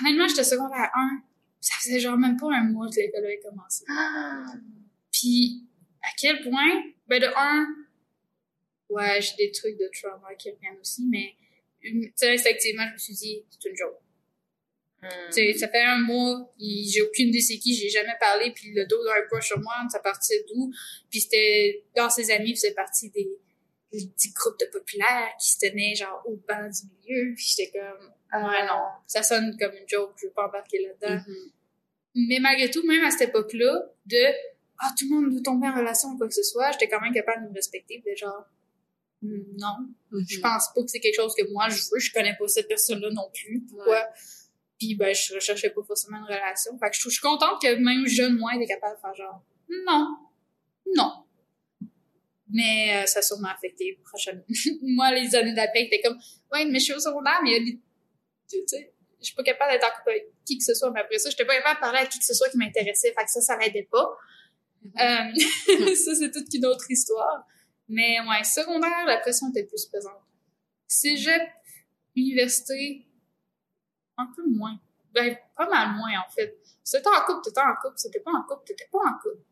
honnêtement, j'étais secondaire 1. Ça faisait genre même pas un mois que l'école avait commencé. Ah, Puis, à quel point, ben de un, ouais, j'ai des trucs de trauma qui reviennent aussi, mais, tu sais, instinctivement, je me suis dit, c'est une joke. hmm. Tu sais, ça fait un mois, j'ai aucune idée c'est qui, j'ai jamais parlé, puis le dos d'un crush sur moi, ça partait d'où, puis c'était, dans ses amis, faisait partie des, des petits groupes de populaires qui se tenaient, genre, au banc du milieu, puis j'étais comme, ouais, non, ça sonne comme une joke, je veux pas embarquer là-dedans. Mhm. Mais malgré tout, même à cette époque-là, de ah tout le monde veut tomber en relation ou quoi que ce soit, j'étais quand même capable de me respecter, de genre Hmm, non, Mhm. je pense pas que c'est quelque chose que moi je veux, je connais pas cette personne-là non plus, pourquoi? Puis ben je recherchais pas forcément une relation. Fait que je, je suis contente que même jeune moi était capable de faire genre non, non. Mais euh, ça a sûrement affecté prochainement. moi les années d'après, j'étais comme ouais mais je suis au secondaire, mais il y a des tu sais, je suis pas capable d'être en couple avec qui que ce soit, mais après ça, j'étais pas capable de parler à qui que ce soit qui m'intéressait, fait que ça, ça l'aidait pas. Euh, ça, c'est toute une autre histoire. Mais ouais, secondaire, la pression était plus pesante. Cégep, université, un peu moins. Ben, pas mal moins, en fait. C'était en couple, t'étais en couple. C'était pas en couple, t'étais pas en couple.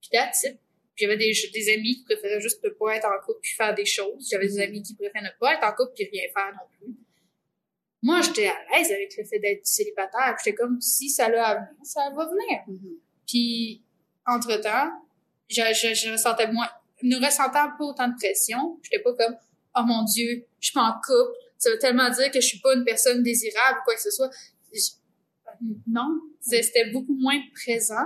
Puis that's it. J'avais des, des amis qui préféraient juste ne pas être en couple puis faire des choses. J'avais des amis qui préféraient ne pas être en couple puis rien faire non plus. Moi, j'étais à l'aise avec le fait d'être célibataire. J'étais comme, si ça l'a à venir, ça va venir. Mhm. Puis, entre-temps, je, je, je ressentais moins, ne ressentant pas autant de pression. J'étais pas comme, oh mon Dieu, je suis pas en couple. Ça veut tellement dire que je suis pas une personne désirable ou quoi que ce soit. Je- non, c'était beaucoup moins présent.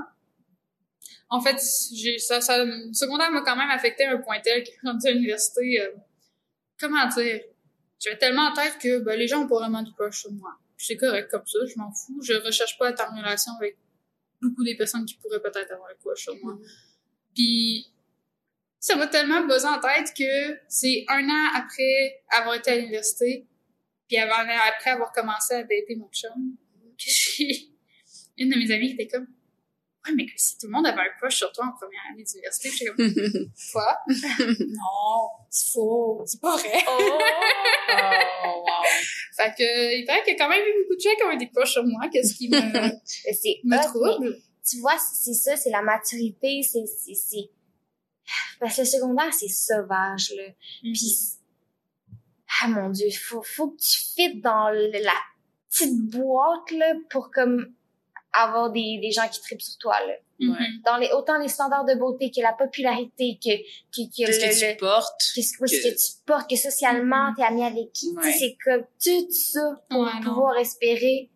En fait, j'ai, ça, ça, le secondaire m'a quand même affecté à un point tel que rendu à l'université, euh, comment dire, j'avais tellement en tête que ben, les gens ont pas vraiment du crush sur moi. C'est correct comme ça, je m'en fous. Je recherche pas à être en relation avec beaucoup des personnes qui pourraient peut-être avoir un crush sur moi. Puis ça m'a tellement buzzé en tête que c'est un an après avoir été à l'université, puis avant, après avoir commencé à dater mon chum, que j'ai une de mes amies qui était comme Ouais, mais si tout le monde avait un crush sur toi en première année d'université, j'étais comme Quoi? non, c'est faux, c'est pas vrai. Oh! Oh, wow. Fait que, il paraît qu'il y a quand même eu beaucoup de gens qui ont eu des crushs sur moi, qu'est-ce qui me, me hot, trouble. Tu vois, c'est ça, c'est la maturité, c'est, c'est. Parce que le secondaire, c'est sauvage, là. Mhm. Puis, ah mon Dieu, faut, faut que tu fites dans la petite boîte, là, pour comme avoir des, des gens qui tripent sur toi, là. Mhm. Dans les, autant les standards de beauté que la popularité, que, que, que Qu'est-ce le, que tu le- portes? qu'est-ce ce que- que tu portes, que socialement, t'es ami avec qui, Ouais. c'est comme tout ça pour Ouais, non. pouvoir espérer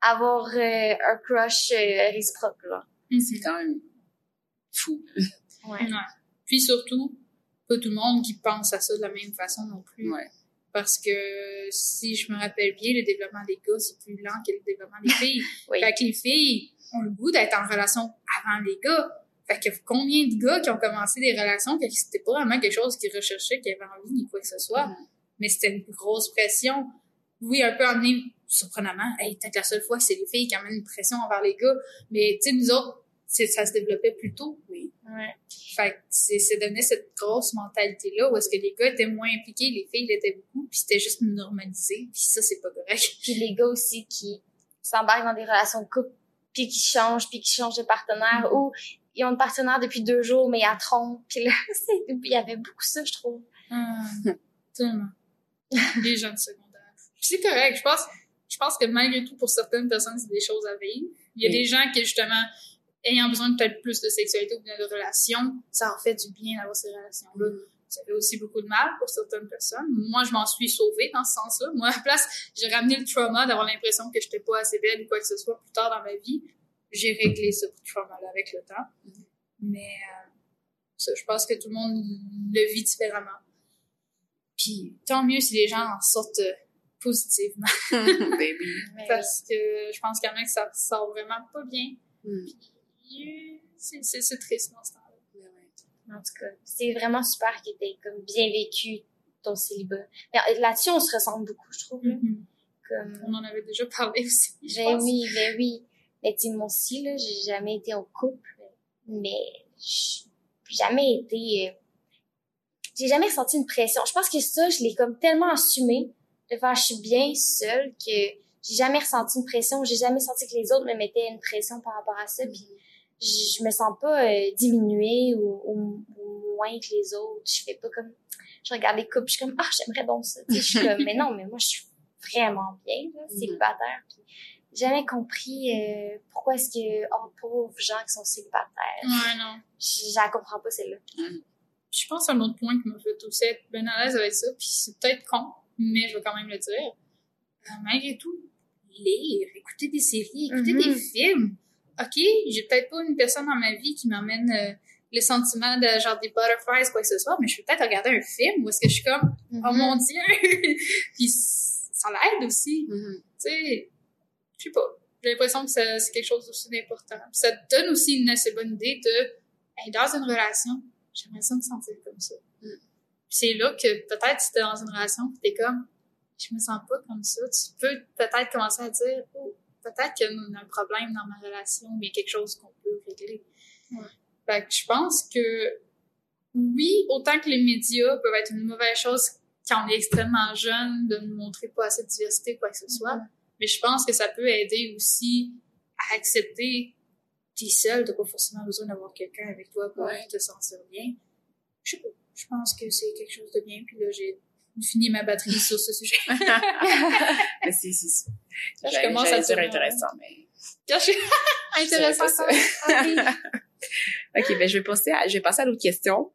avoir euh, un crush euh, réciproque, là. C'est quand même fou. Ouais. Ouais. Puis surtout, pas tout le monde qui pense à ça de la même façon non plus. Ouais. Parce que si je me rappelle bien, le développement des gars, c'est plus lent que le développement des filles. Oui. Fait que les filles ont le goût d'être en relation avant les gars. Fait que combien de gars qui ont commencé des relations que c'était pas vraiment quelque chose qu'ils recherchaient, qu'ils avaient envie, ni quoi que ce soit. Mhm. Mais c'était une grosse pression. Oui, un peu emmené, surprenamment. Hey, peut-être la seule fois, c'est les filles qui amènent une pression envers les gars. Mais, tu sais, nous autres, ça se développait plus tôt. Ouais. Fait que c'est, donné cette grosse mentalité-là où est-ce que les gars étaient moins impliqués, les filles l'étaient beaucoup, puis c'était juste normalisé, puis ça, c'est pas correct. Puis les gars aussi qui s'embarquent dans des relations de couple, puis qui changent, puis qui changent de partenaire, Mhm. ou ils ont un partenaire depuis deux jours, mais ils la trompent. Puis là, il y avait beaucoup ça, je trouve. Ah, tellement. Les jeunes secondaires. Puis c'est correct, je pense, je pense que malgré tout, pour certaines personnes, c'est des choses à vivre. Il y a Oui. des gens qui, justement, ayant besoin de peut-être plus de sexualité ou bien de relations, ça leur fait du bien d'avoir ces relations-là. Tu ça fait aussi beaucoup de mal pour certaines personnes. Moi, je m'en suis sauvée dans ce sens-là. Moi, à la place, j'ai ramené le trauma d'avoir l'impression que j'étais pas assez belle ou quoi que ce soit plus tard dans ma vie. J'ai réglé ce trauma-là avec le temps. Mais euh, ça, je pense que tout le monde le vit différemment. Puis tant mieux si les gens en sortent euh, positivement. Baby. Mais Parce que je pense qu'il y en a que ça sort vraiment pas bien. Mm. Puis, c'est- triste dans ce temps-là. En tout cas, c'est vraiment super que t'aies comme bien vécu ton célibat. Mais Là-dessus, on se ressemble beaucoup, je trouve. là. Comme... On en avait déjà parlé aussi. Ben pense. oui, ben oui. Mais tu moi aussi, là, j'ai jamais été en couple, mais j'ai jamais été... euh, J'ai jamais ressenti une pression. Je pense que ça, je l'ai comme tellement assumé de faire je suis bien seule que j'ai jamais ressenti une pression. J'ai jamais senti que les autres me mettaient une pression par rapport à ça. Puis je, je me sens pas euh, diminuée ou, ou- ou moins que les autres. Je fais pas comme... Je regarde les couples, je suis comme « Ah, j'aimerais donc ça. » Je suis comme « Mais non, mais moi, je suis vraiment bien, là, célibataire. Puis jamais compris euh, pourquoi est-ce que, oh, pauvres gens qui sont célibataires. Ouais, non. Je la comprends pas, celle-là. Puis je pense à un autre point qui m'a fait aussi être bien à l'aise avec ça, puis c'est peut-être con, mais je vais quand même le dire. Euh, malgré tout, lire, écouter des séries, écouter Mhm. des films. OK, j'ai peut-être pas une personne dans ma vie qui m'emmène euh, le sentiment de genre des butterflies, quoi que ce soit, mais je peux peut-être regarder un film où est-ce que je suis comme, oh Mhm. mon dieu! puis ça l'aide aussi. Mhm. tu sais, je sais pas. J'ai l'impression que c'est quelque chose aussi d'important. Ça te donne aussi une assez bonne idée de, hey, dans une relation, j'aimerais ça me sentir comme ça. Mm. C'est là que peut-être si t'es dans une relation pis t'es comme, je me sens pas comme ça, tu peux peut-être commencer à dire, oh, peut-être qu'il y a un problème dans ma relation, mais quelque chose qu'on peut régler. Ouais. Fait que je pense que, oui, autant que les médias peuvent être une mauvaise chose quand on est extrêmement jeune, de nous montrer pas assez de diversité, quoi que ce soit, mais je pense que ça peut aider aussi à accepter t'es seul, t'as pas forcément besoin d'avoir quelqu'un avec toi pour Ouais. te sentir bien. Je sais pas. Je pense que c'est quelque chose de bien, puis là, j'ai fini ma batterie sur ce sujet. Mais c'est, c'est, je commence à dire intéressant, mais. Suis intéressant. ça. Ah oui. OK, ben, je vais passer à, je vais passer à l'autre question.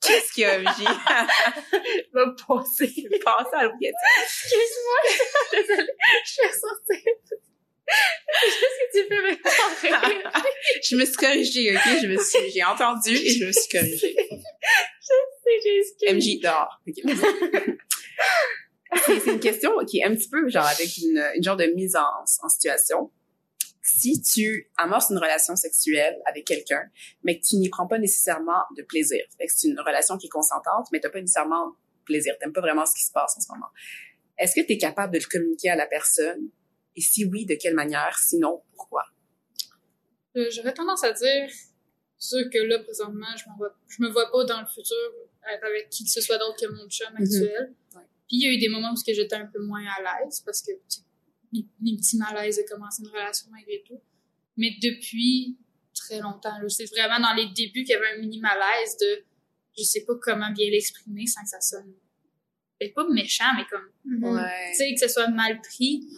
Qu'est-ce qu'il y a, MJ? je vais passer, passer à l'autre question. Excuse-moi, désolée, je vais sortir. Qu'est-ce que tu fais maintenant? je me suis corrigée, OK? Je me suis, j'ai entendu et je me suis corrigée. J'ai MJ, dehors. OK. c'est, c'est une question qui est un petit peu, genre, avec une, une genre de mise en, en situation. Si tu amorces une relation sexuelle avec quelqu'un, mais que tu n'y prends pas nécessairement de plaisir, c'est une relation qui est consentante, mais t'as pas nécessairement plaisir, t'aimes pas vraiment ce qui se passe en ce moment. Est-ce que tu es capable de le communiquer à la personne? Et si oui, de quelle manière? Sinon, pourquoi? Euh, J'aurais tendance à dire, sûr que là, présentement, je, vois, je me vois pas dans le futur être avec qui que ce soit d'autre que mon chum actuel. Ouais. Puis il y a eu des moments où j'étais un peu moins à l'aise parce que les, les petits malaises de commencer une relation malgré tout. Mais depuis très longtemps, c'est vraiment dans les débuts qu'il y avait un mini malaise de je sais pas comment bien l'exprimer sans que ça sonne peut-être pas méchant, mais comme tu sais, que ce soit mal pris.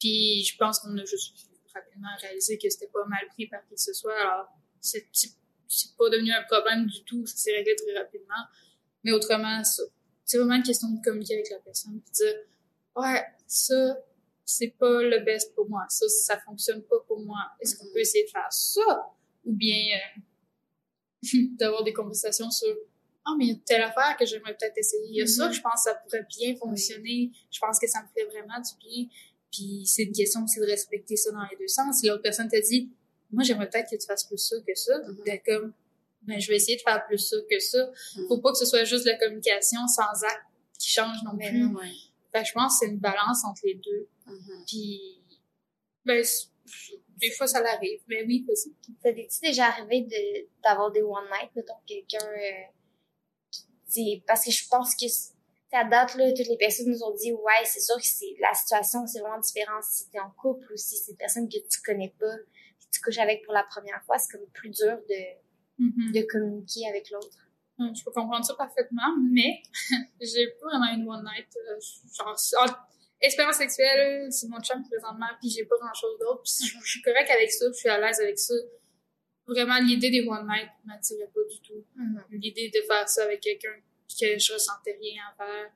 Puis je pense qu'on a juste rapidement réalisé que c'était pas mal pris par qui que ce soit. Alors, c'est pas devenu un problème du tout. Ça s'est réglé très rapidement. Mais autrement, ça, c'est vraiment une question de communiquer avec la personne. Puis dire, ouais, ça, c'est pas le best pour moi. Ça, ça fonctionne pas pour moi. Est-ce qu'on peut essayer de faire ça? Ou bien euh, d'avoir des conversations sur ah, mais il y a telle affaire que j'aimerais peut-être essayer. Il y a ça Mhm. que je pense que ça pourrait bien fonctionner. Je pense que ça me ferait vraiment du bien. Puis c'est une question aussi de respecter ça dans les deux sens. Si l'autre personne te dit, moi, j'aimerais peut-être que tu fasses plus ça que ça, Mhm. d'être comme, ben, je vais essayer de faire plus ça que ça. Mhm. Faut pas que ce soit juste la communication sans acte qui change non Mais plus. non. Ouais. Fait que je pense que c'est une balance entre les deux. Mhm. Puis, ben, des fois, ça l'arrive. Mais oui, possible. Ça t'es-tu déjà arrivé de, d'avoir des one night, mettons, quelqu'un, euh, qui- parce que je pense que, à date, là, toutes les personnes nous ont dit, ouais, c'est sûr que c'est, la situation, c'est vraiment différent si t'es en couple ou si c'est une personne que tu connais pas, que tu couches avec pour la première fois, c'est comme plus dur de, Mhm. de communiquer avec l'autre. Hum, Je peux comprendre ça parfaitement, mais j'ai pas vraiment une one night. euh, genre, expérience sexuelle, c'est mon chum présentement, puis j'ai pas grand chose d'autre. Puis je, je suis correcte avec ça, je suis à l'aise avec ça. vraiment, l'idée des one night m'attirait pas du tout. Mhm. L'idée de faire ça avec quelqu'un que je ressentais rien envers,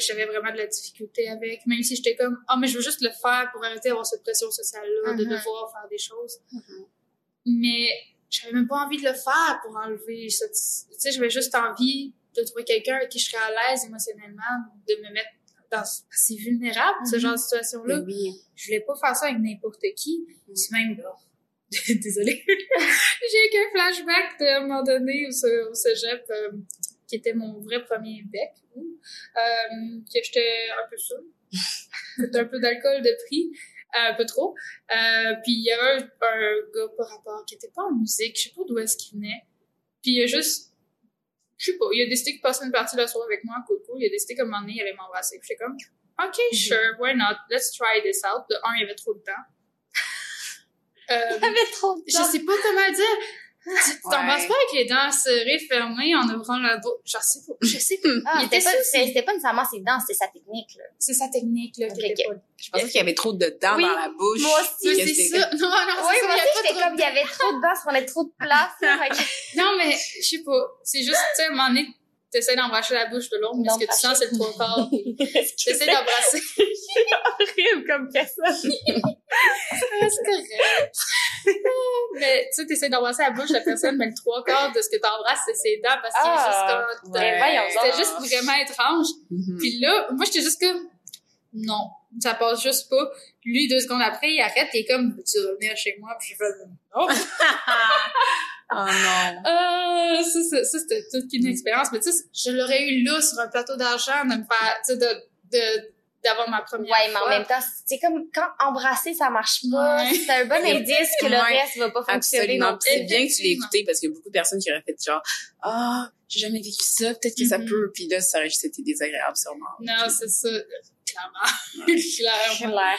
j'avais vraiment de la difficulté avec, même si j'étais comme, ah, mais je veux juste le faire pour arrêter d'avoir cette pression sociale-là, de Mhm. devoir faire des choses. Mhm. Mais j'avais même pas envie de le faire pour enlever cette, tu sais, j'avais juste envie de trouver quelqu'un avec qui je serais à l'aise émotionnellement, de me mettre dans, c'est vulnérable, ce Mhm. genre de situation-là. Mais oui. Je voulais pas faire ça avec n'importe qui. Mm. C'est même là. Désolée. J'ai eu un flashback de un moment donné au, ce- au cégep, euh, qui était mon vrai premier bec, euh, que j'étais un peu. C'était un peu d'alcool de prix, euh, un peu trop. Euh, puis il y avait un, un gars par rapport qui était pas en musique, je sais pas d'où est-ce qu'il venait. Puis il a juste, je sais pas, il a décidé de passer une partie de la soirée avec moi, cool, cool. Il a décidé qu'à un moment donné, il allait m'embrasser. Puis j'étais comme, OK, sure, why not? Let's try this out. De un, il y avait trop de temps. Euh, T'avais trop de je temps. sais pas comment dire. Tu t'embrasses Ouais. pas avec les dents serrées, fermées, en ouvrant la bouche? Je sais pas. Je sais pas. Ah, il était c'était pas, c'était pas nécessairement ses dents, c'était sa technique, là. C'est sa technique, là, qui Ok, était ok. pas... Je pensais qu'il y avait trop de dents Oui, dans la bouche. moi aussi, c'est ça. Non, non, Oui, c'est ça. moi aussi, pas j'étais trop comme, il y avait trop de dents, ça prenait trop de place, là. Non, mais je sais pas. C'est juste, tu sais, à un moment donné, t'essaies d'embrasser la bouche de l'autre, mais ce que tu sens, c'est quarts. puis T'essaies d'embrasser. horrible comme personne. C'est correct. Tu sais, t'essaies d'embrasser la bouche de la personne, mais le trois quarts de ce que t'embrasses, c'est ses dents, parce qu'il est Ah, juste comme... ouais. voyons C'était juste vraiment étrange. Mhm. Puis là, moi, j'étais juste comme, non, ça passe juste pas. Lui, deux secondes après, il arrête, il est comme, veux-tu revenir chez moi? Puis je fais, non. oh non. Euh, ça, ça, ça, c'était toute une expérience. Mais tu sais, je l'aurais eu là, sur un plateau d'argent, de me faire, tu sais, de, de, d'avoir ma première Ouais, mais en fois. même temps, c'est comme quand embrasser, ça marche pas. Ouais. C'est un bon indice que le Ouais. reste va pas fonctionner Absolument. c'est bien que tu l'aies écouté parce qu'il y a beaucoup de personnes qui auraient fait genre, ah, j'ai jamais vécu ça, peut-être que ça Mhm. peut. Puis là, ça aurait juste été désagréable sûrement. Non, c'est ça. Clairement. Clairement. Claire.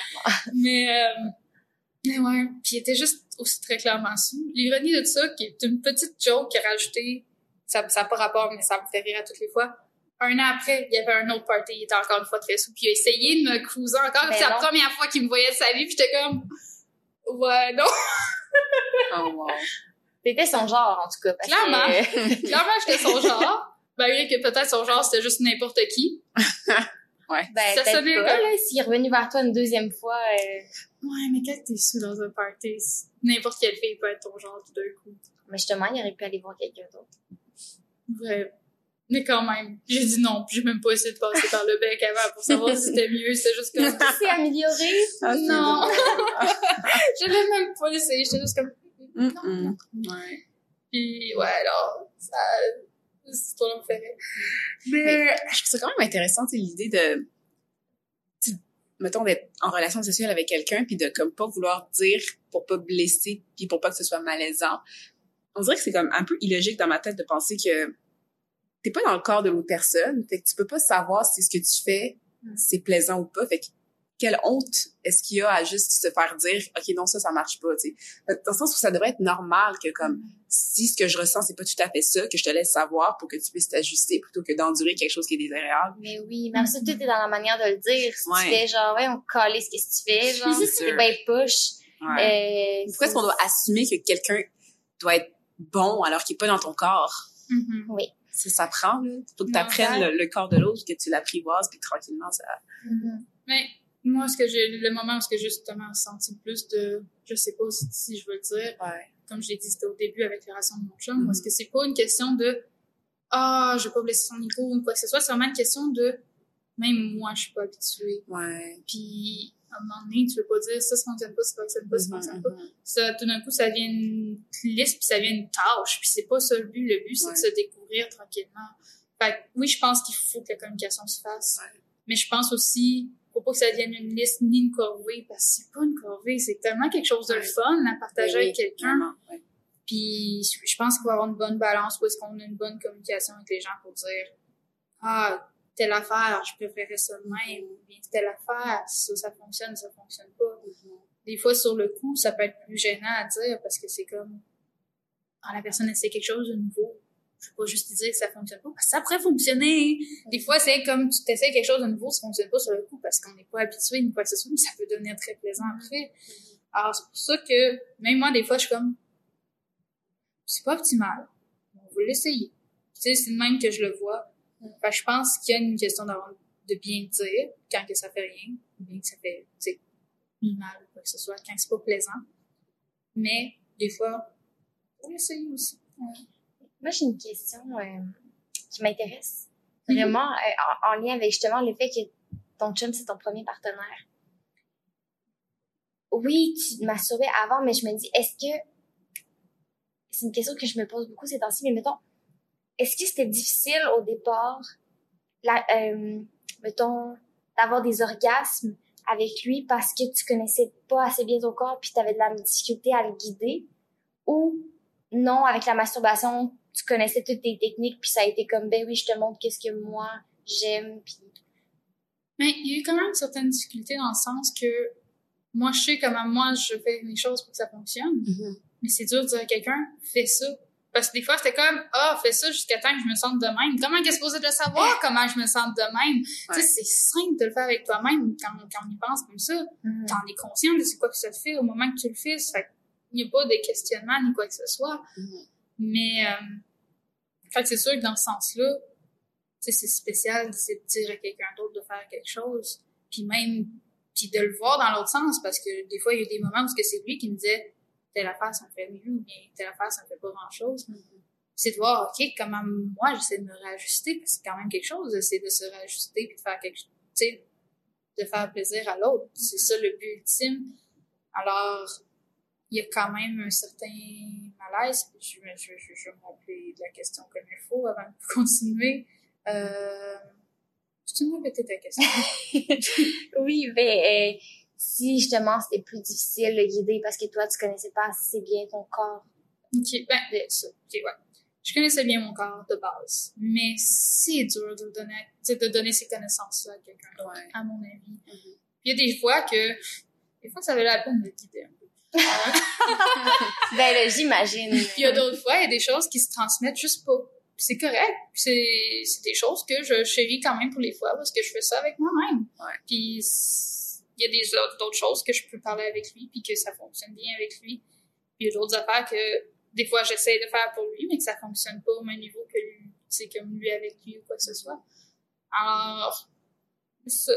Mais, euh, mais ouais. Puis il était juste aussi très clairement sous. L'ironie de ça, qui est une petite joke qu'il a rajoutée, ça n'a pas rapport, mais ça me fait rire à toutes les fois. Un an après, il y avait un autre party, il était encore une fois très sous, puis il a essayé de me cruiser encore. Ben C'est la première fois qu'il me voyait de sa vie, puis j'étais comme, ouais, non. Oh wow. T'étais son genre, en tout cas. parce Clairement. que- Clairement, j'étais son genre. Malgré que peut-être son genre, c'était juste n'importe qui. Ouais. Ben, Ça sonnait pas, comme- là. S'il est revenu vers toi une deuxième fois, euh, Ouais, mais quand t'es sous dans un party, n'importe quelle fille peut être ton genre tout d'un coup. mais justement, il aurait pu aller voir quelqu'un d'autre. Ouais. Mais quand même, j'ai dit non, puis j'ai même pas essayé de passer par le bec avant pour savoir si c'était mieux, c'était juste comme... C'est amélioré? Ah, c'est Non. je l'ai même pas essayé, j'étais juste comme... Mm, Non, mm. non. Ouais. Puis ouais, alors, ça... Histoire me fait rire. Mais... Je trouve ça quand même intéressant, tu sais, l'idée de, tu mettons, d'être en relation sexuelle avec quelqu'un puis de comme pas vouloir dire pour pas blesser puis pour pas que ce soit malaisant. On dirait que c'est comme un peu illogique dans ma tête de penser que t'es pas dans le corps de l'autre personne, fait que tu peux pas savoir si ce que tu fais Mm. c'est plaisant ou pas. Fait que quelle honte est-ce qu'il y a à juste se faire dire ok non ça ça marche pas, tu sais. Dans le sens où ça devrait être normal que comme si ce que je ressens c'est pas tout à fait ça, que je te laisse savoir pour que tu puisses t'ajuster plutôt que d'endurer quelque chose qui est désagréable. Mais oui, même ça, tout est dans la manière de le dire. Si Ouais. tu fais genre, ouais, on calait ce que tu fais, genre, C'est c'est bien push. Ouais. Euh, Pourquoi est-ce qu'on doit assumer que quelqu'un doit être bon alors qu'il est pas dans ton corps? Mhm. Ça, ça prend, là. Faut que Non, t'apprennes ça- le, le corps de l'autre, que tu l'apprivoises, puis tranquillement, ça... Mhm. Mais moi, ce que j'ai... Le moment où j'ai justement senti plus de... Je sais pas si, je veux le dire, Ouais. comme je l'ai dit, c'était au début avec la relation de mon chum, Mhm. parce que c'est pas une question de ah, je vais pas blesser son ego ou quoi que ce soit, c'est vraiment une question de même moi, je suis pas habituée. Ouais. Puis un moment donné, tu veux pas dire ça, ça fonctionne pas, ça fonctionne pas, ça Mhm, fonctionne pas. mhm. Ça, tout d'un coup, ça devient une liste, puis ça devient une tâche, puis c'est pas ça le but. Le but, c'est Ouais. de se découvrir tranquillement. Fait que, oui, je pense qu'il faut que la communication se fasse, Ouais. mais je pense aussi faut pas que ça devienne une liste ni une corvée, parce que c'est pas une corvée, c'est tellement quelque chose de Ouais. fun à partager Oui, avec quelqu'un. Puis je pense qu'il faut avoir une bonne balance où est-ce qu'on a une bonne communication avec les gens pour dire Ah, telle affaire, je préférais ça de même, ou bien telle affaire, ça, ça fonctionne, ça fonctionne pas. Des fois, sur le coup, ça peut être plus gênant à dire parce que c'est comme Ah, la personne essaie quelque chose de nouveau. Je peux pas juste dire que ça fonctionne pas parce que ça pourrait fonctionner. Des fois, c'est comme tu t'essayes quelque chose de nouveau, ça fonctionne pas sur le coup parce qu'on n'est pas habitué ni quoi que ce soit, mais ça peut devenir très plaisant après. Alors, c'est pour ça que, même moi, des fois, je suis comme, c'est pas optimal. On va l'essayer. Tu sais, c'est le même que je le vois. Fait que je pense qu'il y a une question d'avoir de bien dire quand que ça fait rien, ou bien que ça fait, mal ou quoi que ce soit, quand c'est pas plaisant. Mais, des fois, on essayer aussi. Moi, j'ai une question euh, qui m'intéresse. Vraiment, euh, en, en lien avec justement le fait que ton chum, c'est ton premier partenaire. Oui, tu m'as sauvé avant, mais je me dis, est-ce que... C'est une question que je me pose beaucoup ces temps-ci, mais mettons, est-ce que c'était difficile au départ, la, euh, mettons, d'avoir des orgasmes avec lui parce que tu connaissais pas assez bien ton corps puis tu avais de la difficulté à le guider? Ou non, avec la masturbation, tu connaissais toutes tes techniques puis ça a été comme, ben oui, je te montre qu'est-ce que moi j'aime puis... Mais il y a eu quand même certaines difficultés dans le sens que moi, je sais comment moi je fais les choses pour que ça fonctionne. Mais c'est dur de dire à quelqu'un, fais ça. Parce que des fois, c'était comme, ah, fais ça jusqu'à temps que je me sente de même. Comment est-ce supposé de savoir comment je me sens de même? Tu sais, c'est simple de le faire avec toi-même quand, quand on y pense comme ça. T'en es conscient de c'est quoi que ça te fait au moment que tu le fais. Fait il n'y a pas de questionnement ni quoi que ce soit. Mais, euh, fait c'est sûr que dans ce sens-là, tu sais, c'est spécial de dire à quelqu'un d'autre de faire quelque chose. Puis même, puis de le voir dans l'autre sens parce que des fois, il y a des moments où c'est lui qui me disait, telle affaire, ça me fait mieux, ou bien telle affaire, ça me fait pas grand-chose. C'est de voir, OK, comment moi, j'essaie de me réajuster, parce que c'est quand même quelque chose, d'essayer de se réajuster puis de faire quelque chose, tu sais, de faire plaisir à l'autre. C'est ça le but ultime. Alors, il y a quand même un certain malaise. Je, je, je, je vais me de la question comme il faut avant de continuer. Euh, tu me répéter ta question? oui, mais euh, si justement c'était plus difficile de guider parce que toi tu connaissais pas assez bien ton corps. Ok, ben ok ouais. Je connaissais bien mon corps de base, mais c'est dur de donner, de donner ces connaissances-là à quelqu'un d'autre, à mon avis. Puis il y a des fois que, des fois ça valait la peine de guider un peu. ben là, j'imagine. Puis il y a d'autres fois, il y a des choses qui se transmettent juste pas. C'est correct. C'est, c'est des choses que je chéris quand même pour les fois parce que je fais ça avec moi-même. Ouais. Puis il y a des d'autres choses que je peux parler avec lui puis que ça fonctionne bien avec lui. Puis il y a d'autres affaires que des fois j'essaie de faire pour lui mais que ça fonctionne pas au même niveau que lui, c'est comme lui avec lui ou quoi que ce soit. Alors ça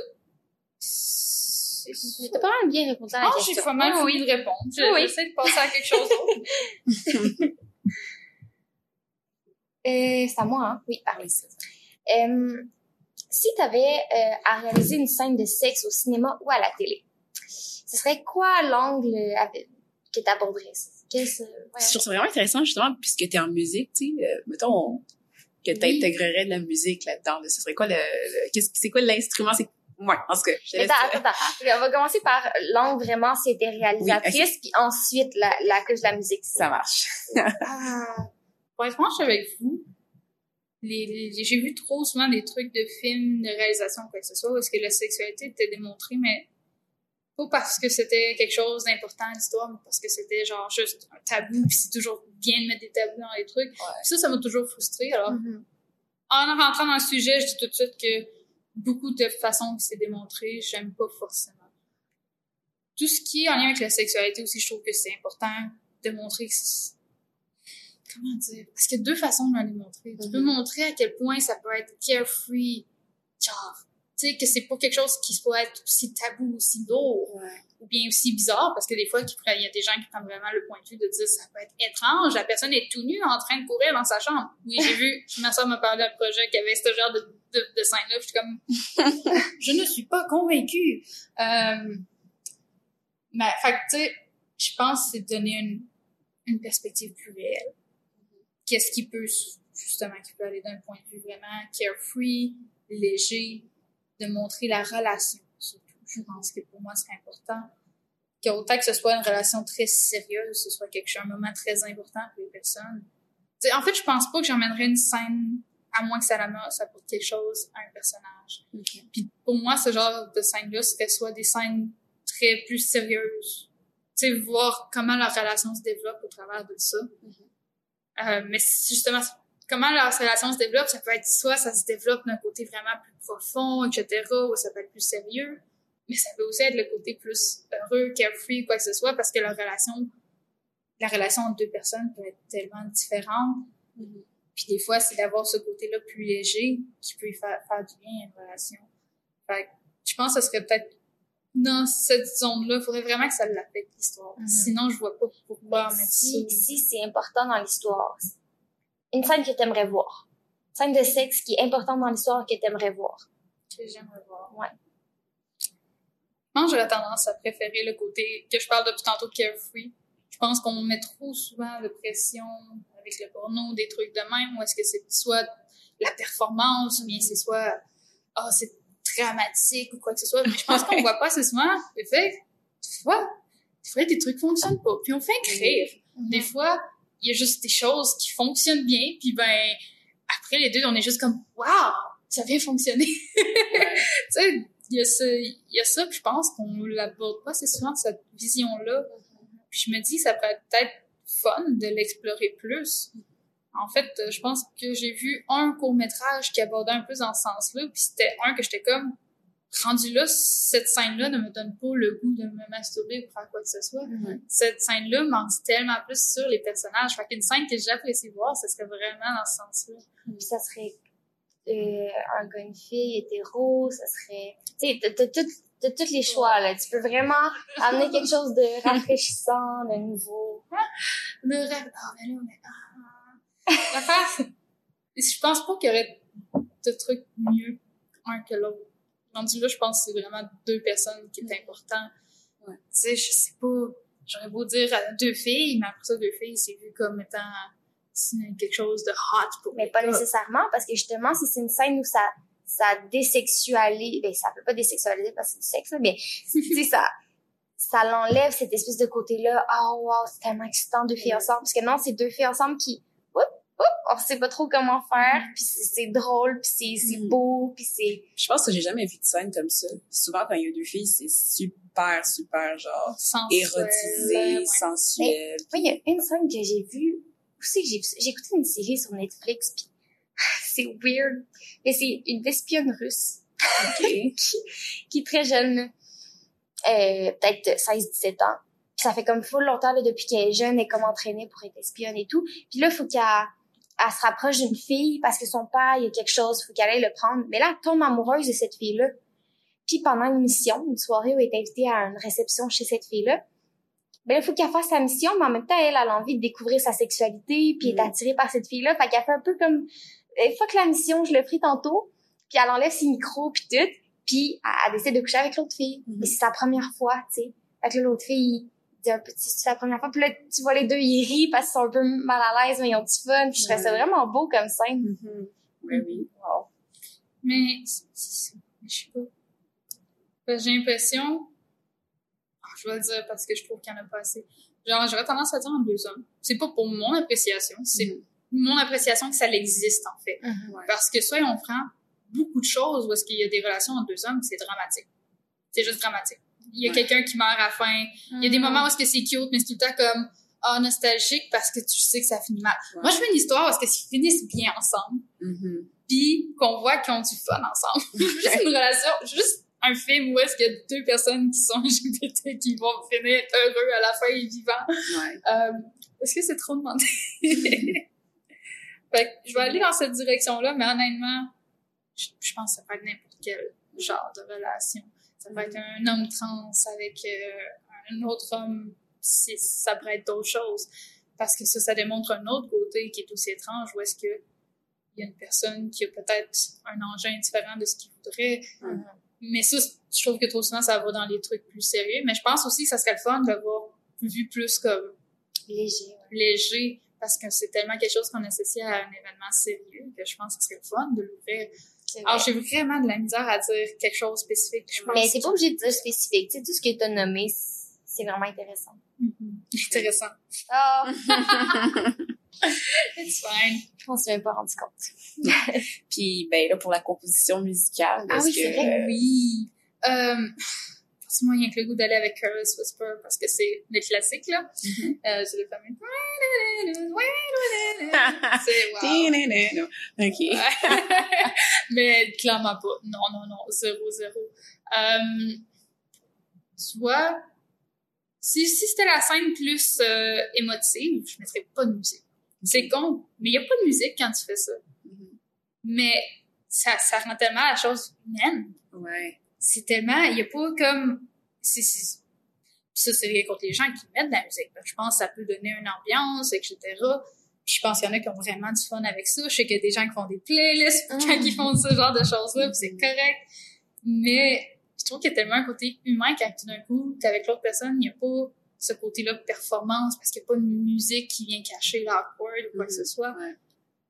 T'as pas mal bien répondu à la oh, question. j'ai pas mal oui, oui. de répondre. J'essaie Oui. de passer à quelque chose d'autre. Euh, c'est à moi, hein? Oui, Ah oui, c'est ça. Euh, si tu avais à réaliser une scène de sexe au cinéma ou à la télé, ce serait quoi l'angle avec- que tu aborderais? Qu'est-ce, ouais. Je trouve ça vraiment intéressant, justement, puisque t'es en musique, tu sais, euh, mettons, que t'intégrerais de la musique là-dedans, là. Ce serait quoi le, le- qu'est-ce, c'est quoi l'instrument? C'est, ouais, en tout cas, je laisse- Attends, attends, attends. On va commencer par l'angle vraiment si t'es réalisatrice, puis ensuite la, la couche de la musique. ça marche. Ah, pour être franche avec vous, les, les- j'ai vu trop souvent des trucs de films, de réalisation, quoi que ce soit, où est-ce que la sexualité était démontrée, mais pas parce que c'était quelque chose d'important à l'histoire, mais parce que c'était genre juste un tabou, puis c'est toujours bien de mettre des tabous dans les trucs. Ça, ça m'a toujours frustrée. Alors, Mhm. en rentrant dans le sujet, je dis tout de suite que beaucoup de façons que c'est démontré, j'aime pas forcément. Tout ce qui est en lien avec la sexualité aussi, je trouve que c'est important de montrer que c'est- comment dire? Parce qu'il y a deux façons de le démontrer. Tu peux Mhm. montrer à quel point ça peut être carefree, genre tu sais que c'est pas quelque chose qui peut être aussi tabou, aussi lourd ou bien aussi bizarre parce que des fois il y a des gens qui prennent vraiment le point de vue de dire ça peut être étrange la personne est tout nue en train de courir dans sa chambre. Oui j'ai vu ma soeur m'a parlé d'un projet qui avait ce genre de, de, de scène là je suis comme je ne suis pas convaincue. Euh, mais fait tu sais je pense que c'est de donner une, une perspective plus réelle qu'est-ce qui peut justement qui peut aller d'un point de vue vraiment carefree léger de montrer la relation surtout je pense que pour moi c'est important qu'autant que ce soit une relation très sérieuse, ce soit quelque chose, un moment très important pour les personnes. T'sais, en fait, je pense pas que j'emmènerais une scène à moins que ça, la- ça apporte quelque chose à un personnage. Puis pour moi, ce genre de scène-là serait soit des scènes très plus sérieuses. Tu sais, voir comment leur relation se développe au travers de ça. Euh, mais justement, comment leur relation se développe, ça peut être soit ça se développe d'un côté vraiment plus profond, etc., ou ça peut être plus sérieux mais ça peut aussi être le côté plus heureux, carefree, quoi que ce soit, parce que leur relation la relation entre deux personnes peut être tellement différente. Mhm. Puis des fois, c'est d'avoir ce côté-là plus léger qui peut faire, faire du bien à une relation. Fait que je pense que ce serait peut-être dans cette zone-là, il faudrait vraiment que ça l'affecte l'histoire. Mhm. Sinon, je vois pas pourquoi mettre si, ça. si c'est important dans l'histoire, une scène que t'aimerais voir. Une scène de sexe qui est importante dans l'histoire que t'aimerais voir. que j'aimerais voir. Ouais. Moi, j'aurais tendance à préférer le côté que je parle depuis tantôt carefree. Je pense qu'on met trop souvent de pression avec le porno, des trucs de même, ou est-ce que c'est soit la performance, ou bien c'est soit, ah, c'est dramatique ou quoi que ce soit. Mais je pense qu'on voit pas assez souvent le fait, des fois, des fois, des trucs fonctionnent pas. Puis on fait écrire. Des fois, il y a juste des choses qui fonctionnent bien, puis ben, après les deux, on est juste comme, waouh, ça vient fonctionner. Ouais. tu sais, il y a ça, il y a ça, puis je pense qu'on l'aborde pas assez souvent, cette vision-là. Puis je me dis, ça pourrait être fun de l'explorer plus. En fait, euh, je pense que j'ai vu un court-métrage qui abordait un peu dans ce sens-là, puis c'était un que j'étais comme, rendu là, cette scène-là ne me donne pas le goût de me masturber ou faire quoi que ce soit. Mhm. Cette scène-là m'en dit tellement plus sur les personnages. Fait qu'une scène que j'apprécie voir, ce serait vraiment dans ce sens-là. Ça serait euh, un gars, une fille, hétéro, ça serait... Tu sais, t'as- tout- tous les choix, là. Tu peux vraiment amener quelque chose de rafraîchissant, de nouveau. Le rêve, ah, mais là, mais. L'affaire, je pense pas qu'il y aurait de trucs mieux un que l'autre. Rendu là, je pense que c'est vraiment deux personnes qui est important. Ouais. Tu sais, je sais pas, j'aurais beau dire à deux filles, mais après ça, deux filles, c'est vu comme étant quelque chose de hot pour Mais pas gars. nécessairement, parce que justement, si c'est une scène où ça, ça désexualise, ben, ça peut pas désexualiser parce que c'est du sexe, là, mais, tu sais, ça, ça l'enlève cette espèce de côté-là, oh wow, c'est tellement excitant, deux filles ensemble, parce que non, c'est deux filles ensemble qui, on sait pas trop comment faire, puis c'est drôle, puis c'est c'est Mm. beau, puis c'est, Je pense que j'ai jamais vu de scène comme ça. Souvent, quand il y a deux filles, c'est super, super, genre, Sensuel, érotisé, ouais. sensuel. Moi, il y a une scène que j'ai vue. Où c'est que j'ai vu ça? J'ai écouté une série sur Netflix, puis c'est weird. Mais c'est une espionne russe qui, qui est très jeune, euh, peut-être 16-17 ans. Puis ça fait comme full longtemps, là, depuis qu'elle est jeune, elle est comme entraînée pour être espionne et tout. Puis là, faut qu'elle elle se rapproche d'une fille parce que son père, il y a quelque chose, faut qu'elle aille le prendre. Mais là, elle tombe amoureuse de cette fille-là. Puis pendant une mission, une soirée où elle est invitée à une réception chez cette fille-là, ben là, il faut qu'elle fasse sa mission, mais en même temps, elle, elle a envie de découvrir sa sexualité, puis elle est Mm. attirée par cette fille-là. Fait qu'elle fait un peu comme, une fois que la mission, je le ferai tantôt, puis elle enlève ses micros, puis tout, puis elle, elle décide de coucher avec l'autre fille. Mhm. Mais c'est sa première fois, tu sais. Fait que l'autre fille, il dit un petit, c'est sa première fois, puis là, tu vois les deux, ils rient parce qu'ils sont un peu mal à l'aise, mais ils ont du fun, puis je trouvais ça vraiment beau comme scène. Mhm. Oui, oui. Wow. Mais, je sais pas. Parce que J'ai l'impression, Ah, je vais le dire parce que je trouve qu'il y en a pas assez. Genre, j'aurais tendance à dire en deux hommes. C'est pas pour mon appréciation, c'est Mhm. mon appréciation que ça existe, en fait. Ouais. Parce que soyons francs, beaucoup de choses où est-ce qu'il y a des relations entre deux hommes, c'est dramatique. C'est juste dramatique. Il y a quelqu'un qui meurt à la fin. Il y a des moments où est-ce que c'est cute, mais c'est tout le temps comme, ah, nostalgique parce que tu sais que ça finit mal. Ouais. Moi, je veux une histoire où est-ce qu'ils finissent bien ensemble Mhm. puis qu'on voit qu'ils ont du fun ensemble. juste une relation, juste un film où est-ce qu'il y a deux personnes qui sont LGBT qui vont finir heureux à la fin et vivants. Ouais. Euh, est-ce que c'est trop demandé? fait que je vais aller dans cette direction-là, mais honnêtement, je, je pense que ça peut être n'importe quel genre de relation. Ça peut être un homme trans avec euh, un autre homme, ça pourrait être d'autres choses. Parce que ça, ça démontre un autre côté qui est aussi étrange, où est-ce que il y a une personne qui a peut-être un engin différent de ce qu'il voudrait. Mais ça, je trouve que trop souvent, ça va dans les trucs plus sérieux. Mais je pense aussi que ça serait le fun d'avoir vu plus comme Léger. ouais. léger, parce que c'est tellement quelque chose qu'on associe à un événement sérieux que je pense que ce serait le fun de l'ouvrir. Alors, j'ai vraiment de la misère à dire quelque chose de spécifique. Je pense Mais c'est pas obligé de dire spécifique. Tu sais, tout ce que t'as nommé, c'est- vraiment intéressant. Mhm. intéressant. Ah, It's fine. on s'est même pas rendu compte. Puis, ben là, pour la composition musicale, Ah est-ce oui, que... c'est vrai. Oui. Euh, forcément, a que le goût d'aller avec Careless Whisper parce que c'est le classique, là. Mhm. Euh, c'est le fameux. c'est wow. OK. Mais clairement pas. Non, non, non. Zéro, zéro. Euh, tu vois, Si, si c'était la scène plus euh, émotive, je mettrais pas de musique. C'est con, mais il a pas de musique quand tu fais ça. Mhm. Mais ça, ça rend tellement la chose humaine. Ouais. C'est tellement, il y a pas comme, c'est, ça, c'est rien contre les gens qui mettent de la musique. Je pense que ça peut donner une ambiance, etc. Puis je pense qu'il y en a qui ont vraiment du fun avec ça. Je sais qu'il y a des gens qui font des playlists Mm. quand ils font ce genre de choses-là, puis c'est correct. Mais je trouve qu'il y a tellement un côté humain quand tout d'un coup, t'es avec l'autre personne, il n'y a pas ce côté-là de performance parce qu'il n'y a pas de musique qui vient cacher l'awkward ou quoi que ce soit. Ouais.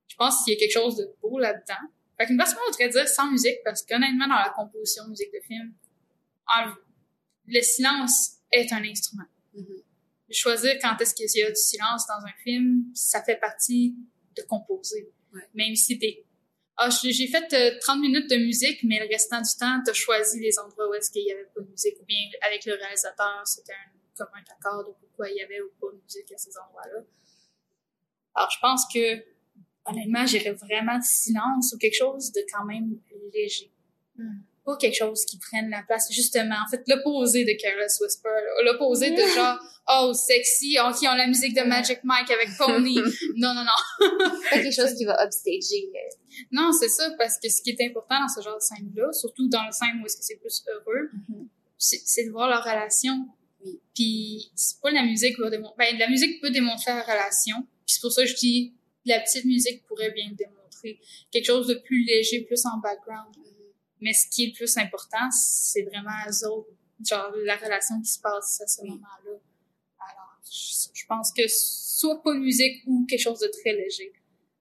Je pense qu'il y a quelque chose de beau là-dedans. Fait qu'une personne voudrait dire sans musique parce qu'honnêtement, dans la composition musique de film, en- le silence est un instrument. Mhm. Choisir quand est-ce qu'il y a du silence dans un film, ça fait partie de composer. Ouais. Même si t'es ah, j'ai j'ai fait euh, 30 minutes de musique, mais le restant du temps, t'as choisi les endroits où est-ce qu'il y avait pas de musique, ou bien avec le réalisateur, c'était un commun accord de pourquoi il y avait ou pas de musique à ces endroits-là. Alors, je pense que, honnêtement, j'irais vraiment de silence ou quelque chose de quand même léger. Mm. Pas quelque chose qui prenne la place, justement, en fait, l'opposé de Careless Whisper, l'opposé de genre, oh, sexy, oh, qui ont la musique de Magic Mike avec Pony. non, non, non. Pas quelque chose qui va upstager. euh, Non, c'est ça, parce que ce qui est important dans ce genre de scène-là, surtout dans le scène où est-ce que c'est plus heureux, Mhm. c'est c'est de voir leur relation. Oui. Puis c'est pas la musique qui va démontrer. Ben, la musique peut démontrer la relation. Puis c'est pour ça que je dis la petite musique pourrait bien le démontrer. Quelque chose de plus léger, plus en background. Mais ce qui est le plus important, c'est vraiment eux autres, genre la relation qui se passe à ce moment-là. Alors, je, pense que soit pas de musique ou quelque chose de très léger.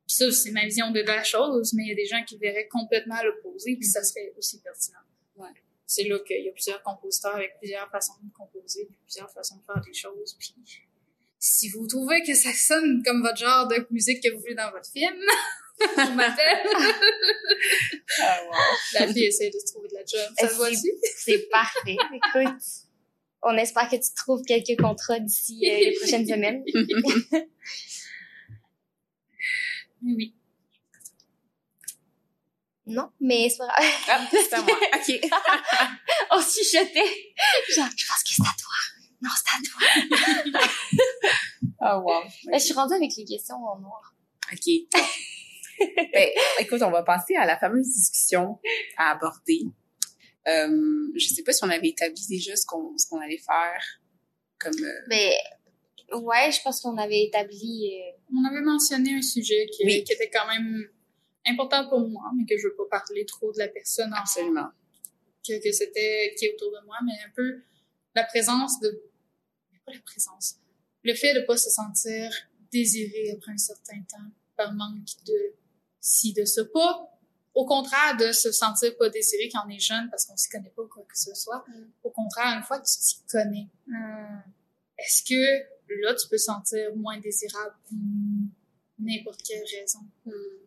Puis ça, c'est ma vision de la chose, mais il y a des gens qui verraient complètement l'opposé, puis ça serait aussi pertinent. Ouais. C'est là qu'il y a plusieurs compositeurs avec plusieurs façons de composer, puis plusieurs façons de faire des choses. Puis si vous trouvez que ça sonne comme votre genre de musique que vous voulez dans votre film, on m'appelle. Ah, wow. La fille essaie de se trouver de la job. Ça se voit-tu? C'est parfait? Écoute, on espère que tu trouves quelques contrats d'ici euh, les prochaines semaines. Oui. Non, mais c'est pas grave. Ah, c'est à moi. OK. On chuchotait. Genre, je pense que c'est à toi. Non, c'est à toi. Ah, wow. Là, je suis rendue avec les questions en noir. OK. ben, écoute, on va passer à la fameuse discussion à aborder. Euh, je sais pas si on avait établi déjà ce qu'on ce qu'on allait faire comme euh, Mais, ouais, je pense qu'on avait établi... euh, On avait mentionné un sujet qui, Oui. qui était quand même important pour moi, mais que je veux pas parler trop de la personne en absolument. que, que c'était qui est autour de moi, mais un peu la présence de pas la présence, le fait de pas se sentir désiré après un certain temps par manque de ci de ça, pas au contraire de se sentir pas désiré quand on est jeune parce qu'on s'y connaît pas ou quoi que ce soit. Mm. Au contraire, une fois que tu t'y connais, est-ce que là tu peux te sentir moins désirable pour n'importe quelle raison? Euh,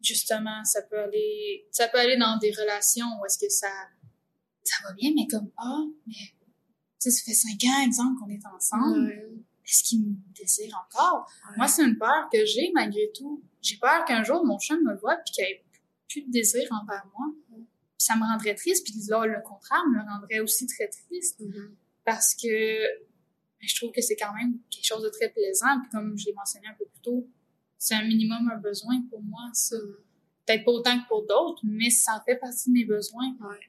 justement, ça peut aller, ça peut aller dans des relations où est-ce que ça, ça va bien, mais comme, ah, mais, sais, ça fait cinq ans, exemple, qu'on est ensemble. Est-ce qu'il me désire encore? Moi, c'est une peur que j'ai, malgré tout. J'ai peur qu'un jour, mon chum me voit puis qu'il ait plus de désir envers moi. Puis ça me rendrait triste, puis là, le contraire me rendrait aussi très triste Mhm. parce que ben, je trouve que c'est quand même quelque chose de très plaisant. Puis comme je l'ai mentionné un peu plus tôt, c'est un minimum un besoin pour moi, ça. Peut-être pas autant que pour d'autres, mais ça en fait partie de mes besoins. Ouais.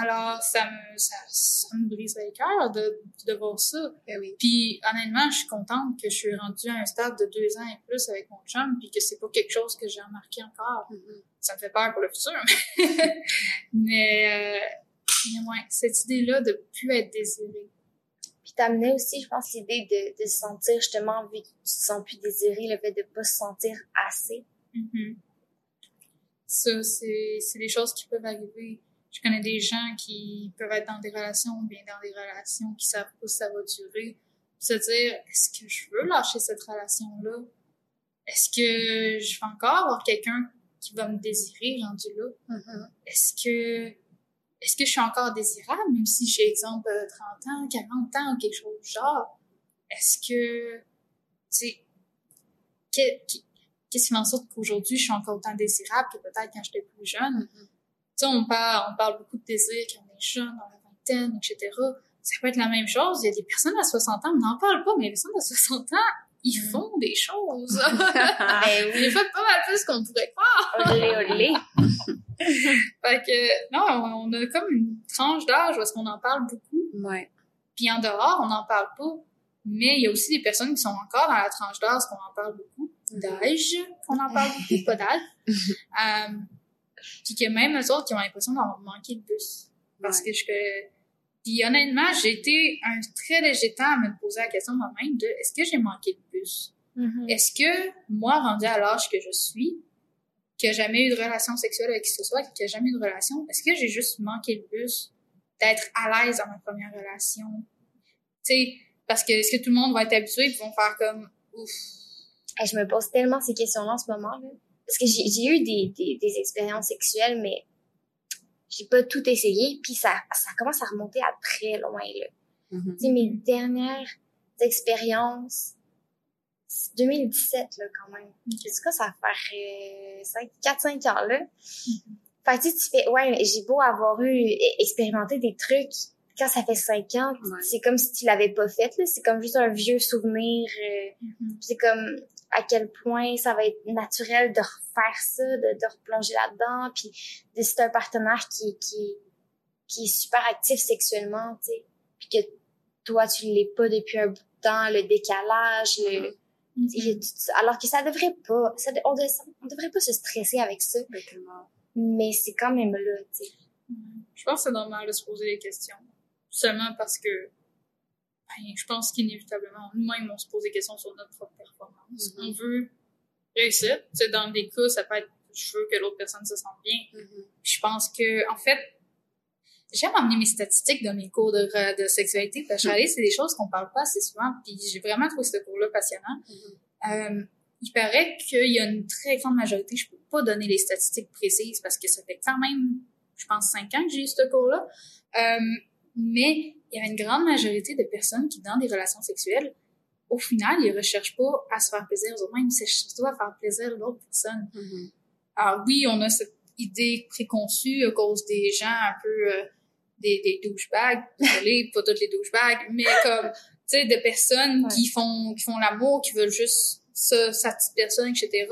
Alors, ça me, ça, ça me briserait le cœur de, de voir ça. Ben oui. Puis, honnêtement, je suis contente que je suis rendue à un stade de deux ans et plus avec mon chum, puis que c'est pas quelque chose que j'ai remarqué encore. Mhm. Ça me fait peur pour le futur, mais, mais, euh, mais ouais, cette idée-là de plus être désirée. Puis t'amenais aussi, je pense, l'idée de, de se sentir justement, vu que tu te sens plus désiré, le fait de pas se sentir assez. Mhm. Ça, c'est, c'est des choses qui peuvent arriver. Je connais des gens qui peuvent être dans des relations ou bien dans des relations qui savent pas si ça va durer. Se dire, est-ce que je veux lâcher cette relation-là? Est-ce que je vais encore avoir quelqu'un qui va me désirer rendu là? Mhm. Est-ce que, est-ce que je suis encore désirable, même si j'ai, exemple, euh, 30 ans, 40 ans ou quelque chose du genre? Est-ce que, tu qu'est-ce qui fait en sorte qu'aujourd'hui, je suis encore autant désirable que peut-être quand j'étais plus jeune? Mhm. Tu sais, on parle, on parle beaucoup de désir quand on est jeune, dans la vingtaine, etc. ça peut être la même chose. Il y a des personnes à 60 ans, on n'en parle pas, mais les personnes à 60 ans, ils Mm. font des choses. Ben oui. Ils font pas mal plus qu'on pourrait croire. Olé, olé. Fait que, non, on a comme une tranche d'âge où est-ce qu'on en parle beaucoup. Ouais. Puis en dehors, on n'en parle pas. Mais il y a aussi des personnes qui sont encore dans la tranche d'âge qu'on en parle beaucoup. D'âge, qu'on en parle beaucoup, pas d'âge. Euh, puis que même eux autres qui ont l'impression d'avoir manqué de bus. Parce que je... Puis honnêtement, j'ai été un très léger temps à me poser la question moi-même de est-ce que j'ai manqué de bus? Mhm. Est-ce que moi, rendu à l'âge que je suis, qui a jamais eu de relation sexuelle avec qui que ce soit, qui a jamais eu de relation, est-ce que j'ai juste manqué le bus d'être à l'aise dans ma première relation? Tu sais, parce que est-ce que tout le monde va être habitué et vont faire comme ouf? Hey, je me pose tellement ces questions-là en ce moment. Là. Parce que j'ai eu des, des, des expériences sexuelles, mais j'ai pas tout essayé. Puis ça, ça commence à remonter à très loin. Là. Tu sais, mes dernières expériences, c'est 2017 là, quand même. C'est quoi, ça va faire 4-5 ans là. Fait que tu sais, tu fais, ouais, j'ai beau avoir eu, expérimenté des trucs, quand ça fait 5 ans, Ouais. c'est comme si tu l'avais pas fait, là. C'est comme juste un vieux souvenir. euh, c'est comme à quel point ça va être naturel de refaire ça, de, de replonger là-dedans, puis de t'as un partenaire qui, qui, qui est super actif sexuellement, tu sais, puis que toi, tu l'es pas depuis un bout de temps, le décalage, le... ça. Alors que ça devrait pas, ça, on, on devrait pas se stresser avec ça, mais c'est quand même là, tu sais. Je pense que c'est normal de se poser des questions. Seulement parce que ben, je pense qu'inévitablement, nous-mêmes, on se pose des questions sur notre propre performance. Mhm. On veut réussir. Tu sais, dans des cas, ça peut être je veux que l'autre personne se sente bien. Puis je pense que, en fait, j'aime emmener mes statistiques dans mes cours de, de sexualité parce que je réalise que c'est des choses qu'on parle pas assez souvent. Puis j'ai vraiment trouvé ce cours-là passionnant. Mhm. Euh, il paraît qu'il y a une très grande majorité, je peux pas donner les statistiques précises parce que ça fait quand même, je pense, cinq ans que j'ai eu ce cours-là. Euh, mais il y a une grande majorité de personnes qui, dans des relations sexuelles, au final, ils recherchent pas à se faire plaisir aux autres, même c'est surtout à faire plaisir à l'autre personne. Mhm. Alors oui, on a cette idée préconçue à cause des gens un peu euh, des, des douchebags, désolé, pas toutes les douchebags, mais comme tu sais de personnes Ouais. qui font qui font l'amour, qui veulent juste ça, sa petite personne, etc.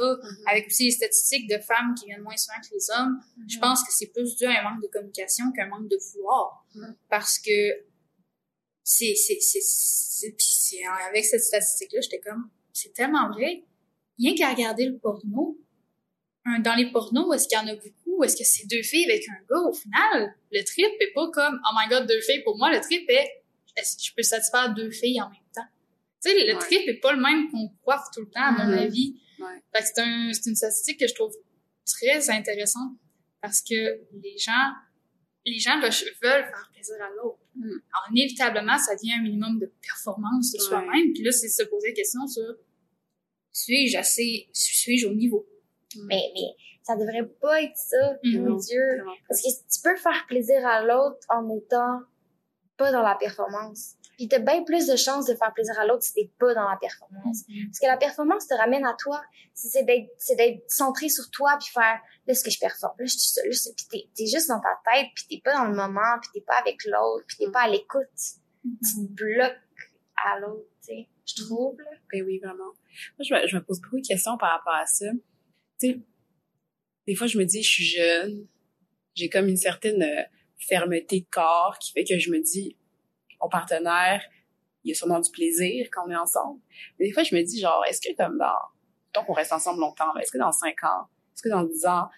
Avec aussi les statistiques de femmes qui viennent moins souvent que les hommes, je pense que c'est plus dû à un manque de communication qu'un manque de vouloir, Mhm. parce que c'est c'est c'est c'est puis c'est- avec cette statistique là, j'étais comme c'est tellement vrai. Rien qu'à regarder le porno, un- dans les pornos, est-ce qu'il y en a beaucoup? Est-ce que c'est deux filles avec un gars? Au final, le trip est pas comme, oh my god, deux filles. Pour moi, le trip est, est-ce que je peux satisfaire deux filles en même temps? Tu sais, le Ouais. trip est pas le même qu'on croit tout le temps, à mon Mhm. avis. Ouais. Fait que c'est un, c'est une statistique que je trouve très intéressante parce que les gens, les gens veulent faire plaisir à l'autre. Mhm. Alors, inévitablement, ça devient un minimum de performance sur Ouais. soi-même. Puis là, c'est se poser la question sur, suis-je assez, suis-je au niveau? Mais, mais ça devrait pas être ça, Mhm. mon Dieu. Parce que tu peux faire plaisir à l'autre en étant pas dans la performance. Puis t'as bien plus de chances de faire plaisir à l'autre si t'es pas dans la performance. Parce que la performance te ramène à toi. C'est d'être, centré sur toi puis faire, là, ce que je performe, là, je suis ça, là. Puis t'es, juste dans ta tête puis t'es pas dans le moment puis t'es pas avec l'autre puis t'es pas à l'écoute. Tu te bloques à l'autre, tu sais. Je trouve, là. Ben oui, vraiment. Moi, je me, je me pose beaucoup de questions par rapport à ça. Tu sais, des fois, je me dis, je suis jeune, j'ai comme une certaine euh, fermeté de corps qui fait que je me dis, mon partenaire, il y a sûrement du plaisir quand on est ensemble. Mais des fois, je me dis, genre, est-ce que comme dans, tant qu'on reste ensemble longtemps, là, est-ce que dans cinq ans, est-ce que dans dix ans,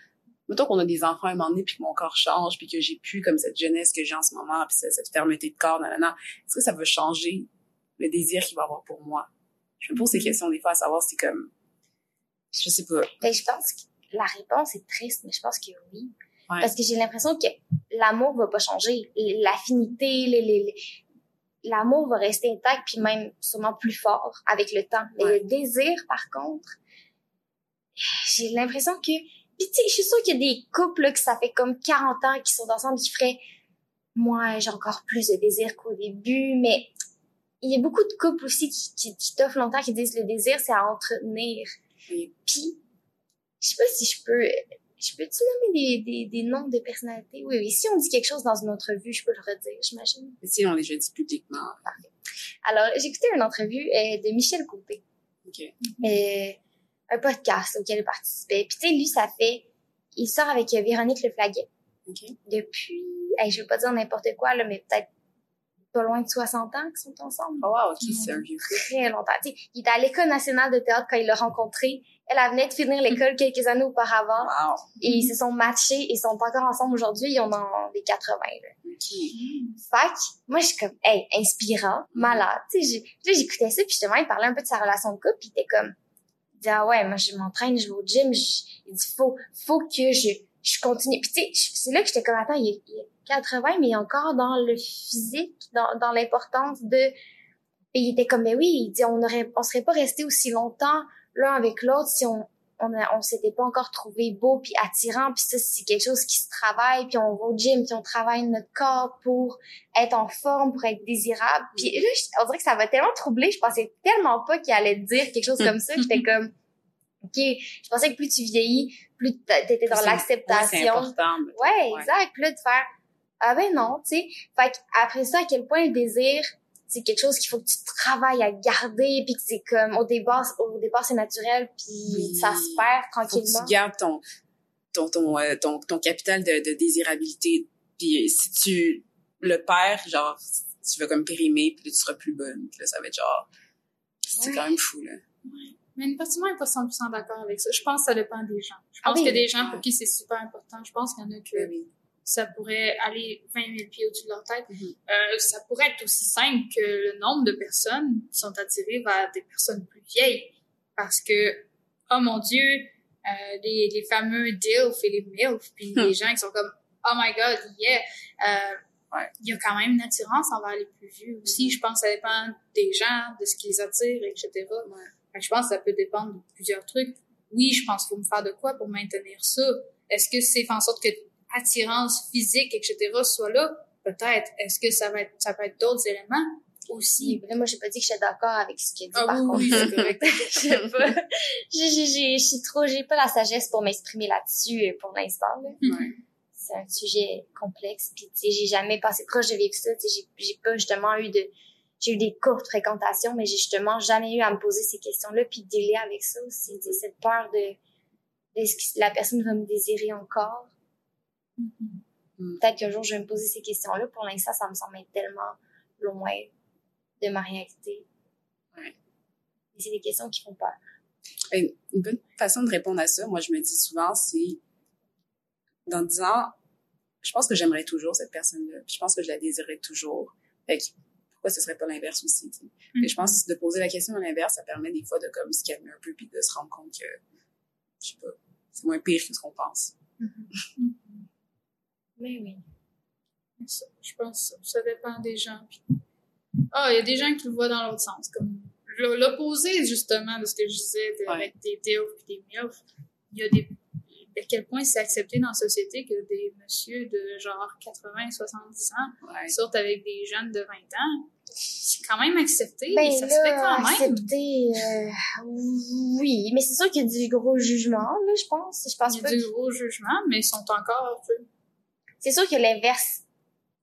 mettons qu'on a des enfants à un moment donné puis que mon corps change puis que j'ai plus comme cette jeunesse que j'ai en ce moment puis cette, cette fermeté de corps, nanana, est-ce que ça va changer le désir qu'il va avoir pour moi? Je me pose ces questions des fois à savoir si comme, je sais pas. Ben, je pense que la réponse est triste, mais je pense que oui. Ouais. Parce que j'ai l'impression que l'amour va pas changer. L'affinité, les, les- l'amour va rester intact, puis même sûrement plus fort avec le temps. Mais Ouais. le désir, par contre, j'ai l'impression que... Puis tu sais, je suis sûre qu'il y a des couples là, que ça fait comme 40 ans qui sont ensemble, qui feraient... Moi, j'ai encore plus de désir qu'au début, mais il y a beaucoup de couples aussi qui, qui, qui t'offrent longtemps, qui disent le désir, c'est à entretenir. Oui. Puis, je sais pas si je peux, je peux-tu nommer des, des, des noms de personnalités? Oui, oui. Si on dit quelque chose dans une entrevue, je peux le redire, j'imagine. Si on les dit publiquement. Alors, j'ai écouté une entrevue euh, de Michel Côté. OK. euh, un podcast auquel il participait. Puis tu sais, lui, ça fait... Il sort avec euh, Véronique Le Flaguet OK. depuis... Hey, je veux pas dire n'importe quoi, là, mais peut-être pas loin de 60 ans qu'ils sont ensemble. Oh wow, OK, c'est un vieux. Très longtemps. Tu sais, il était à l'École nationale de théâtre quand il l'a rencontré. Elle, venait de finir l'école quelques années auparavant. Wow. Et ils se sont matchés et sont encore ensemble aujourd'hui. Ils ont dans les 80, là. OK. Fait que, moi, je suis comme, hey, inspirant, malade. Là, j'écoutais ça, puis justement, il parlait un peu de sa relation de couple, puis il était comme, il ah ouais, moi, je m'entraîne, je vais au gym, je- il dit, faut, faut que je, je continue. Puis tu sais, c'est là que j'étais comme, attends, il il est 80, mais encore dans le physique, dans, dans l'importance de, et il était comme, mais oui, il dit, on aurait, on serait pas resté aussi longtemps l'un avec l'autre si on, on, a- on s'était pas encore trouvé beau puis attirant puis ça c'est quelque chose qui se travaille puis on va au gym puis on travaille notre corps pour être en forme pour être désirable puis là je- on dirait que ça m'a tellement troublé je pensais tellement pas qu'il allait dire quelque chose comme ça j'étais comme ok je pensais que plus tu vieillis plus t'a- t'étais dans l'acceptation Ouais, Ouais. exact. Là, de faire, ah ben non, tu sais. Fait après ça, à quel point le désir, c'est quelque chose qu'il faut que tu travailles à garder, puis que c'est comme, au départ, au départ, c'est naturel, puis Oui. ça se perd Faut que tranquillement. tu gardes ton, ton, ton, euh, ton, ton capital de, de désirabilité. Puis si tu le perds, genre, tu vas comme périmer, puis là, tu seras plus bonne. Puis là, ça va être genre... C'est Ouais. quand même fou, là. Mais une partie de moi n'est pas 100% d'accord avec ça. Je pense que ça dépend des gens. Je Ah pense oui. qu'il y a des gens Ouais. pour qui c'est super important. Je pense qu'il y en a que Oui. Ça pourrait aller 20 000 pieds au-dessus de leur tête. Mhm. Euh, ça pourrait être aussi simple que le nombre de personnes qui sont attirées vers des personnes plus vieilles. Parce que, oh mon Dieu, euh, les, les fameux DILF et les MILF, puis Hmm. les gens qui sont comme, oh my God, yeah, euh, Ouais. il y a quand même une attirance envers les plus vieux aussi. Je pense que ça dépend des gens, de ce qui les attire, etc. Ouais. Je pense que ça peut dépendre de plusieurs trucs. Oui, je pense qu'il faut me faire de quoi pour maintenir ça? Est-ce que c'est faire en sorte que attirance physique, etc. soit là? Peut-être. Est-ce que ça va être, ça peut être d'autres éléments aussi? Là, moi, j'ai pas dit que j'étais d'accord avec ce qu'il a dit, Ah par oui, contre. oui, c'est correct. Je sais pas. J'ai, j'ai, trop, j'ai pas la sagesse pour m'exprimer là-dessus euh, pour l'instant, là. Ouais. c'est un sujet complexe puis tu sais j'ai jamais passé proche de vivre ça tu sais j'ai j'ai pas justement eu de j'ai eu des courtes fréquentations mais j'ai justement jamais eu à me poser ces questions là puis de dealer avec ça aussi cette peur de est-ce que la personne va me désirer encore Mhm. peut-être qu'un jour je vais me poser ces questions là pour l'instant ça me semble être tellement loin de ma réalité Ouais. Et c'est des questions qui font peur une bonne façon de répondre à ça, moi, je me dis souvent, c'est dans 10 ans, je pense que j'aimerais toujours cette personne-là. Je pense que je la désirerais toujours. Fait que, pourquoi ce serait pas l'inverse aussi, que je pense que de poser la question à l'inverse, ça permet des fois de comme se calmer un peu puis de se rendre compte que, je sais pas, c'est moins pire que ce qu'on pense. Mhm. Mais oui Je pense que ça dépend des gens. Ah, il y a des gens qui le voient dans l'autre sens, comme l'opposé justement de ce que je disais de- Ouais. avec des DILF et des MILF. Il y a des à quel point c'est accepté dans la société que des messieurs de genre 80, 70 ans Ouais. sortent avec des jeunes de 20 ans. C'est quand même accepté, Ben ça se fait là, quand même. accepter, euh, oui, mais c'est sûr qu'il y a du gros jugement, là, je pense. Je pense Il y pas a du gros jugement, mais ils sont encore tu sais, c'est sûr que l'inverse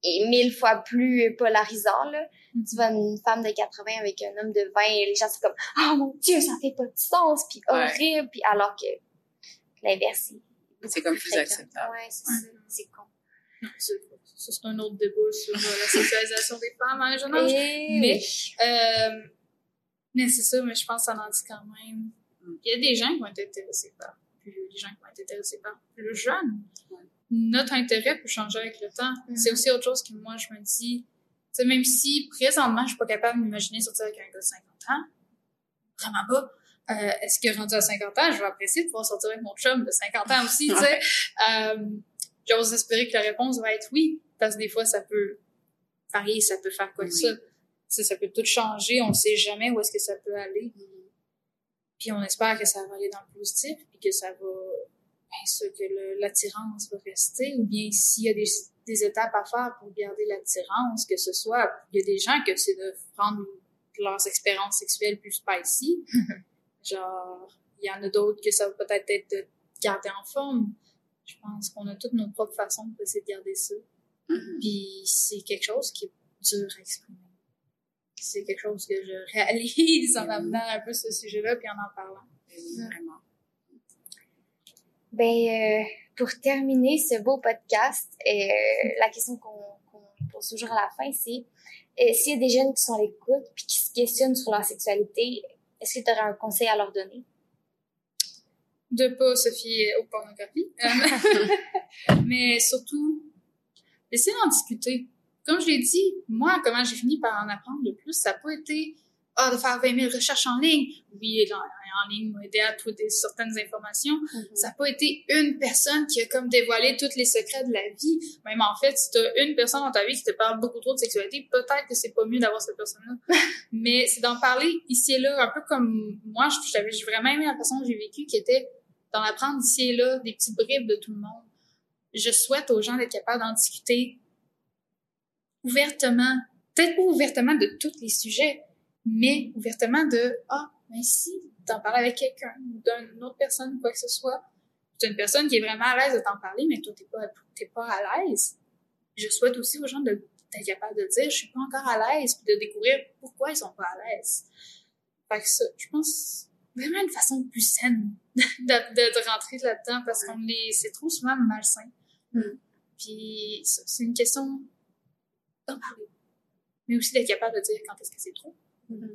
est mille fois plus polarisant, là. Mhm. Tu vois une femme de 80 avec un homme de 20 et les gens sont comme, oh mon dieu, ça fait pas de sens, puis Ouais. horrible, puis alors que l'inverse est C'est comme plus acceptable. Ouais, c'est Ouais. ça. C'est con. Non, c'est ça, c'est un autre débat sur euh, la sexualisation des femmes à un jeune âge. Et Mais-. Euh, c'est ça, mais je pense que ça en dit quand même. Mm. Il y a des gens qui vont être intéressés par plus vieux, des gens qui vont être intéressés par plus jeune. Notre intérêt peut changer avec le temps. Mhm. C'est aussi autre chose que moi, je me dis, tu sais, même si présentement, je suis pas capable de m'imaginer sortir avec un gars de 50 ans, vraiment pas. Euh, est-ce que rendu à 50 ans, je vais apprécier de pouvoir sortir avec mon chum de 50 ans aussi, tu sais? Euh, J'ose espérer que la réponse va être oui, parce que des fois, ça peut varier, ça peut faire quoi que Oui. ça. Ça peut tout changer, on sait jamais où est-ce que ça peut aller. Puis on espère que ça va aller dans le positif, puis que ça va, ben ça, que l'attirance va rester, ou bien s'il y a des, des étapes à faire pour garder l'attirance, que ce soit, il y a des gens que c'est de rendre leurs expériences sexuelles plus spicy. Genre, il y en a d'autres que ça va peut-être être de garder en forme. Je pense qu'on a toutes nos propres façons d'essayer de garder ça. Mhm. Puis c'est quelque chose qui est dur à exprimer. C'est quelque chose que je réalise en Mhm. amenant un peu ce sujet-là puis en en parlant. Vraiment. Ben, euh, pour terminer ce beau podcast, euh, la question qu'on pose toujours à la fin, c'est euh, s'il y a des jeunes qui sont à l'écoute puis qui se questionnent sur leur sexualité, est-ce que tu aurais un conseil à leur donner? de pas se fier aux pornographies. Mais surtout, d'en discuter. Comme je l'ai dit, moi, comment j'ai fini par en apprendre le plus, ça n'a pas été ah, de faire 20 000 recherches en ligne. Oui, en, en ligne m'a aidé à trouver certaines informations. Ça n'a pas été une personne qui a comme dévoilé tous les secrets de la vie. Même en fait, si tu as une personne dans ta vie qui te parle beaucoup trop de sexualité, peut-être que c'est pas mieux d'avoir cette personne-là. Mais c'est d'en parler ici et là, un peu comme moi, je- j'avais j'ai vraiment aimé la façon que j'ai vécu, qui était d'en apprendre ici et là, des petites bribes de tout le monde. Je souhaite aux gens d'être capables d'en discuter ouvertement, peut-être pas ouvertement de tous les sujets, mais ouvertement de ah, mais si t'en parles avec quelqu'un, ou d'une autre personne, quoi que ce soit, c'est une personne qui est vraiment à l'aise de t'en parler, mais toi t'es pas t'es pas à l'aise. Je souhaite aussi aux gens de d'être capable de dire je suis pas encore à l'aise, puis de découvrir pourquoi ils sont pas à l'aise. Fait que ça, je pense vraiment une façon plus saine de, de, de rentrer là-dedans parce qu'on est c'est trop souvent malsain. Mm. Puis c'est une question d'en parler. Mais aussi d'être capable de dire quand est-ce que c'est trop.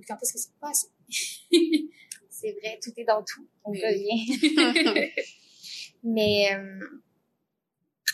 Quand est-ce que c'est pas assez. C'est vrai, tout est dans tout. On revient. Mais euh,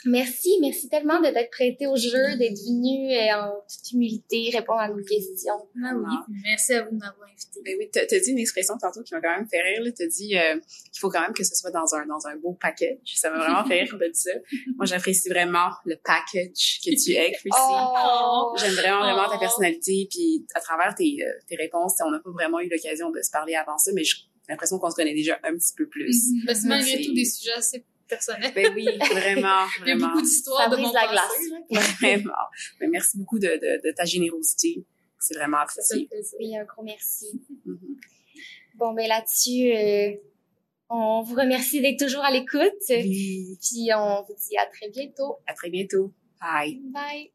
merci, merci tellement de t'être prêté au jeu, d'être venu euh, en toute humilité répondre à nos questions. Ah oui, merci à vous de m'avoir invité. Ben oui, t'as t'as dit une expression tantôt qui m'a quand même fait rire. là. T'as dit euh, qu'il faut quand même que ce soit dans un dans un beau package. Ça m'a vraiment fait rire de dire ça. Moi, j'apprécie vraiment le package que tu es, Chrissy. Oh! J'aime vraiment, vraiment ta Oh. personnalité. Puis à travers tes, euh, tes réponses, on n'a pas vraiment eu l'occasion de se parler avant ça, mais j'ai l'impression qu'on se connaît déjà un petit peu plus. Mhm. Ben, c'est malgré Merci. tout des sujets assez personnels. Ben oui, vraiment, Il y a vraiment. beaucoup d'histoires Ça de brise mon la passé, glace. Vraiment. Ben, merci beaucoup de, de, de ta générosité. C'est vraiment apprécié. Oui, un gros merci. Mhm. Bon, ben là-dessus, euh, on vous remercie d'être toujours à l'écoute. Oui. Puis on vous dit à très bientôt. À très bientôt. Bye. Bye!